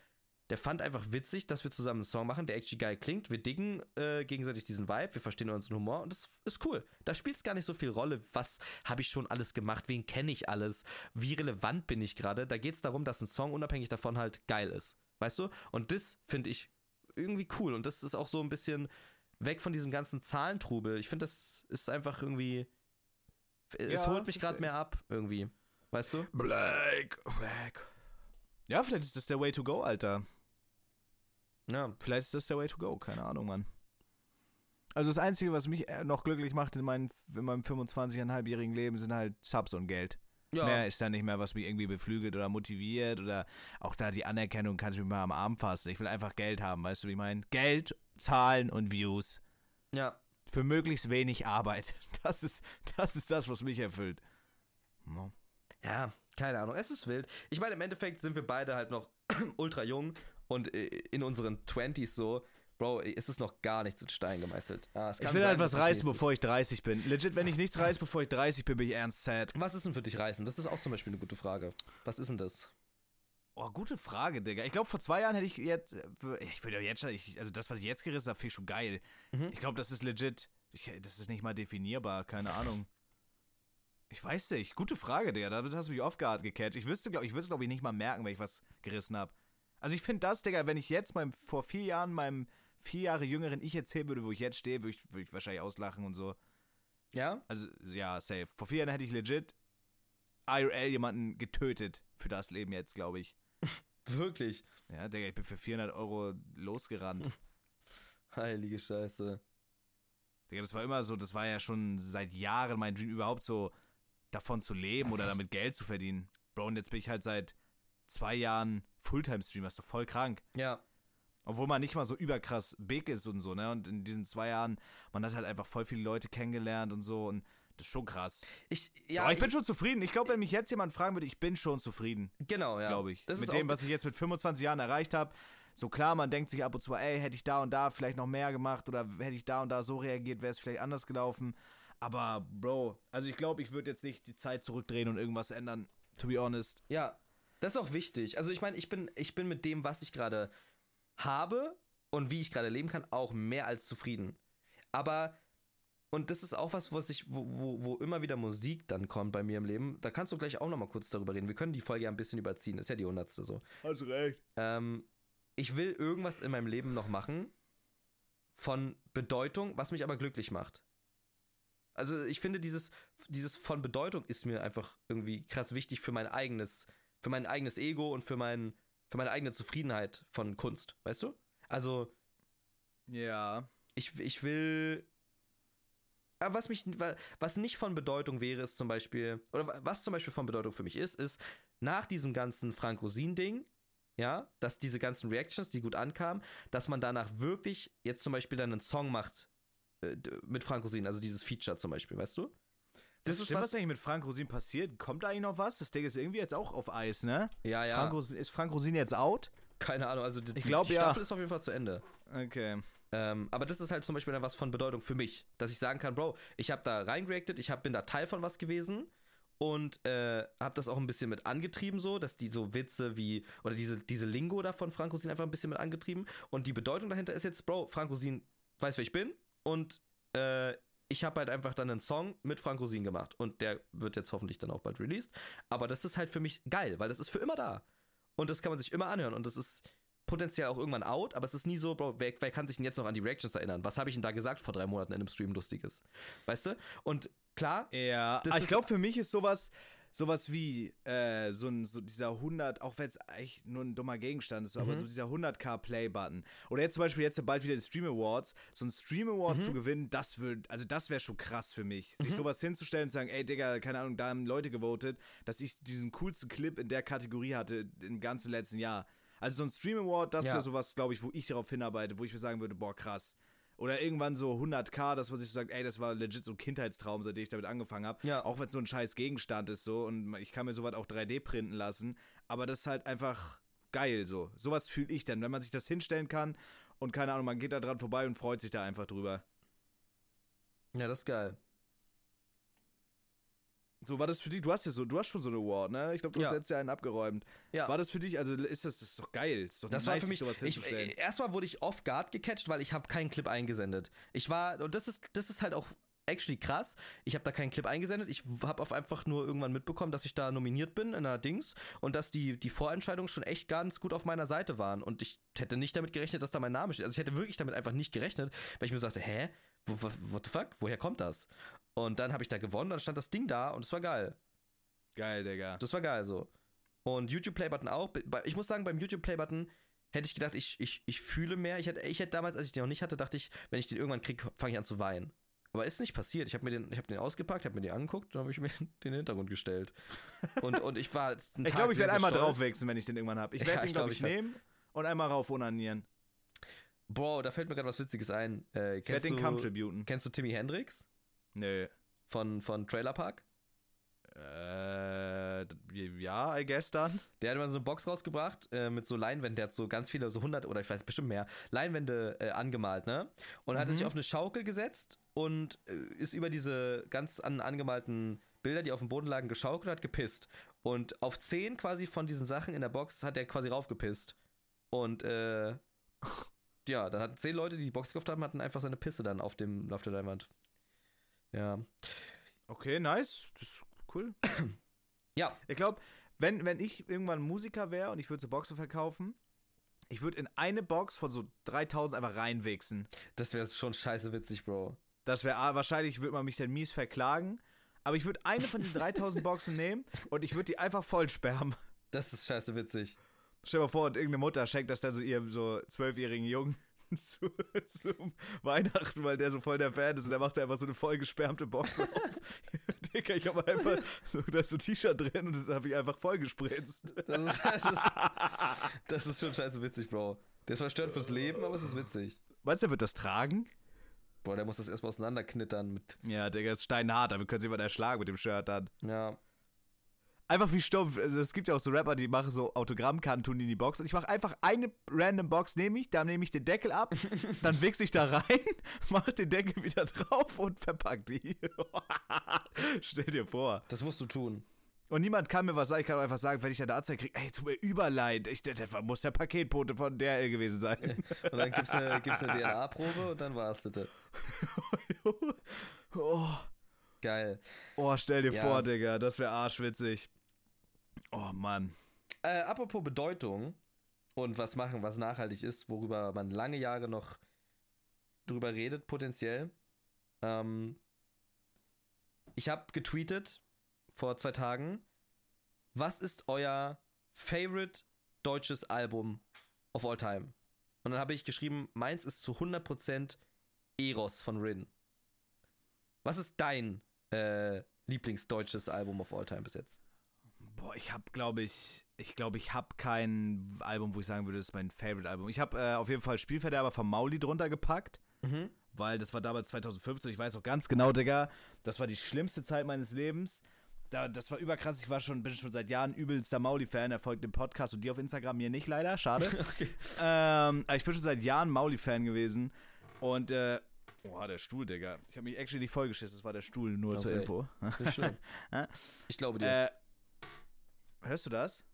Speaker 2: der fand einfach witzig, dass wir zusammen einen Song machen, der actually geil klingt. Wir diggen äh, gegenseitig diesen Vibe, wir verstehen unseren Humor und das ist cool. Da spielt es gar nicht so viel Rolle, was habe ich schon alles gemacht, wen kenne ich alles, wie relevant bin ich gerade. Da geht es darum, dass ein Song unabhängig davon halt geil ist. Weißt du? Und das finde ich irgendwie cool. Und das ist auch so ein bisschen weg von diesem ganzen Zahlentrubel. Ich finde, das ist einfach irgendwie. Es
Speaker 1: Ja,
Speaker 2: holt mich gerade mehr ab, irgendwie. Weißt du?
Speaker 1: Black. Black. Ja, vielleicht ist das der Way to go, Alter.
Speaker 2: Ja.
Speaker 1: Vielleicht ist das der Way to go, keine Ahnung, Mann. Also das Einzige, was mich äh, noch glücklich macht in, meinem in meinem 25,5-jährigen Leben, sind halt Subs und Geld.
Speaker 2: Ja.
Speaker 1: Mehr ist da nicht mehr, was mich irgendwie beflügelt oder motiviert oder auch da die Anerkennung kannst du mir mal am Arm fassen. Ich will einfach Geld haben, weißt du, wie ich meine? Geld, Zahlen und Views.
Speaker 2: ja.
Speaker 1: Für möglichst wenig Arbeit. [LAUGHS] Das ist das, ist das was mich erfüllt. No.
Speaker 2: Ja, keine Ahnung. Es ist wild. Ich meine, im Endeffekt sind wir beide halt noch [CLEARS THROAT] ultra jung und äh, in unseren 20s so. Bro, es ist noch gar nichts in Stein gemeißelt. Es
Speaker 1: Ich will
Speaker 2: sein,
Speaker 1: halt was reißen, bevor ich 30 bin. Legit, wenn ich nichts reiße, bevor ich 30 bin, bin ich ernst sad.
Speaker 2: Was ist denn für dich reißen? Das ist auch zum Beispiel eine gute Frage. Was ist denn das?
Speaker 1: Oh, gute Frage, Digga. Ich glaube, vor zwei Jahren hätte ich jetzt. äh, Ich würde ja jetzt schon. Ich, also, das, was ich jetzt gerissen habe, finde ich schon geil.
Speaker 2: Mhm.
Speaker 1: Ich glaube, das ist legit. Ich, das ist nicht mal definierbar. Keine Ahnung. Ich weiß nicht. Gute Frage, Digga. Damit hast du mich off guard gecatcht. Ich wüsste, glaube ich, würde es, glaube ich, nicht mal merken, wenn ich was gerissen habe. Also, ich finde das, Digga, wenn ich jetzt meinem, vor vier Jahren meinem vier Jahre jüngeren Ich erzählen würde, wo ich jetzt stehe, würde ich, würde ich wahrscheinlich auslachen und so.
Speaker 2: Ja?
Speaker 1: Also, ja, safe. Vor vier Jahren hätte ich legit IRL jemanden getötet für das Leben jetzt, glaube ich.
Speaker 2: Wirklich.
Speaker 1: Ja, Digga, ich bin für 400 Euro losgerannt.
Speaker 2: Heilige Scheiße.
Speaker 1: Digga, das war immer so, das war ja schon seit Jahren mein Dream, überhaupt so davon zu leben oder damit Geld zu verdienen. Bro, und jetzt bin ich halt seit zwei Jahren Fulltime-Streamer, ist doch voll krank.
Speaker 2: Ja.
Speaker 1: Obwohl man nicht mal so überkrass big ist und so, ne? Und in diesen zwei Jahren, man hat halt einfach voll viele Leute kennengelernt und so und das ist schon krass.
Speaker 2: Ich, ja,
Speaker 1: Aber ich bin schon zufrieden. Ich glaube, wenn mich jetzt jemand fragen würde, ich bin schon zufrieden,
Speaker 2: Genau, ja.
Speaker 1: glaube ich.
Speaker 2: Das
Speaker 1: Mit dem, was ich jetzt mit 25 Jahren erreicht habe. So klar, man denkt sich ab und zu, ey, hätte ich da und da vielleicht noch mehr gemacht oder hätte ich da und da so reagiert, wäre es vielleicht anders gelaufen. Aber, Bro, also ich glaube, ich würde jetzt nicht die Zeit zurückdrehen und irgendwas ändern, to be honest.
Speaker 2: Ja, das ist auch wichtig. Also ich meine, ich bin, ich bin mit dem, was ich gerade habe und wie ich gerade leben kann, auch mehr als zufrieden. Aber, und das ist auch was, was ich, wo, wo, wo immer wieder Musik dann kommt bei mir im Leben. Da kannst du gleich auch nochmal kurz darüber reden. Wir können die Folge ja ein bisschen überziehen. Ist ja die hundertste so.
Speaker 1: Hast recht.
Speaker 2: Ähm, ich will irgendwas in meinem Leben noch machen von Bedeutung, was mich aber glücklich macht. Also ich finde, dieses, dieses von Bedeutung ist mir einfach irgendwie krass wichtig für mein eigenes, für mein eigenes Ego und für, mein, für meine eigene Zufriedenheit von Kunst, weißt du? Also
Speaker 1: Ja.
Speaker 2: ich, ich will. Aber was mich, wa- was nicht von Bedeutung wäre, ist zum Beispiel, oder wa- was zum Beispiel von Bedeutung für mich ist, ist, nach diesem ganzen Frank Rosin-Ding, ja, dass diese ganzen Reactions, die gut ankamen, dass man danach wirklich jetzt zum Beispiel dann einen Song macht äh, mit Frank Rosin, also dieses Feature zum Beispiel, weißt du? Das ist
Speaker 1: Stimmt, was
Speaker 2: was.
Speaker 1: eigentlich mit Frank Rosin passiert? Kommt da eigentlich noch was? Das Ding ist irgendwie jetzt auch auf Eis, ne?
Speaker 2: Ja, ja,
Speaker 1: Frank Rosin, ist Frank Rosin jetzt out?
Speaker 2: keine Ahnung, also die,
Speaker 1: Ich glaub,
Speaker 2: die
Speaker 1: ja.
Speaker 2: Staffel ist auf jeden Fall zu Ende.
Speaker 1: Okay.
Speaker 2: Ähm, aber das ist halt zum Beispiel dann was von Bedeutung für mich, dass ich sagen kann, Bro, ich habe da reingereactet, ich hab, bin da Teil von was gewesen und äh, habe das auch ein bisschen mit angetrieben, so, dass die so Witze wie, oder diese, diese Lingo da von Frank Rosin einfach ein bisschen mit angetrieben und die Bedeutung dahinter ist jetzt, Bro, Frank Rosin weiß, wer ich bin und äh, ich habe halt einfach dann einen Song mit Frank Rosin gemacht und der wird jetzt hoffentlich dann auch bald released, aber das ist halt für mich geil, weil das ist für immer da und das kann man sich immer anhören und das ist potenziell auch irgendwann out, aber es ist nie so, Bro, wer, wer kann sich denn jetzt noch an die Reactions erinnern? Was habe ich denn da gesagt vor drei Monaten in einem Stream Lustiges? Weißt du? Und klar,
Speaker 1: Ja, aber ich glaube, für mich ist sowas, sowas wie äh, so, ein, so dieser 100, auch wenn es eigentlich nur ein dummer Gegenstand ist, aber
Speaker 2: Mhm.
Speaker 1: so dieser 100k Play-Button. Oder jetzt zum Beispiel jetzt bald wieder die Stream Awards. So ein Stream Award
Speaker 2: Mhm.
Speaker 1: zu gewinnen, das würde, also das wäre schon krass für mich. Sich
Speaker 2: Mhm.
Speaker 1: sowas hinzustellen und zu sagen, ey Digga, keine Ahnung, da haben Leute gewotet, dass ich diesen coolsten Clip in der Kategorie hatte im ganzen letzten Jahr. Also so ein Stream Award, das
Speaker 2: Ja.
Speaker 1: wäre sowas, glaube ich, wo ich darauf hinarbeite, wo ich mir sagen würde, boah, krass. Oder irgendwann so 100k, dass man sich so sagt, ey, das war legit so ein Kindheitstraum, seitdem ich damit angefangen habe.
Speaker 2: Ja.
Speaker 1: Auch wenn es so ein scheiß Gegenstand ist so und ich kann mir sowas auch 3D printen lassen, aber das ist halt einfach geil so. Sowas fühle ich dann, wenn man sich das hinstellen kann und keine Ahnung, man geht da dran vorbei und freut sich da einfach drüber.
Speaker 2: Ja, das ist geil.
Speaker 1: So war das für dich, du hast ja so, du hast schon so eine Award, ne? Ich glaube, du hast
Speaker 2: Ja.
Speaker 1: letztes Jahr einen abgeräumt.
Speaker 2: Ja.
Speaker 1: War das für dich, also ist das, das ist doch geil, das ist doch
Speaker 2: Das
Speaker 1: nice,
Speaker 2: war für mich.
Speaker 1: sowas
Speaker 2: Ich, erstmal wurde ich off guard gecatcht, weil ich habe keinen Clip eingesendet. Ich war und das ist das ist halt auch actually krass. Ich habe da keinen Clip eingesendet. Ich habe auf einfach nur irgendwann mitbekommen, dass ich da nominiert bin in einer Dings und dass die die Vorentscheidungen schon echt ganz gut auf meiner Seite waren und ich hätte nicht damit gerechnet, dass da mein Name steht. Also ich hätte wirklich damit einfach nicht gerechnet, weil ich mir sagte, hä, what the fuck, woher kommt das? Und dann habe ich da gewonnen, dann stand das Ding da und es war geil.
Speaker 1: geil, Digga.
Speaker 2: Das war geil so. Und YouTube Playbutton auch. Bei- Ich muss sagen, beim YouTube Playbutton hätte ich gedacht, ich, ich, ich fühle mehr. Ich hätte, ich hätte damals, als ich den noch nicht hatte, dachte ich, wenn ich den irgendwann kriege, fange ich an zu weinen. Aber ist nicht passiert. Ich habe mir den, ich habe den ausgepackt, habe mir den angeguckt, dann habe ich mir [LAUGHS] den Hintergrund gestellt. Und, und ich war.
Speaker 1: Ich glaube, ich werde einmal draufwechseln, wenn ich den irgendwann habe. Ich [LAUGHS]
Speaker 2: Ja,
Speaker 1: werde den,
Speaker 2: ich
Speaker 1: glaube
Speaker 2: glaub,
Speaker 1: ich, nehmen und einmal rauf onanieren.
Speaker 2: Bro, da fällt mir gerade was Witziges ein. Äh,
Speaker 1: Ich werde
Speaker 2: kennst,
Speaker 1: den
Speaker 2: du,
Speaker 1: Kampf tributen.
Speaker 2: kennst du Timmy Hendrix
Speaker 1: Nö.
Speaker 2: von, von Trailer Park?
Speaker 1: Äh, ja, I guess dann.
Speaker 2: Der hat mal so eine Box rausgebracht äh, mit so Leinwänden. Der hat so ganz viele, so 100 oder ich weiß bestimmt mehr, Leinwände äh, angemalt, ne? Und hat
Speaker 1: Mhm.
Speaker 2: sich auf eine Schaukel gesetzt und äh, ist über diese ganz an, angemalten Bilder, die auf dem Boden lagen, geschaukelt und hat gepisst. Und auf 10 quasi von diesen Sachen in der Box hat er quasi raufgepisst. Und äh, [LAUGHS] ja, dann hatten 10 Leute, die die Box gekauft haben, hatten einfach seine Pisse dann auf, dem, auf der Leinwand. Ja.
Speaker 1: Okay, nice. Das ist cool. [COUGHS]
Speaker 2: Ja.
Speaker 1: Ich glaube, wenn, wenn ich irgendwann Musiker wäre und ich würde so Boxen verkaufen, ich würde in eine Box von so 3000 einfach reinwichsen.
Speaker 2: Das wäre schon scheiße witzig, Bro.
Speaker 1: Das wäre wahrscheinlich, würde man mich dann mies verklagen. Aber ich würde eine von diesen 3000 Boxen nehmen und ich würde die einfach voll sperren.
Speaker 2: Das ist scheiße witzig.
Speaker 1: Stell dir mal vor, und irgendeine Mutter schenkt das dann so ihrem so zwölfjährigen Jungen [LAUGHS] zu, zum Weihnachten, weil der so voll der Fan ist und der macht da einfach so eine voll gesperrte Box [LAUGHS] auf. [LAUGHS] Digga, ich habe einfach so, da ist so ein T-Shirt drin und das habe ich einfach voll gespritzt.
Speaker 2: Das ist, das, ist, das ist schon scheiße witzig, Bro. Der ist verstört fürs Leben, aber es ist witzig.
Speaker 1: Meinst du, er wird das tragen?
Speaker 2: Boah, der muss das erstmal auseinanderknittern mit.
Speaker 1: Ja, Digga, ist steinhart, aber wir können sie jemand erschlagen mit dem Shirt dann.
Speaker 2: Ja.
Speaker 1: Einfach wie stumpf. Also es gibt ja auch so Rapper, die machen so Autogrammkarten, tun die in die Box. Und ich mache einfach eine random Box, nehme ich, dann nehme ich den Deckel ab, [LAUGHS] dann wichse ich da rein, [LAUGHS] mache den Deckel wieder drauf und verpack die. [LAUGHS] Stell dir vor.
Speaker 2: Das musst du tun.
Speaker 1: Und niemand kann mir was sagen. Ich kann auch einfach sagen, wenn ich eine Anzeige kriege, ey, tut mir überleid. Ich, der, der muss der Paketbote von DRL gewesen sein.
Speaker 2: Und dann gibt's eine, gibt's eine DNA-Probe und dann war's das.
Speaker 1: oh,
Speaker 2: Geil.
Speaker 1: oh, stell dir
Speaker 2: Ja.
Speaker 1: vor, Digga, das wäre arschwitzig. Oh, Mann.
Speaker 2: Äh, apropos Bedeutung und was machen, was nachhaltig ist, worüber man lange Jahre noch drüber redet, potenziell. Ähm, ich habe getweetet vor zwei Tagen. Was ist euer favorite deutsches Album of all time? Und dann habe ich geschrieben, meins ist zu 100% Eros von Rin. Was ist dein äh, Lieblingsdeutsches Album of all time bis jetzt?
Speaker 1: Boah, ich habe, glaube ich, ich glaube, ich habe kein Album, wo ich sagen würde, das ist mein Favorite-Album. Ich habe äh, auf jeden Fall Spielverderber von Mauli drunter gepackt,
Speaker 2: Mhm.
Speaker 1: weil das war damals 2015. Ich weiß auch ganz genau, Digga, das war die schlimmste Zeit meines Lebens. Da, das war überkrass. Ich war schon, bin schon seit Jahren übelster Mauli-Fan. Er folgt dem Podcast und dir auf Instagram, mir nicht leider. Schade. [LAUGHS]
Speaker 2: Okay.
Speaker 1: ähm, ich bin schon seit Jahren Mauli-Fan gewesen. Und, äh, Boah, der Stuhl, Digga. Ich habe mich actually nicht vollgeschissen. Das war der Stuhl, nur
Speaker 2: Ach,
Speaker 1: zur
Speaker 2: ey.
Speaker 1: Info.
Speaker 2: Nicht schlimm. [LAUGHS] Ich glaube dir.
Speaker 1: äh, hörst du das?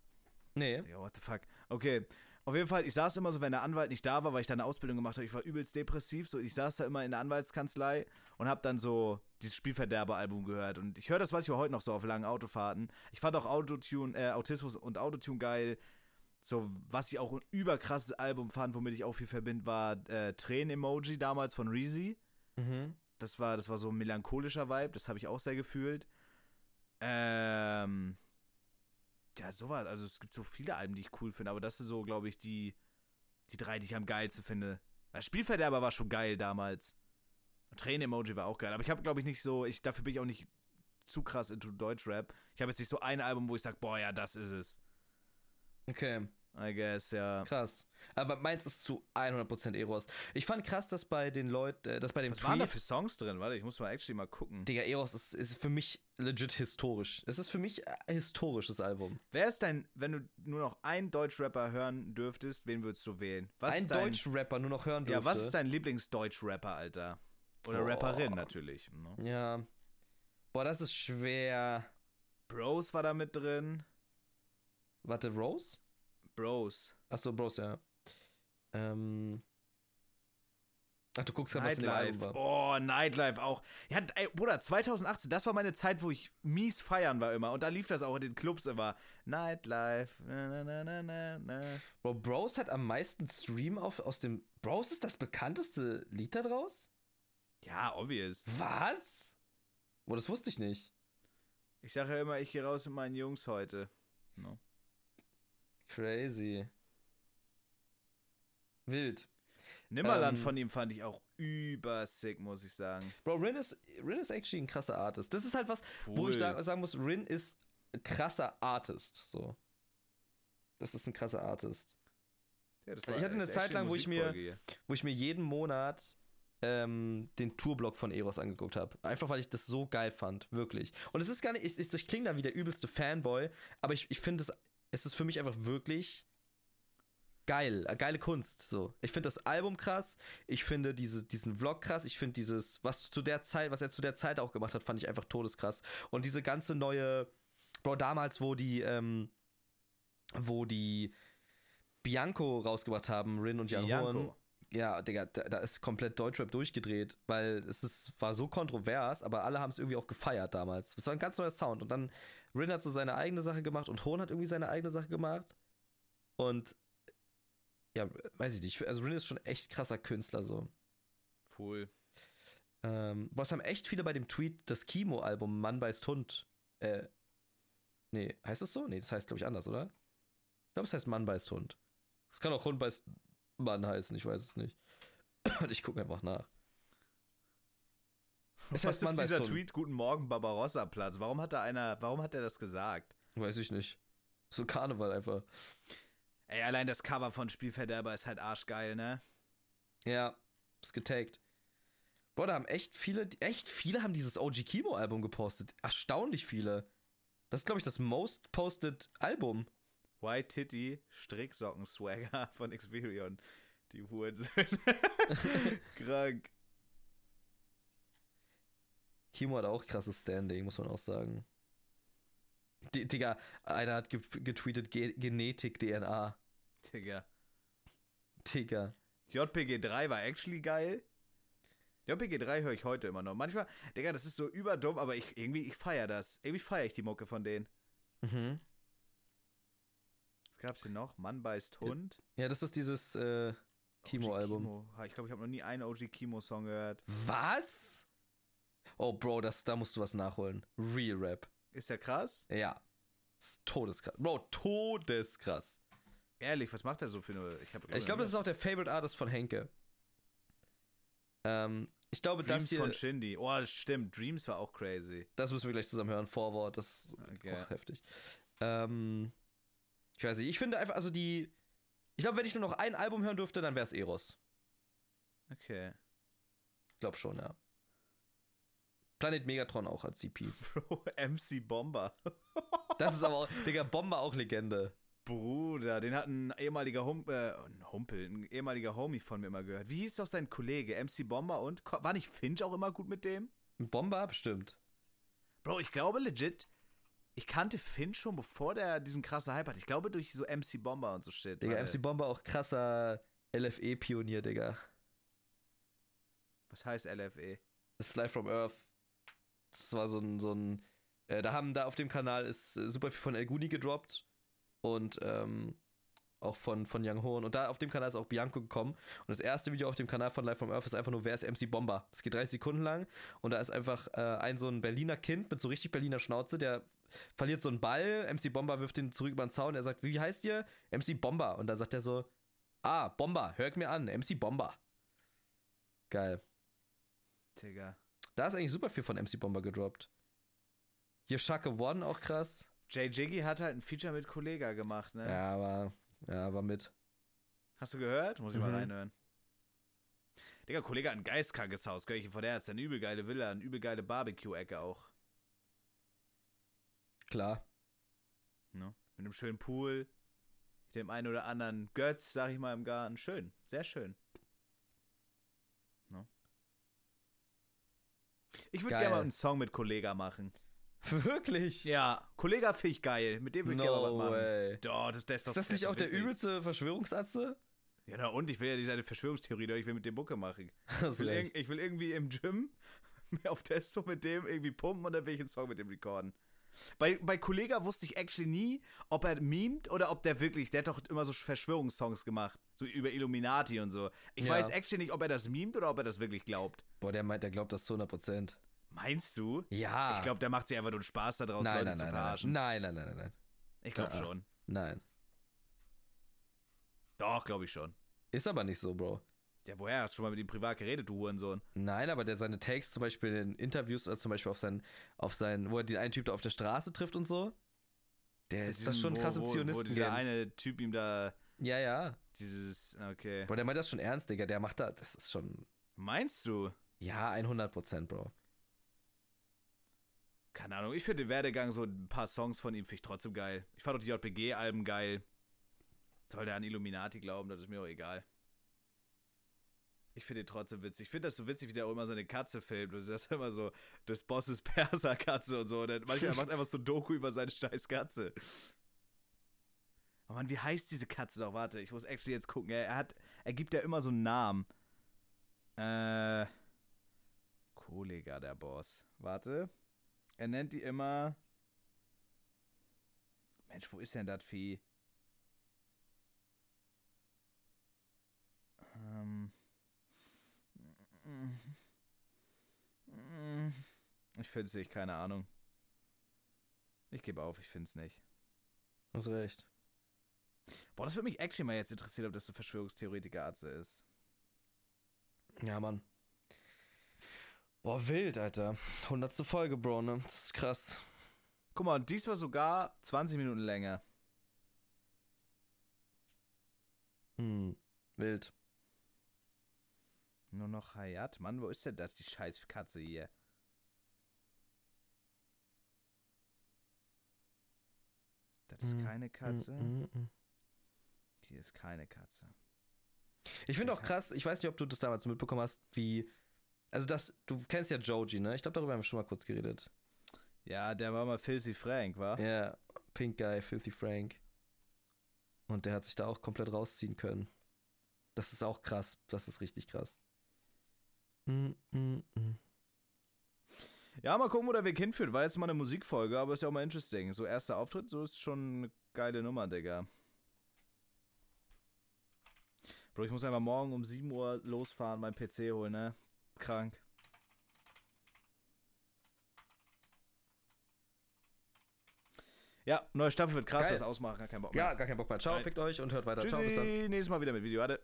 Speaker 2: nee.
Speaker 1: Ja, what the fuck. Okay. Auf jeden Fall, ich saß immer so, wenn der Anwalt nicht da war, weil ich da eine Ausbildung gemacht habe. Ich war übelst depressiv. So, ich saß da immer in der Anwaltskanzlei und habe dann so dieses Spielverderber-Album gehört. Und ich höre das manchmal heute noch so auf langen Autofahrten. Ich fand auch Autotune, äh, Autismus und Autotune geil. So, was ich auch ein überkrasses Album fand, womit ich auch viel verbinde, war äh, Tränen-Emoji damals von Reezy.
Speaker 2: Mhm.
Speaker 1: Das war, das war so ein melancholischer Vibe, das habe ich auch sehr gefühlt. Ähm, ja, sowas. Also es gibt so viele Alben, die ich cool finde, aber das sind so, glaube ich, die, die drei, die ich am geilsten finde. Das Spielverderber war schon geil damals. Tränen-Emoji war auch geil, aber ich habe, glaube ich, nicht so, ich, dafür bin ich auch nicht zu krass into Deutschrap. Ich habe jetzt nicht so ein Album, wo ich sage, boah, ja, das ist es.
Speaker 2: Okay.
Speaker 1: I guess, ja.
Speaker 2: Krass. Aber meins ist zu 100% Eros. Ich fand krass, dass bei den Leuten, äh, dass bei dem
Speaker 1: Was waren da
Speaker 2: Tweet,
Speaker 1: für Songs drin? Warte, ich muss mal actually mal gucken.
Speaker 2: Digga, Eros ist, ist für mich legit historisch. Es ist für mich ein historisches Album.
Speaker 1: Wer ist dein, wenn du nur noch einen Deutschrapper hören dürftest, wen würdest du wählen? Was
Speaker 2: ein
Speaker 1: dein,
Speaker 2: Deutsch-Rapper nur noch hören dürfte.
Speaker 1: Ja, was ist dein Lieblings-Deutsch-Rapper, Alter? Oder
Speaker 2: Boah.
Speaker 1: Rapperin natürlich. Ne?
Speaker 2: Ja. Boah, das ist schwer.
Speaker 1: Bros war da mit drin.
Speaker 2: Warte, Rose?
Speaker 1: Bros.
Speaker 2: Achso, Bros, ja. Ähm. Ach, du guckst ja, was
Speaker 1: Nightlife. Oh, Nightlife auch. Ja, ey, Bruder, 2018, das war meine Zeit, wo ich mies feiern war immer. Und da lief das auch in den Clubs immer. Nightlife. Na, na, na, na, na.
Speaker 2: Bro, Bros hat am meisten Stream auf, aus dem. Bros ist das bekannteste Lied da draus?
Speaker 1: Ja, obvious.
Speaker 2: Was? Boah, das wusste ich nicht.
Speaker 1: Ich sage ja immer, ich gehe raus mit meinen Jungs heute. No.
Speaker 2: Crazy. Wild.
Speaker 1: Nimmerland
Speaker 2: Ähm.
Speaker 1: von ihm fand ich auch übersick, muss ich sagen.
Speaker 2: Bro, Rin ist, Rin ist actually ein krasser Artist. Das ist halt was, wo ich
Speaker 1: Cool.
Speaker 2: sa- sagen muss, Rin ist ein krasser Artist. So. Das ist ein krasser Artist.
Speaker 1: Ja, das
Speaker 2: Ich hatte eine Zeit lang, wo ich mir-
Speaker 1: hier.
Speaker 2: Wo ich mir jeden Monat ähm, den Tourblock von Eros angeguckt habe. Einfach weil ich das so geil fand. Wirklich. Und es ist gar nicht, ich, ich, ich klinge da wie der übelste Fanboy, aber ich, ich finde es, es ist für mich einfach wirklich geil. äh, Geile Kunst. So. Ich finde das Album krass. Ich finde diese, diesen Vlog krass. Ich finde dieses, was zu der Zeit, was er zu der Zeit auch gemacht hat, fand ich einfach todeskrass. Und diese ganze neue, Bro, damals, wo die, ähm, wo die Bianco rausgebracht haben, Rin und Jan Horn.
Speaker 1: Bianco.
Speaker 2: Ja, Digga, da, da ist komplett Deutschrap durchgedreht, weil es ist, war so kontrovers, aber alle haben es irgendwie auch gefeiert damals. Es war ein ganz neuer Sound. Und dann Rin hat so seine eigene Sache gemacht und Horn hat irgendwie seine eigene Sache gemacht. Und ja, weiß ich nicht. Also Rin ist schon echt krasser Künstler so.
Speaker 1: Cool.
Speaker 2: Ähm, es haben echt viele bei dem Tweet das Kimo-Album Mann beißt Hund. Äh, nee, heißt es so? Nee, das heißt, glaube ich, anders, oder? Ich glaube, es heißt Mann beißt Hund. Es kann auch Hund beißt Mann heißen, ich weiß es nicht. [COUGHS] ich gucke einfach nach. Es
Speaker 1: Was
Speaker 2: heißt
Speaker 1: ist dieser. Tweet? Guten Morgen, Barbarossa-Platz. Warum hat da einer, warum hat er das gesagt?
Speaker 2: Weiß ich nicht. So Karneval einfach.
Speaker 1: Ey, allein das Cover von Spielverderber ist halt arschgeil, ne?
Speaker 2: Ja, ist getaggt. Boah, da haben echt viele, echt viele haben dieses OG Kimo-Album gepostet. Erstaunlich viele. Das ist, glaube ich, das most posted Album.
Speaker 1: White Titty, Stricksocken Swagger [LAUGHS] von Experion. Die Hurensöhne. [LAUGHS] Krank.
Speaker 2: Kimo hat auch krasses Standing, muss man auch sagen. Die, Digga, einer hat ge getweetet Ge Genetik DNA.
Speaker 1: Digga.
Speaker 2: Digga.
Speaker 1: JPG 3 war actually geil. JPG 3 höre ich heute immer noch. Manchmal, Digga, das ist so überdumm, aber ich irgendwie, ich feier das. Irgendwie feiere ich die Mucke von denen.
Speaker 2: Mhm.
Speaker 1: Was gab's denn noch? Mann beißt Hund.
Speaker 2: Ja, das ist dieses äh, Kimo-Album.
Speaker 1: Ich glaube, ich habe noch nie einen OG Kimo-Song gehört.
Speaker 2: Was? Oh, Bro, das, da musst du was nachholen. Real Rap.
Speaker 1: Ist der krass?
Speaker 2: Ja. Ist todeskrass. Bro, todeskrass.
Speaker 1: Ehrlich, was macht er so für eine. Ich,
Speaker 2: Ich glaube, das ist auch der Favorite Artist von Henke. Ähm, ich glaube,
Speaker 1: Dreams
Speaker 2: das hier,
Speaker 1: von Shindy. Oh, das stimmt. Dreams war auch crazy.
Speaker 2: das müssen wir gleich zusammen hören. Vorwort, das ist
Speaker 1: Okay.
Speaker 2: auch heftig. Ähm, ich weiß nicht, ich finde einfach, also die, ich glaube, wenn ich nur noch ein Album hören dürfte, dann wäre es Eros.
Speaker 1: Okay.
Speaker 2: Ich glaube schon, ja. Planet Megatron auch als CP. [LAUGHS]
Speaker 1: Bro, MC Bomber.
Speaker 2: Das ist aber auch, Digga, Bomber auch Legende.
Speaker 1: Bruder, den hat ein ehemaliger Hum äh, ein Humpel, ein ehemaliger Homie von mir immer gehört. Wie hieß doch sein Kollege? MC Bomber und war nicht Finch auch immer gut mit dem?
Speaker 2: Bomber bestimmt.
Speaker 1: Bro, ich glaube legit, ich kannte Finch schon bevor der diesen krassen Hype hat. Ich glaube durch so MC Bomber und so shit.
Speaker 2: Digga, MC Bomber auch krasser LFE-Pionier, Digga.
Speaker 1: Was heißt LFE?
Speaker 2: Das ist Live from Earth. Das war so ein, so ein, äh, da haben da auf dem Kanal ist äh, super viel von El Guni gedroppt und, ähm, Auch von, von Young Hoon. Und da auf dem Kanal ist auch Bianco gekommen. Und das erste Video auf dem Kanal von Live from Earth ist einfach nur, wer ist MC Bomber? Das geht 30 Sekunden lang. Und da ist einfach äh, ein so ein Berliner Kind mit so richtig Berliner Schnauze, der verliert so einen Ball. MC Bomber wirft ihn zurück über den Zaun. Er sagt, wie heißt ihr? MC Bomber. Und da sagt er so, ah, Bomber, hört mir an. MC Bomber. Geil.
Speaker 1: Digga.
Speaker 2: Da ist eigentlich super viel von MC Bomber gedroppt. Hier Shaka One auch krass.
Speaker 1: Jay Jiggy hat halt ein Feature mit Kollega gemacht, ne?
Speaker 2: Ja, aber, ja, war mit.
Speaker 1: Hast du gehört? Muss ich
Speaker 2: Mhm.
Speaker 1: mal reinhören. Digga, Kollege hat ein geistkrankes Haus. Gell? Von der hat eine übel geile Villa, eine übel geile Barbecue-Ecke auch.
Speaker 2: Klar.
Speaker 1: Ne? Mit einem schönen Pool. Mit dem einen oder anderen Götz, sag ich mal, im Garten. Schön. Sehr schön. Ne? Ich würde gerne mal einen Song mit Kollega machen. [LAUGHS]
Speaker 2: Wirklich?
Speaker 1: Ja, Kollega finde ich geil. Mit dem würde ich gerne mal was
Speaker 2: No
Speaker 1: machen.
Speaker 2: way.
Speaker 1: Doch, das, das,
Speaker 2: Ist das nicht auch der übelste Verschwörungsatze?
Speaker 1: Ja, na und? Ich will ja nicht seine Verschwörungstheorie, doch ich will mit dem Bucke machen. [LAUGHS] Ich will, irg- ich will irgendwie im Gym [LAUGHS] auf Testo mit dem irgendwie pumpen und dann will ich einen Song mit dem recorden. Bei, bei Kollega wusste ich actually nie, ob er memt oder ob der wirklich, der hat doch immer so Verschwörungssongs gemacht, so über Illuminati und so. Ich
Speaker 2: Ja.
Speaker 1: weiß actually nicht, ob er das memt oder ob er das wirklich glaubt.
Speaker 2: Boah, der meint, der glaubt das zu 100%.
Speaker 1: Meinst du?
Speaker 2: Ja.
Speaker 1: Ich glaube, der macht sich einfach nur Spaß daraus,
Speaker 2: nein,
Speaker 1: Leute
Speaker 2: nein,
Speaker 1: zu
Speaker 2: nein, nein,
Speaker 1: verarschen.
Speaker 2: nein, nein, nein, nein, nein,
Speaker 1: Ich glaube schon.
Speaker 2: nein.
Speaker 1: Doch, glaube ich schon.
Speaker 2: Ist aber nicht so, Bro.
Speaker 1: Ja, woher hast du schon mal mit ihm privat geredet, du Hurensohn?
Speaker 2: Nein, aber der seine Takes zum Beispiel in Interviews oder zum Beispiel auf seinen, auf seinen, wo er den einen Typ da auf der Straße trifft und so. Der ist das schon krass im
Speaker 1: wo, wo
Speaker 2: Zionisten.
Speaker 1: dieser eine Typ ihm da
Speaker 2: Ja, ja.
Speaker 1: dieses, okay.
Speaker 2: Boah, der meint das schon ernst, Digga. Der macht da, das ist schon,
Speaker 1: Meinst du?
Speaker 2: ja, 100%, Bro.
Speaker 1: Keine Ahnung, ich finde den Werdegang, so ein paar Songs von ihm finde ich trotzdem geil. Ich fand auch die JPG-Alben geil. Soll der an Illuminati glauben, das ist mir auch egal. Ich finde ihn trotzdem witzig. Ich finde das so witzig, wie der auch immer seine Katze filmt. Das ist immer so, des Bosses [LAUGHS] Perser-Katze und so. Und manchmal macht er einfach so ein Doku über seine scheiß Katze. Oh Mann, wie heißt diese Katze doch? Warte, ich muss actually jetzt gucken. Er, er hat, er gibt ja immer so einen Namen. Äh. Kollega, der Boss. Warte. Er nennt die immer. Mensch, wo ist denn das Vieh? Ähm. Ich finde es nicht, keine Ahnung. Ich gebe auf, ich finde es nicht.
Speaker 2: Hast recht.
Speaker 1: Boah, das würde mich actually mal jetzt interessieren, ob das so Verschwörungstheoretiker-Arzt ist.
Speaker 2: Ja, Mann. Boah, wild, Alter. Hundertste Folge, Bro, ne? Das ist krass.
Speaker 1: Guck mal, diesmal sogar 20 Minuten länger.
Speaker 2: Hm, wild.
Speaker 1: Nur noch Hayat? Mann, wo ist denn das, die scheiß Katze hier? Das ist
Speaker 2: Hm,
Speaker 1: keine Katze.
Speaker 2: Mm, mm.
Speaker 1: Hier ist keine Katze.
Speaker 2: Ich finde auch krass, ich weiß nicht, ob du das damals mitbekommen hast, wie. Also, das, du kennst ja Joji, ne? Ich glaube, darüber haben wir schon mal kurz geredet.
Speaker 1: Ja, der war mal Filthy Frank, wa?
Speaker 2: Ja, Pink Guy, Filthy Frank. Und der hat sich da auch komplett rausziehen können. Das ist auch krass. Das ist richtig krass. Mm, mm, mm.
Speaker 1: Ja, mal gucken, wo der Weg hinführt. War jetzt mal eine Musikfolge, aber ist ja auch mal interesting. So erster Auftritt, so ist schon eine geile Nummer, Digga. Bro, ich muss einfach morgen um 7 Uhr losfahren, meinen PC holen, ne? Krank. Ja, neue Staffel wird krass,
Speaker 2: Geil.
Speaker 1: was ausmachen, gar keinen Bock mehr.
Speaker 2: Ja, gar kein Bock mehr. Ciao,
Speaker 1: Geil.
Speaker 2: fickt euch und hört weiter. Ciao, bis dann.
Speaker 1: Tschüssi, nächstes Mal wieder mit Video. Warte.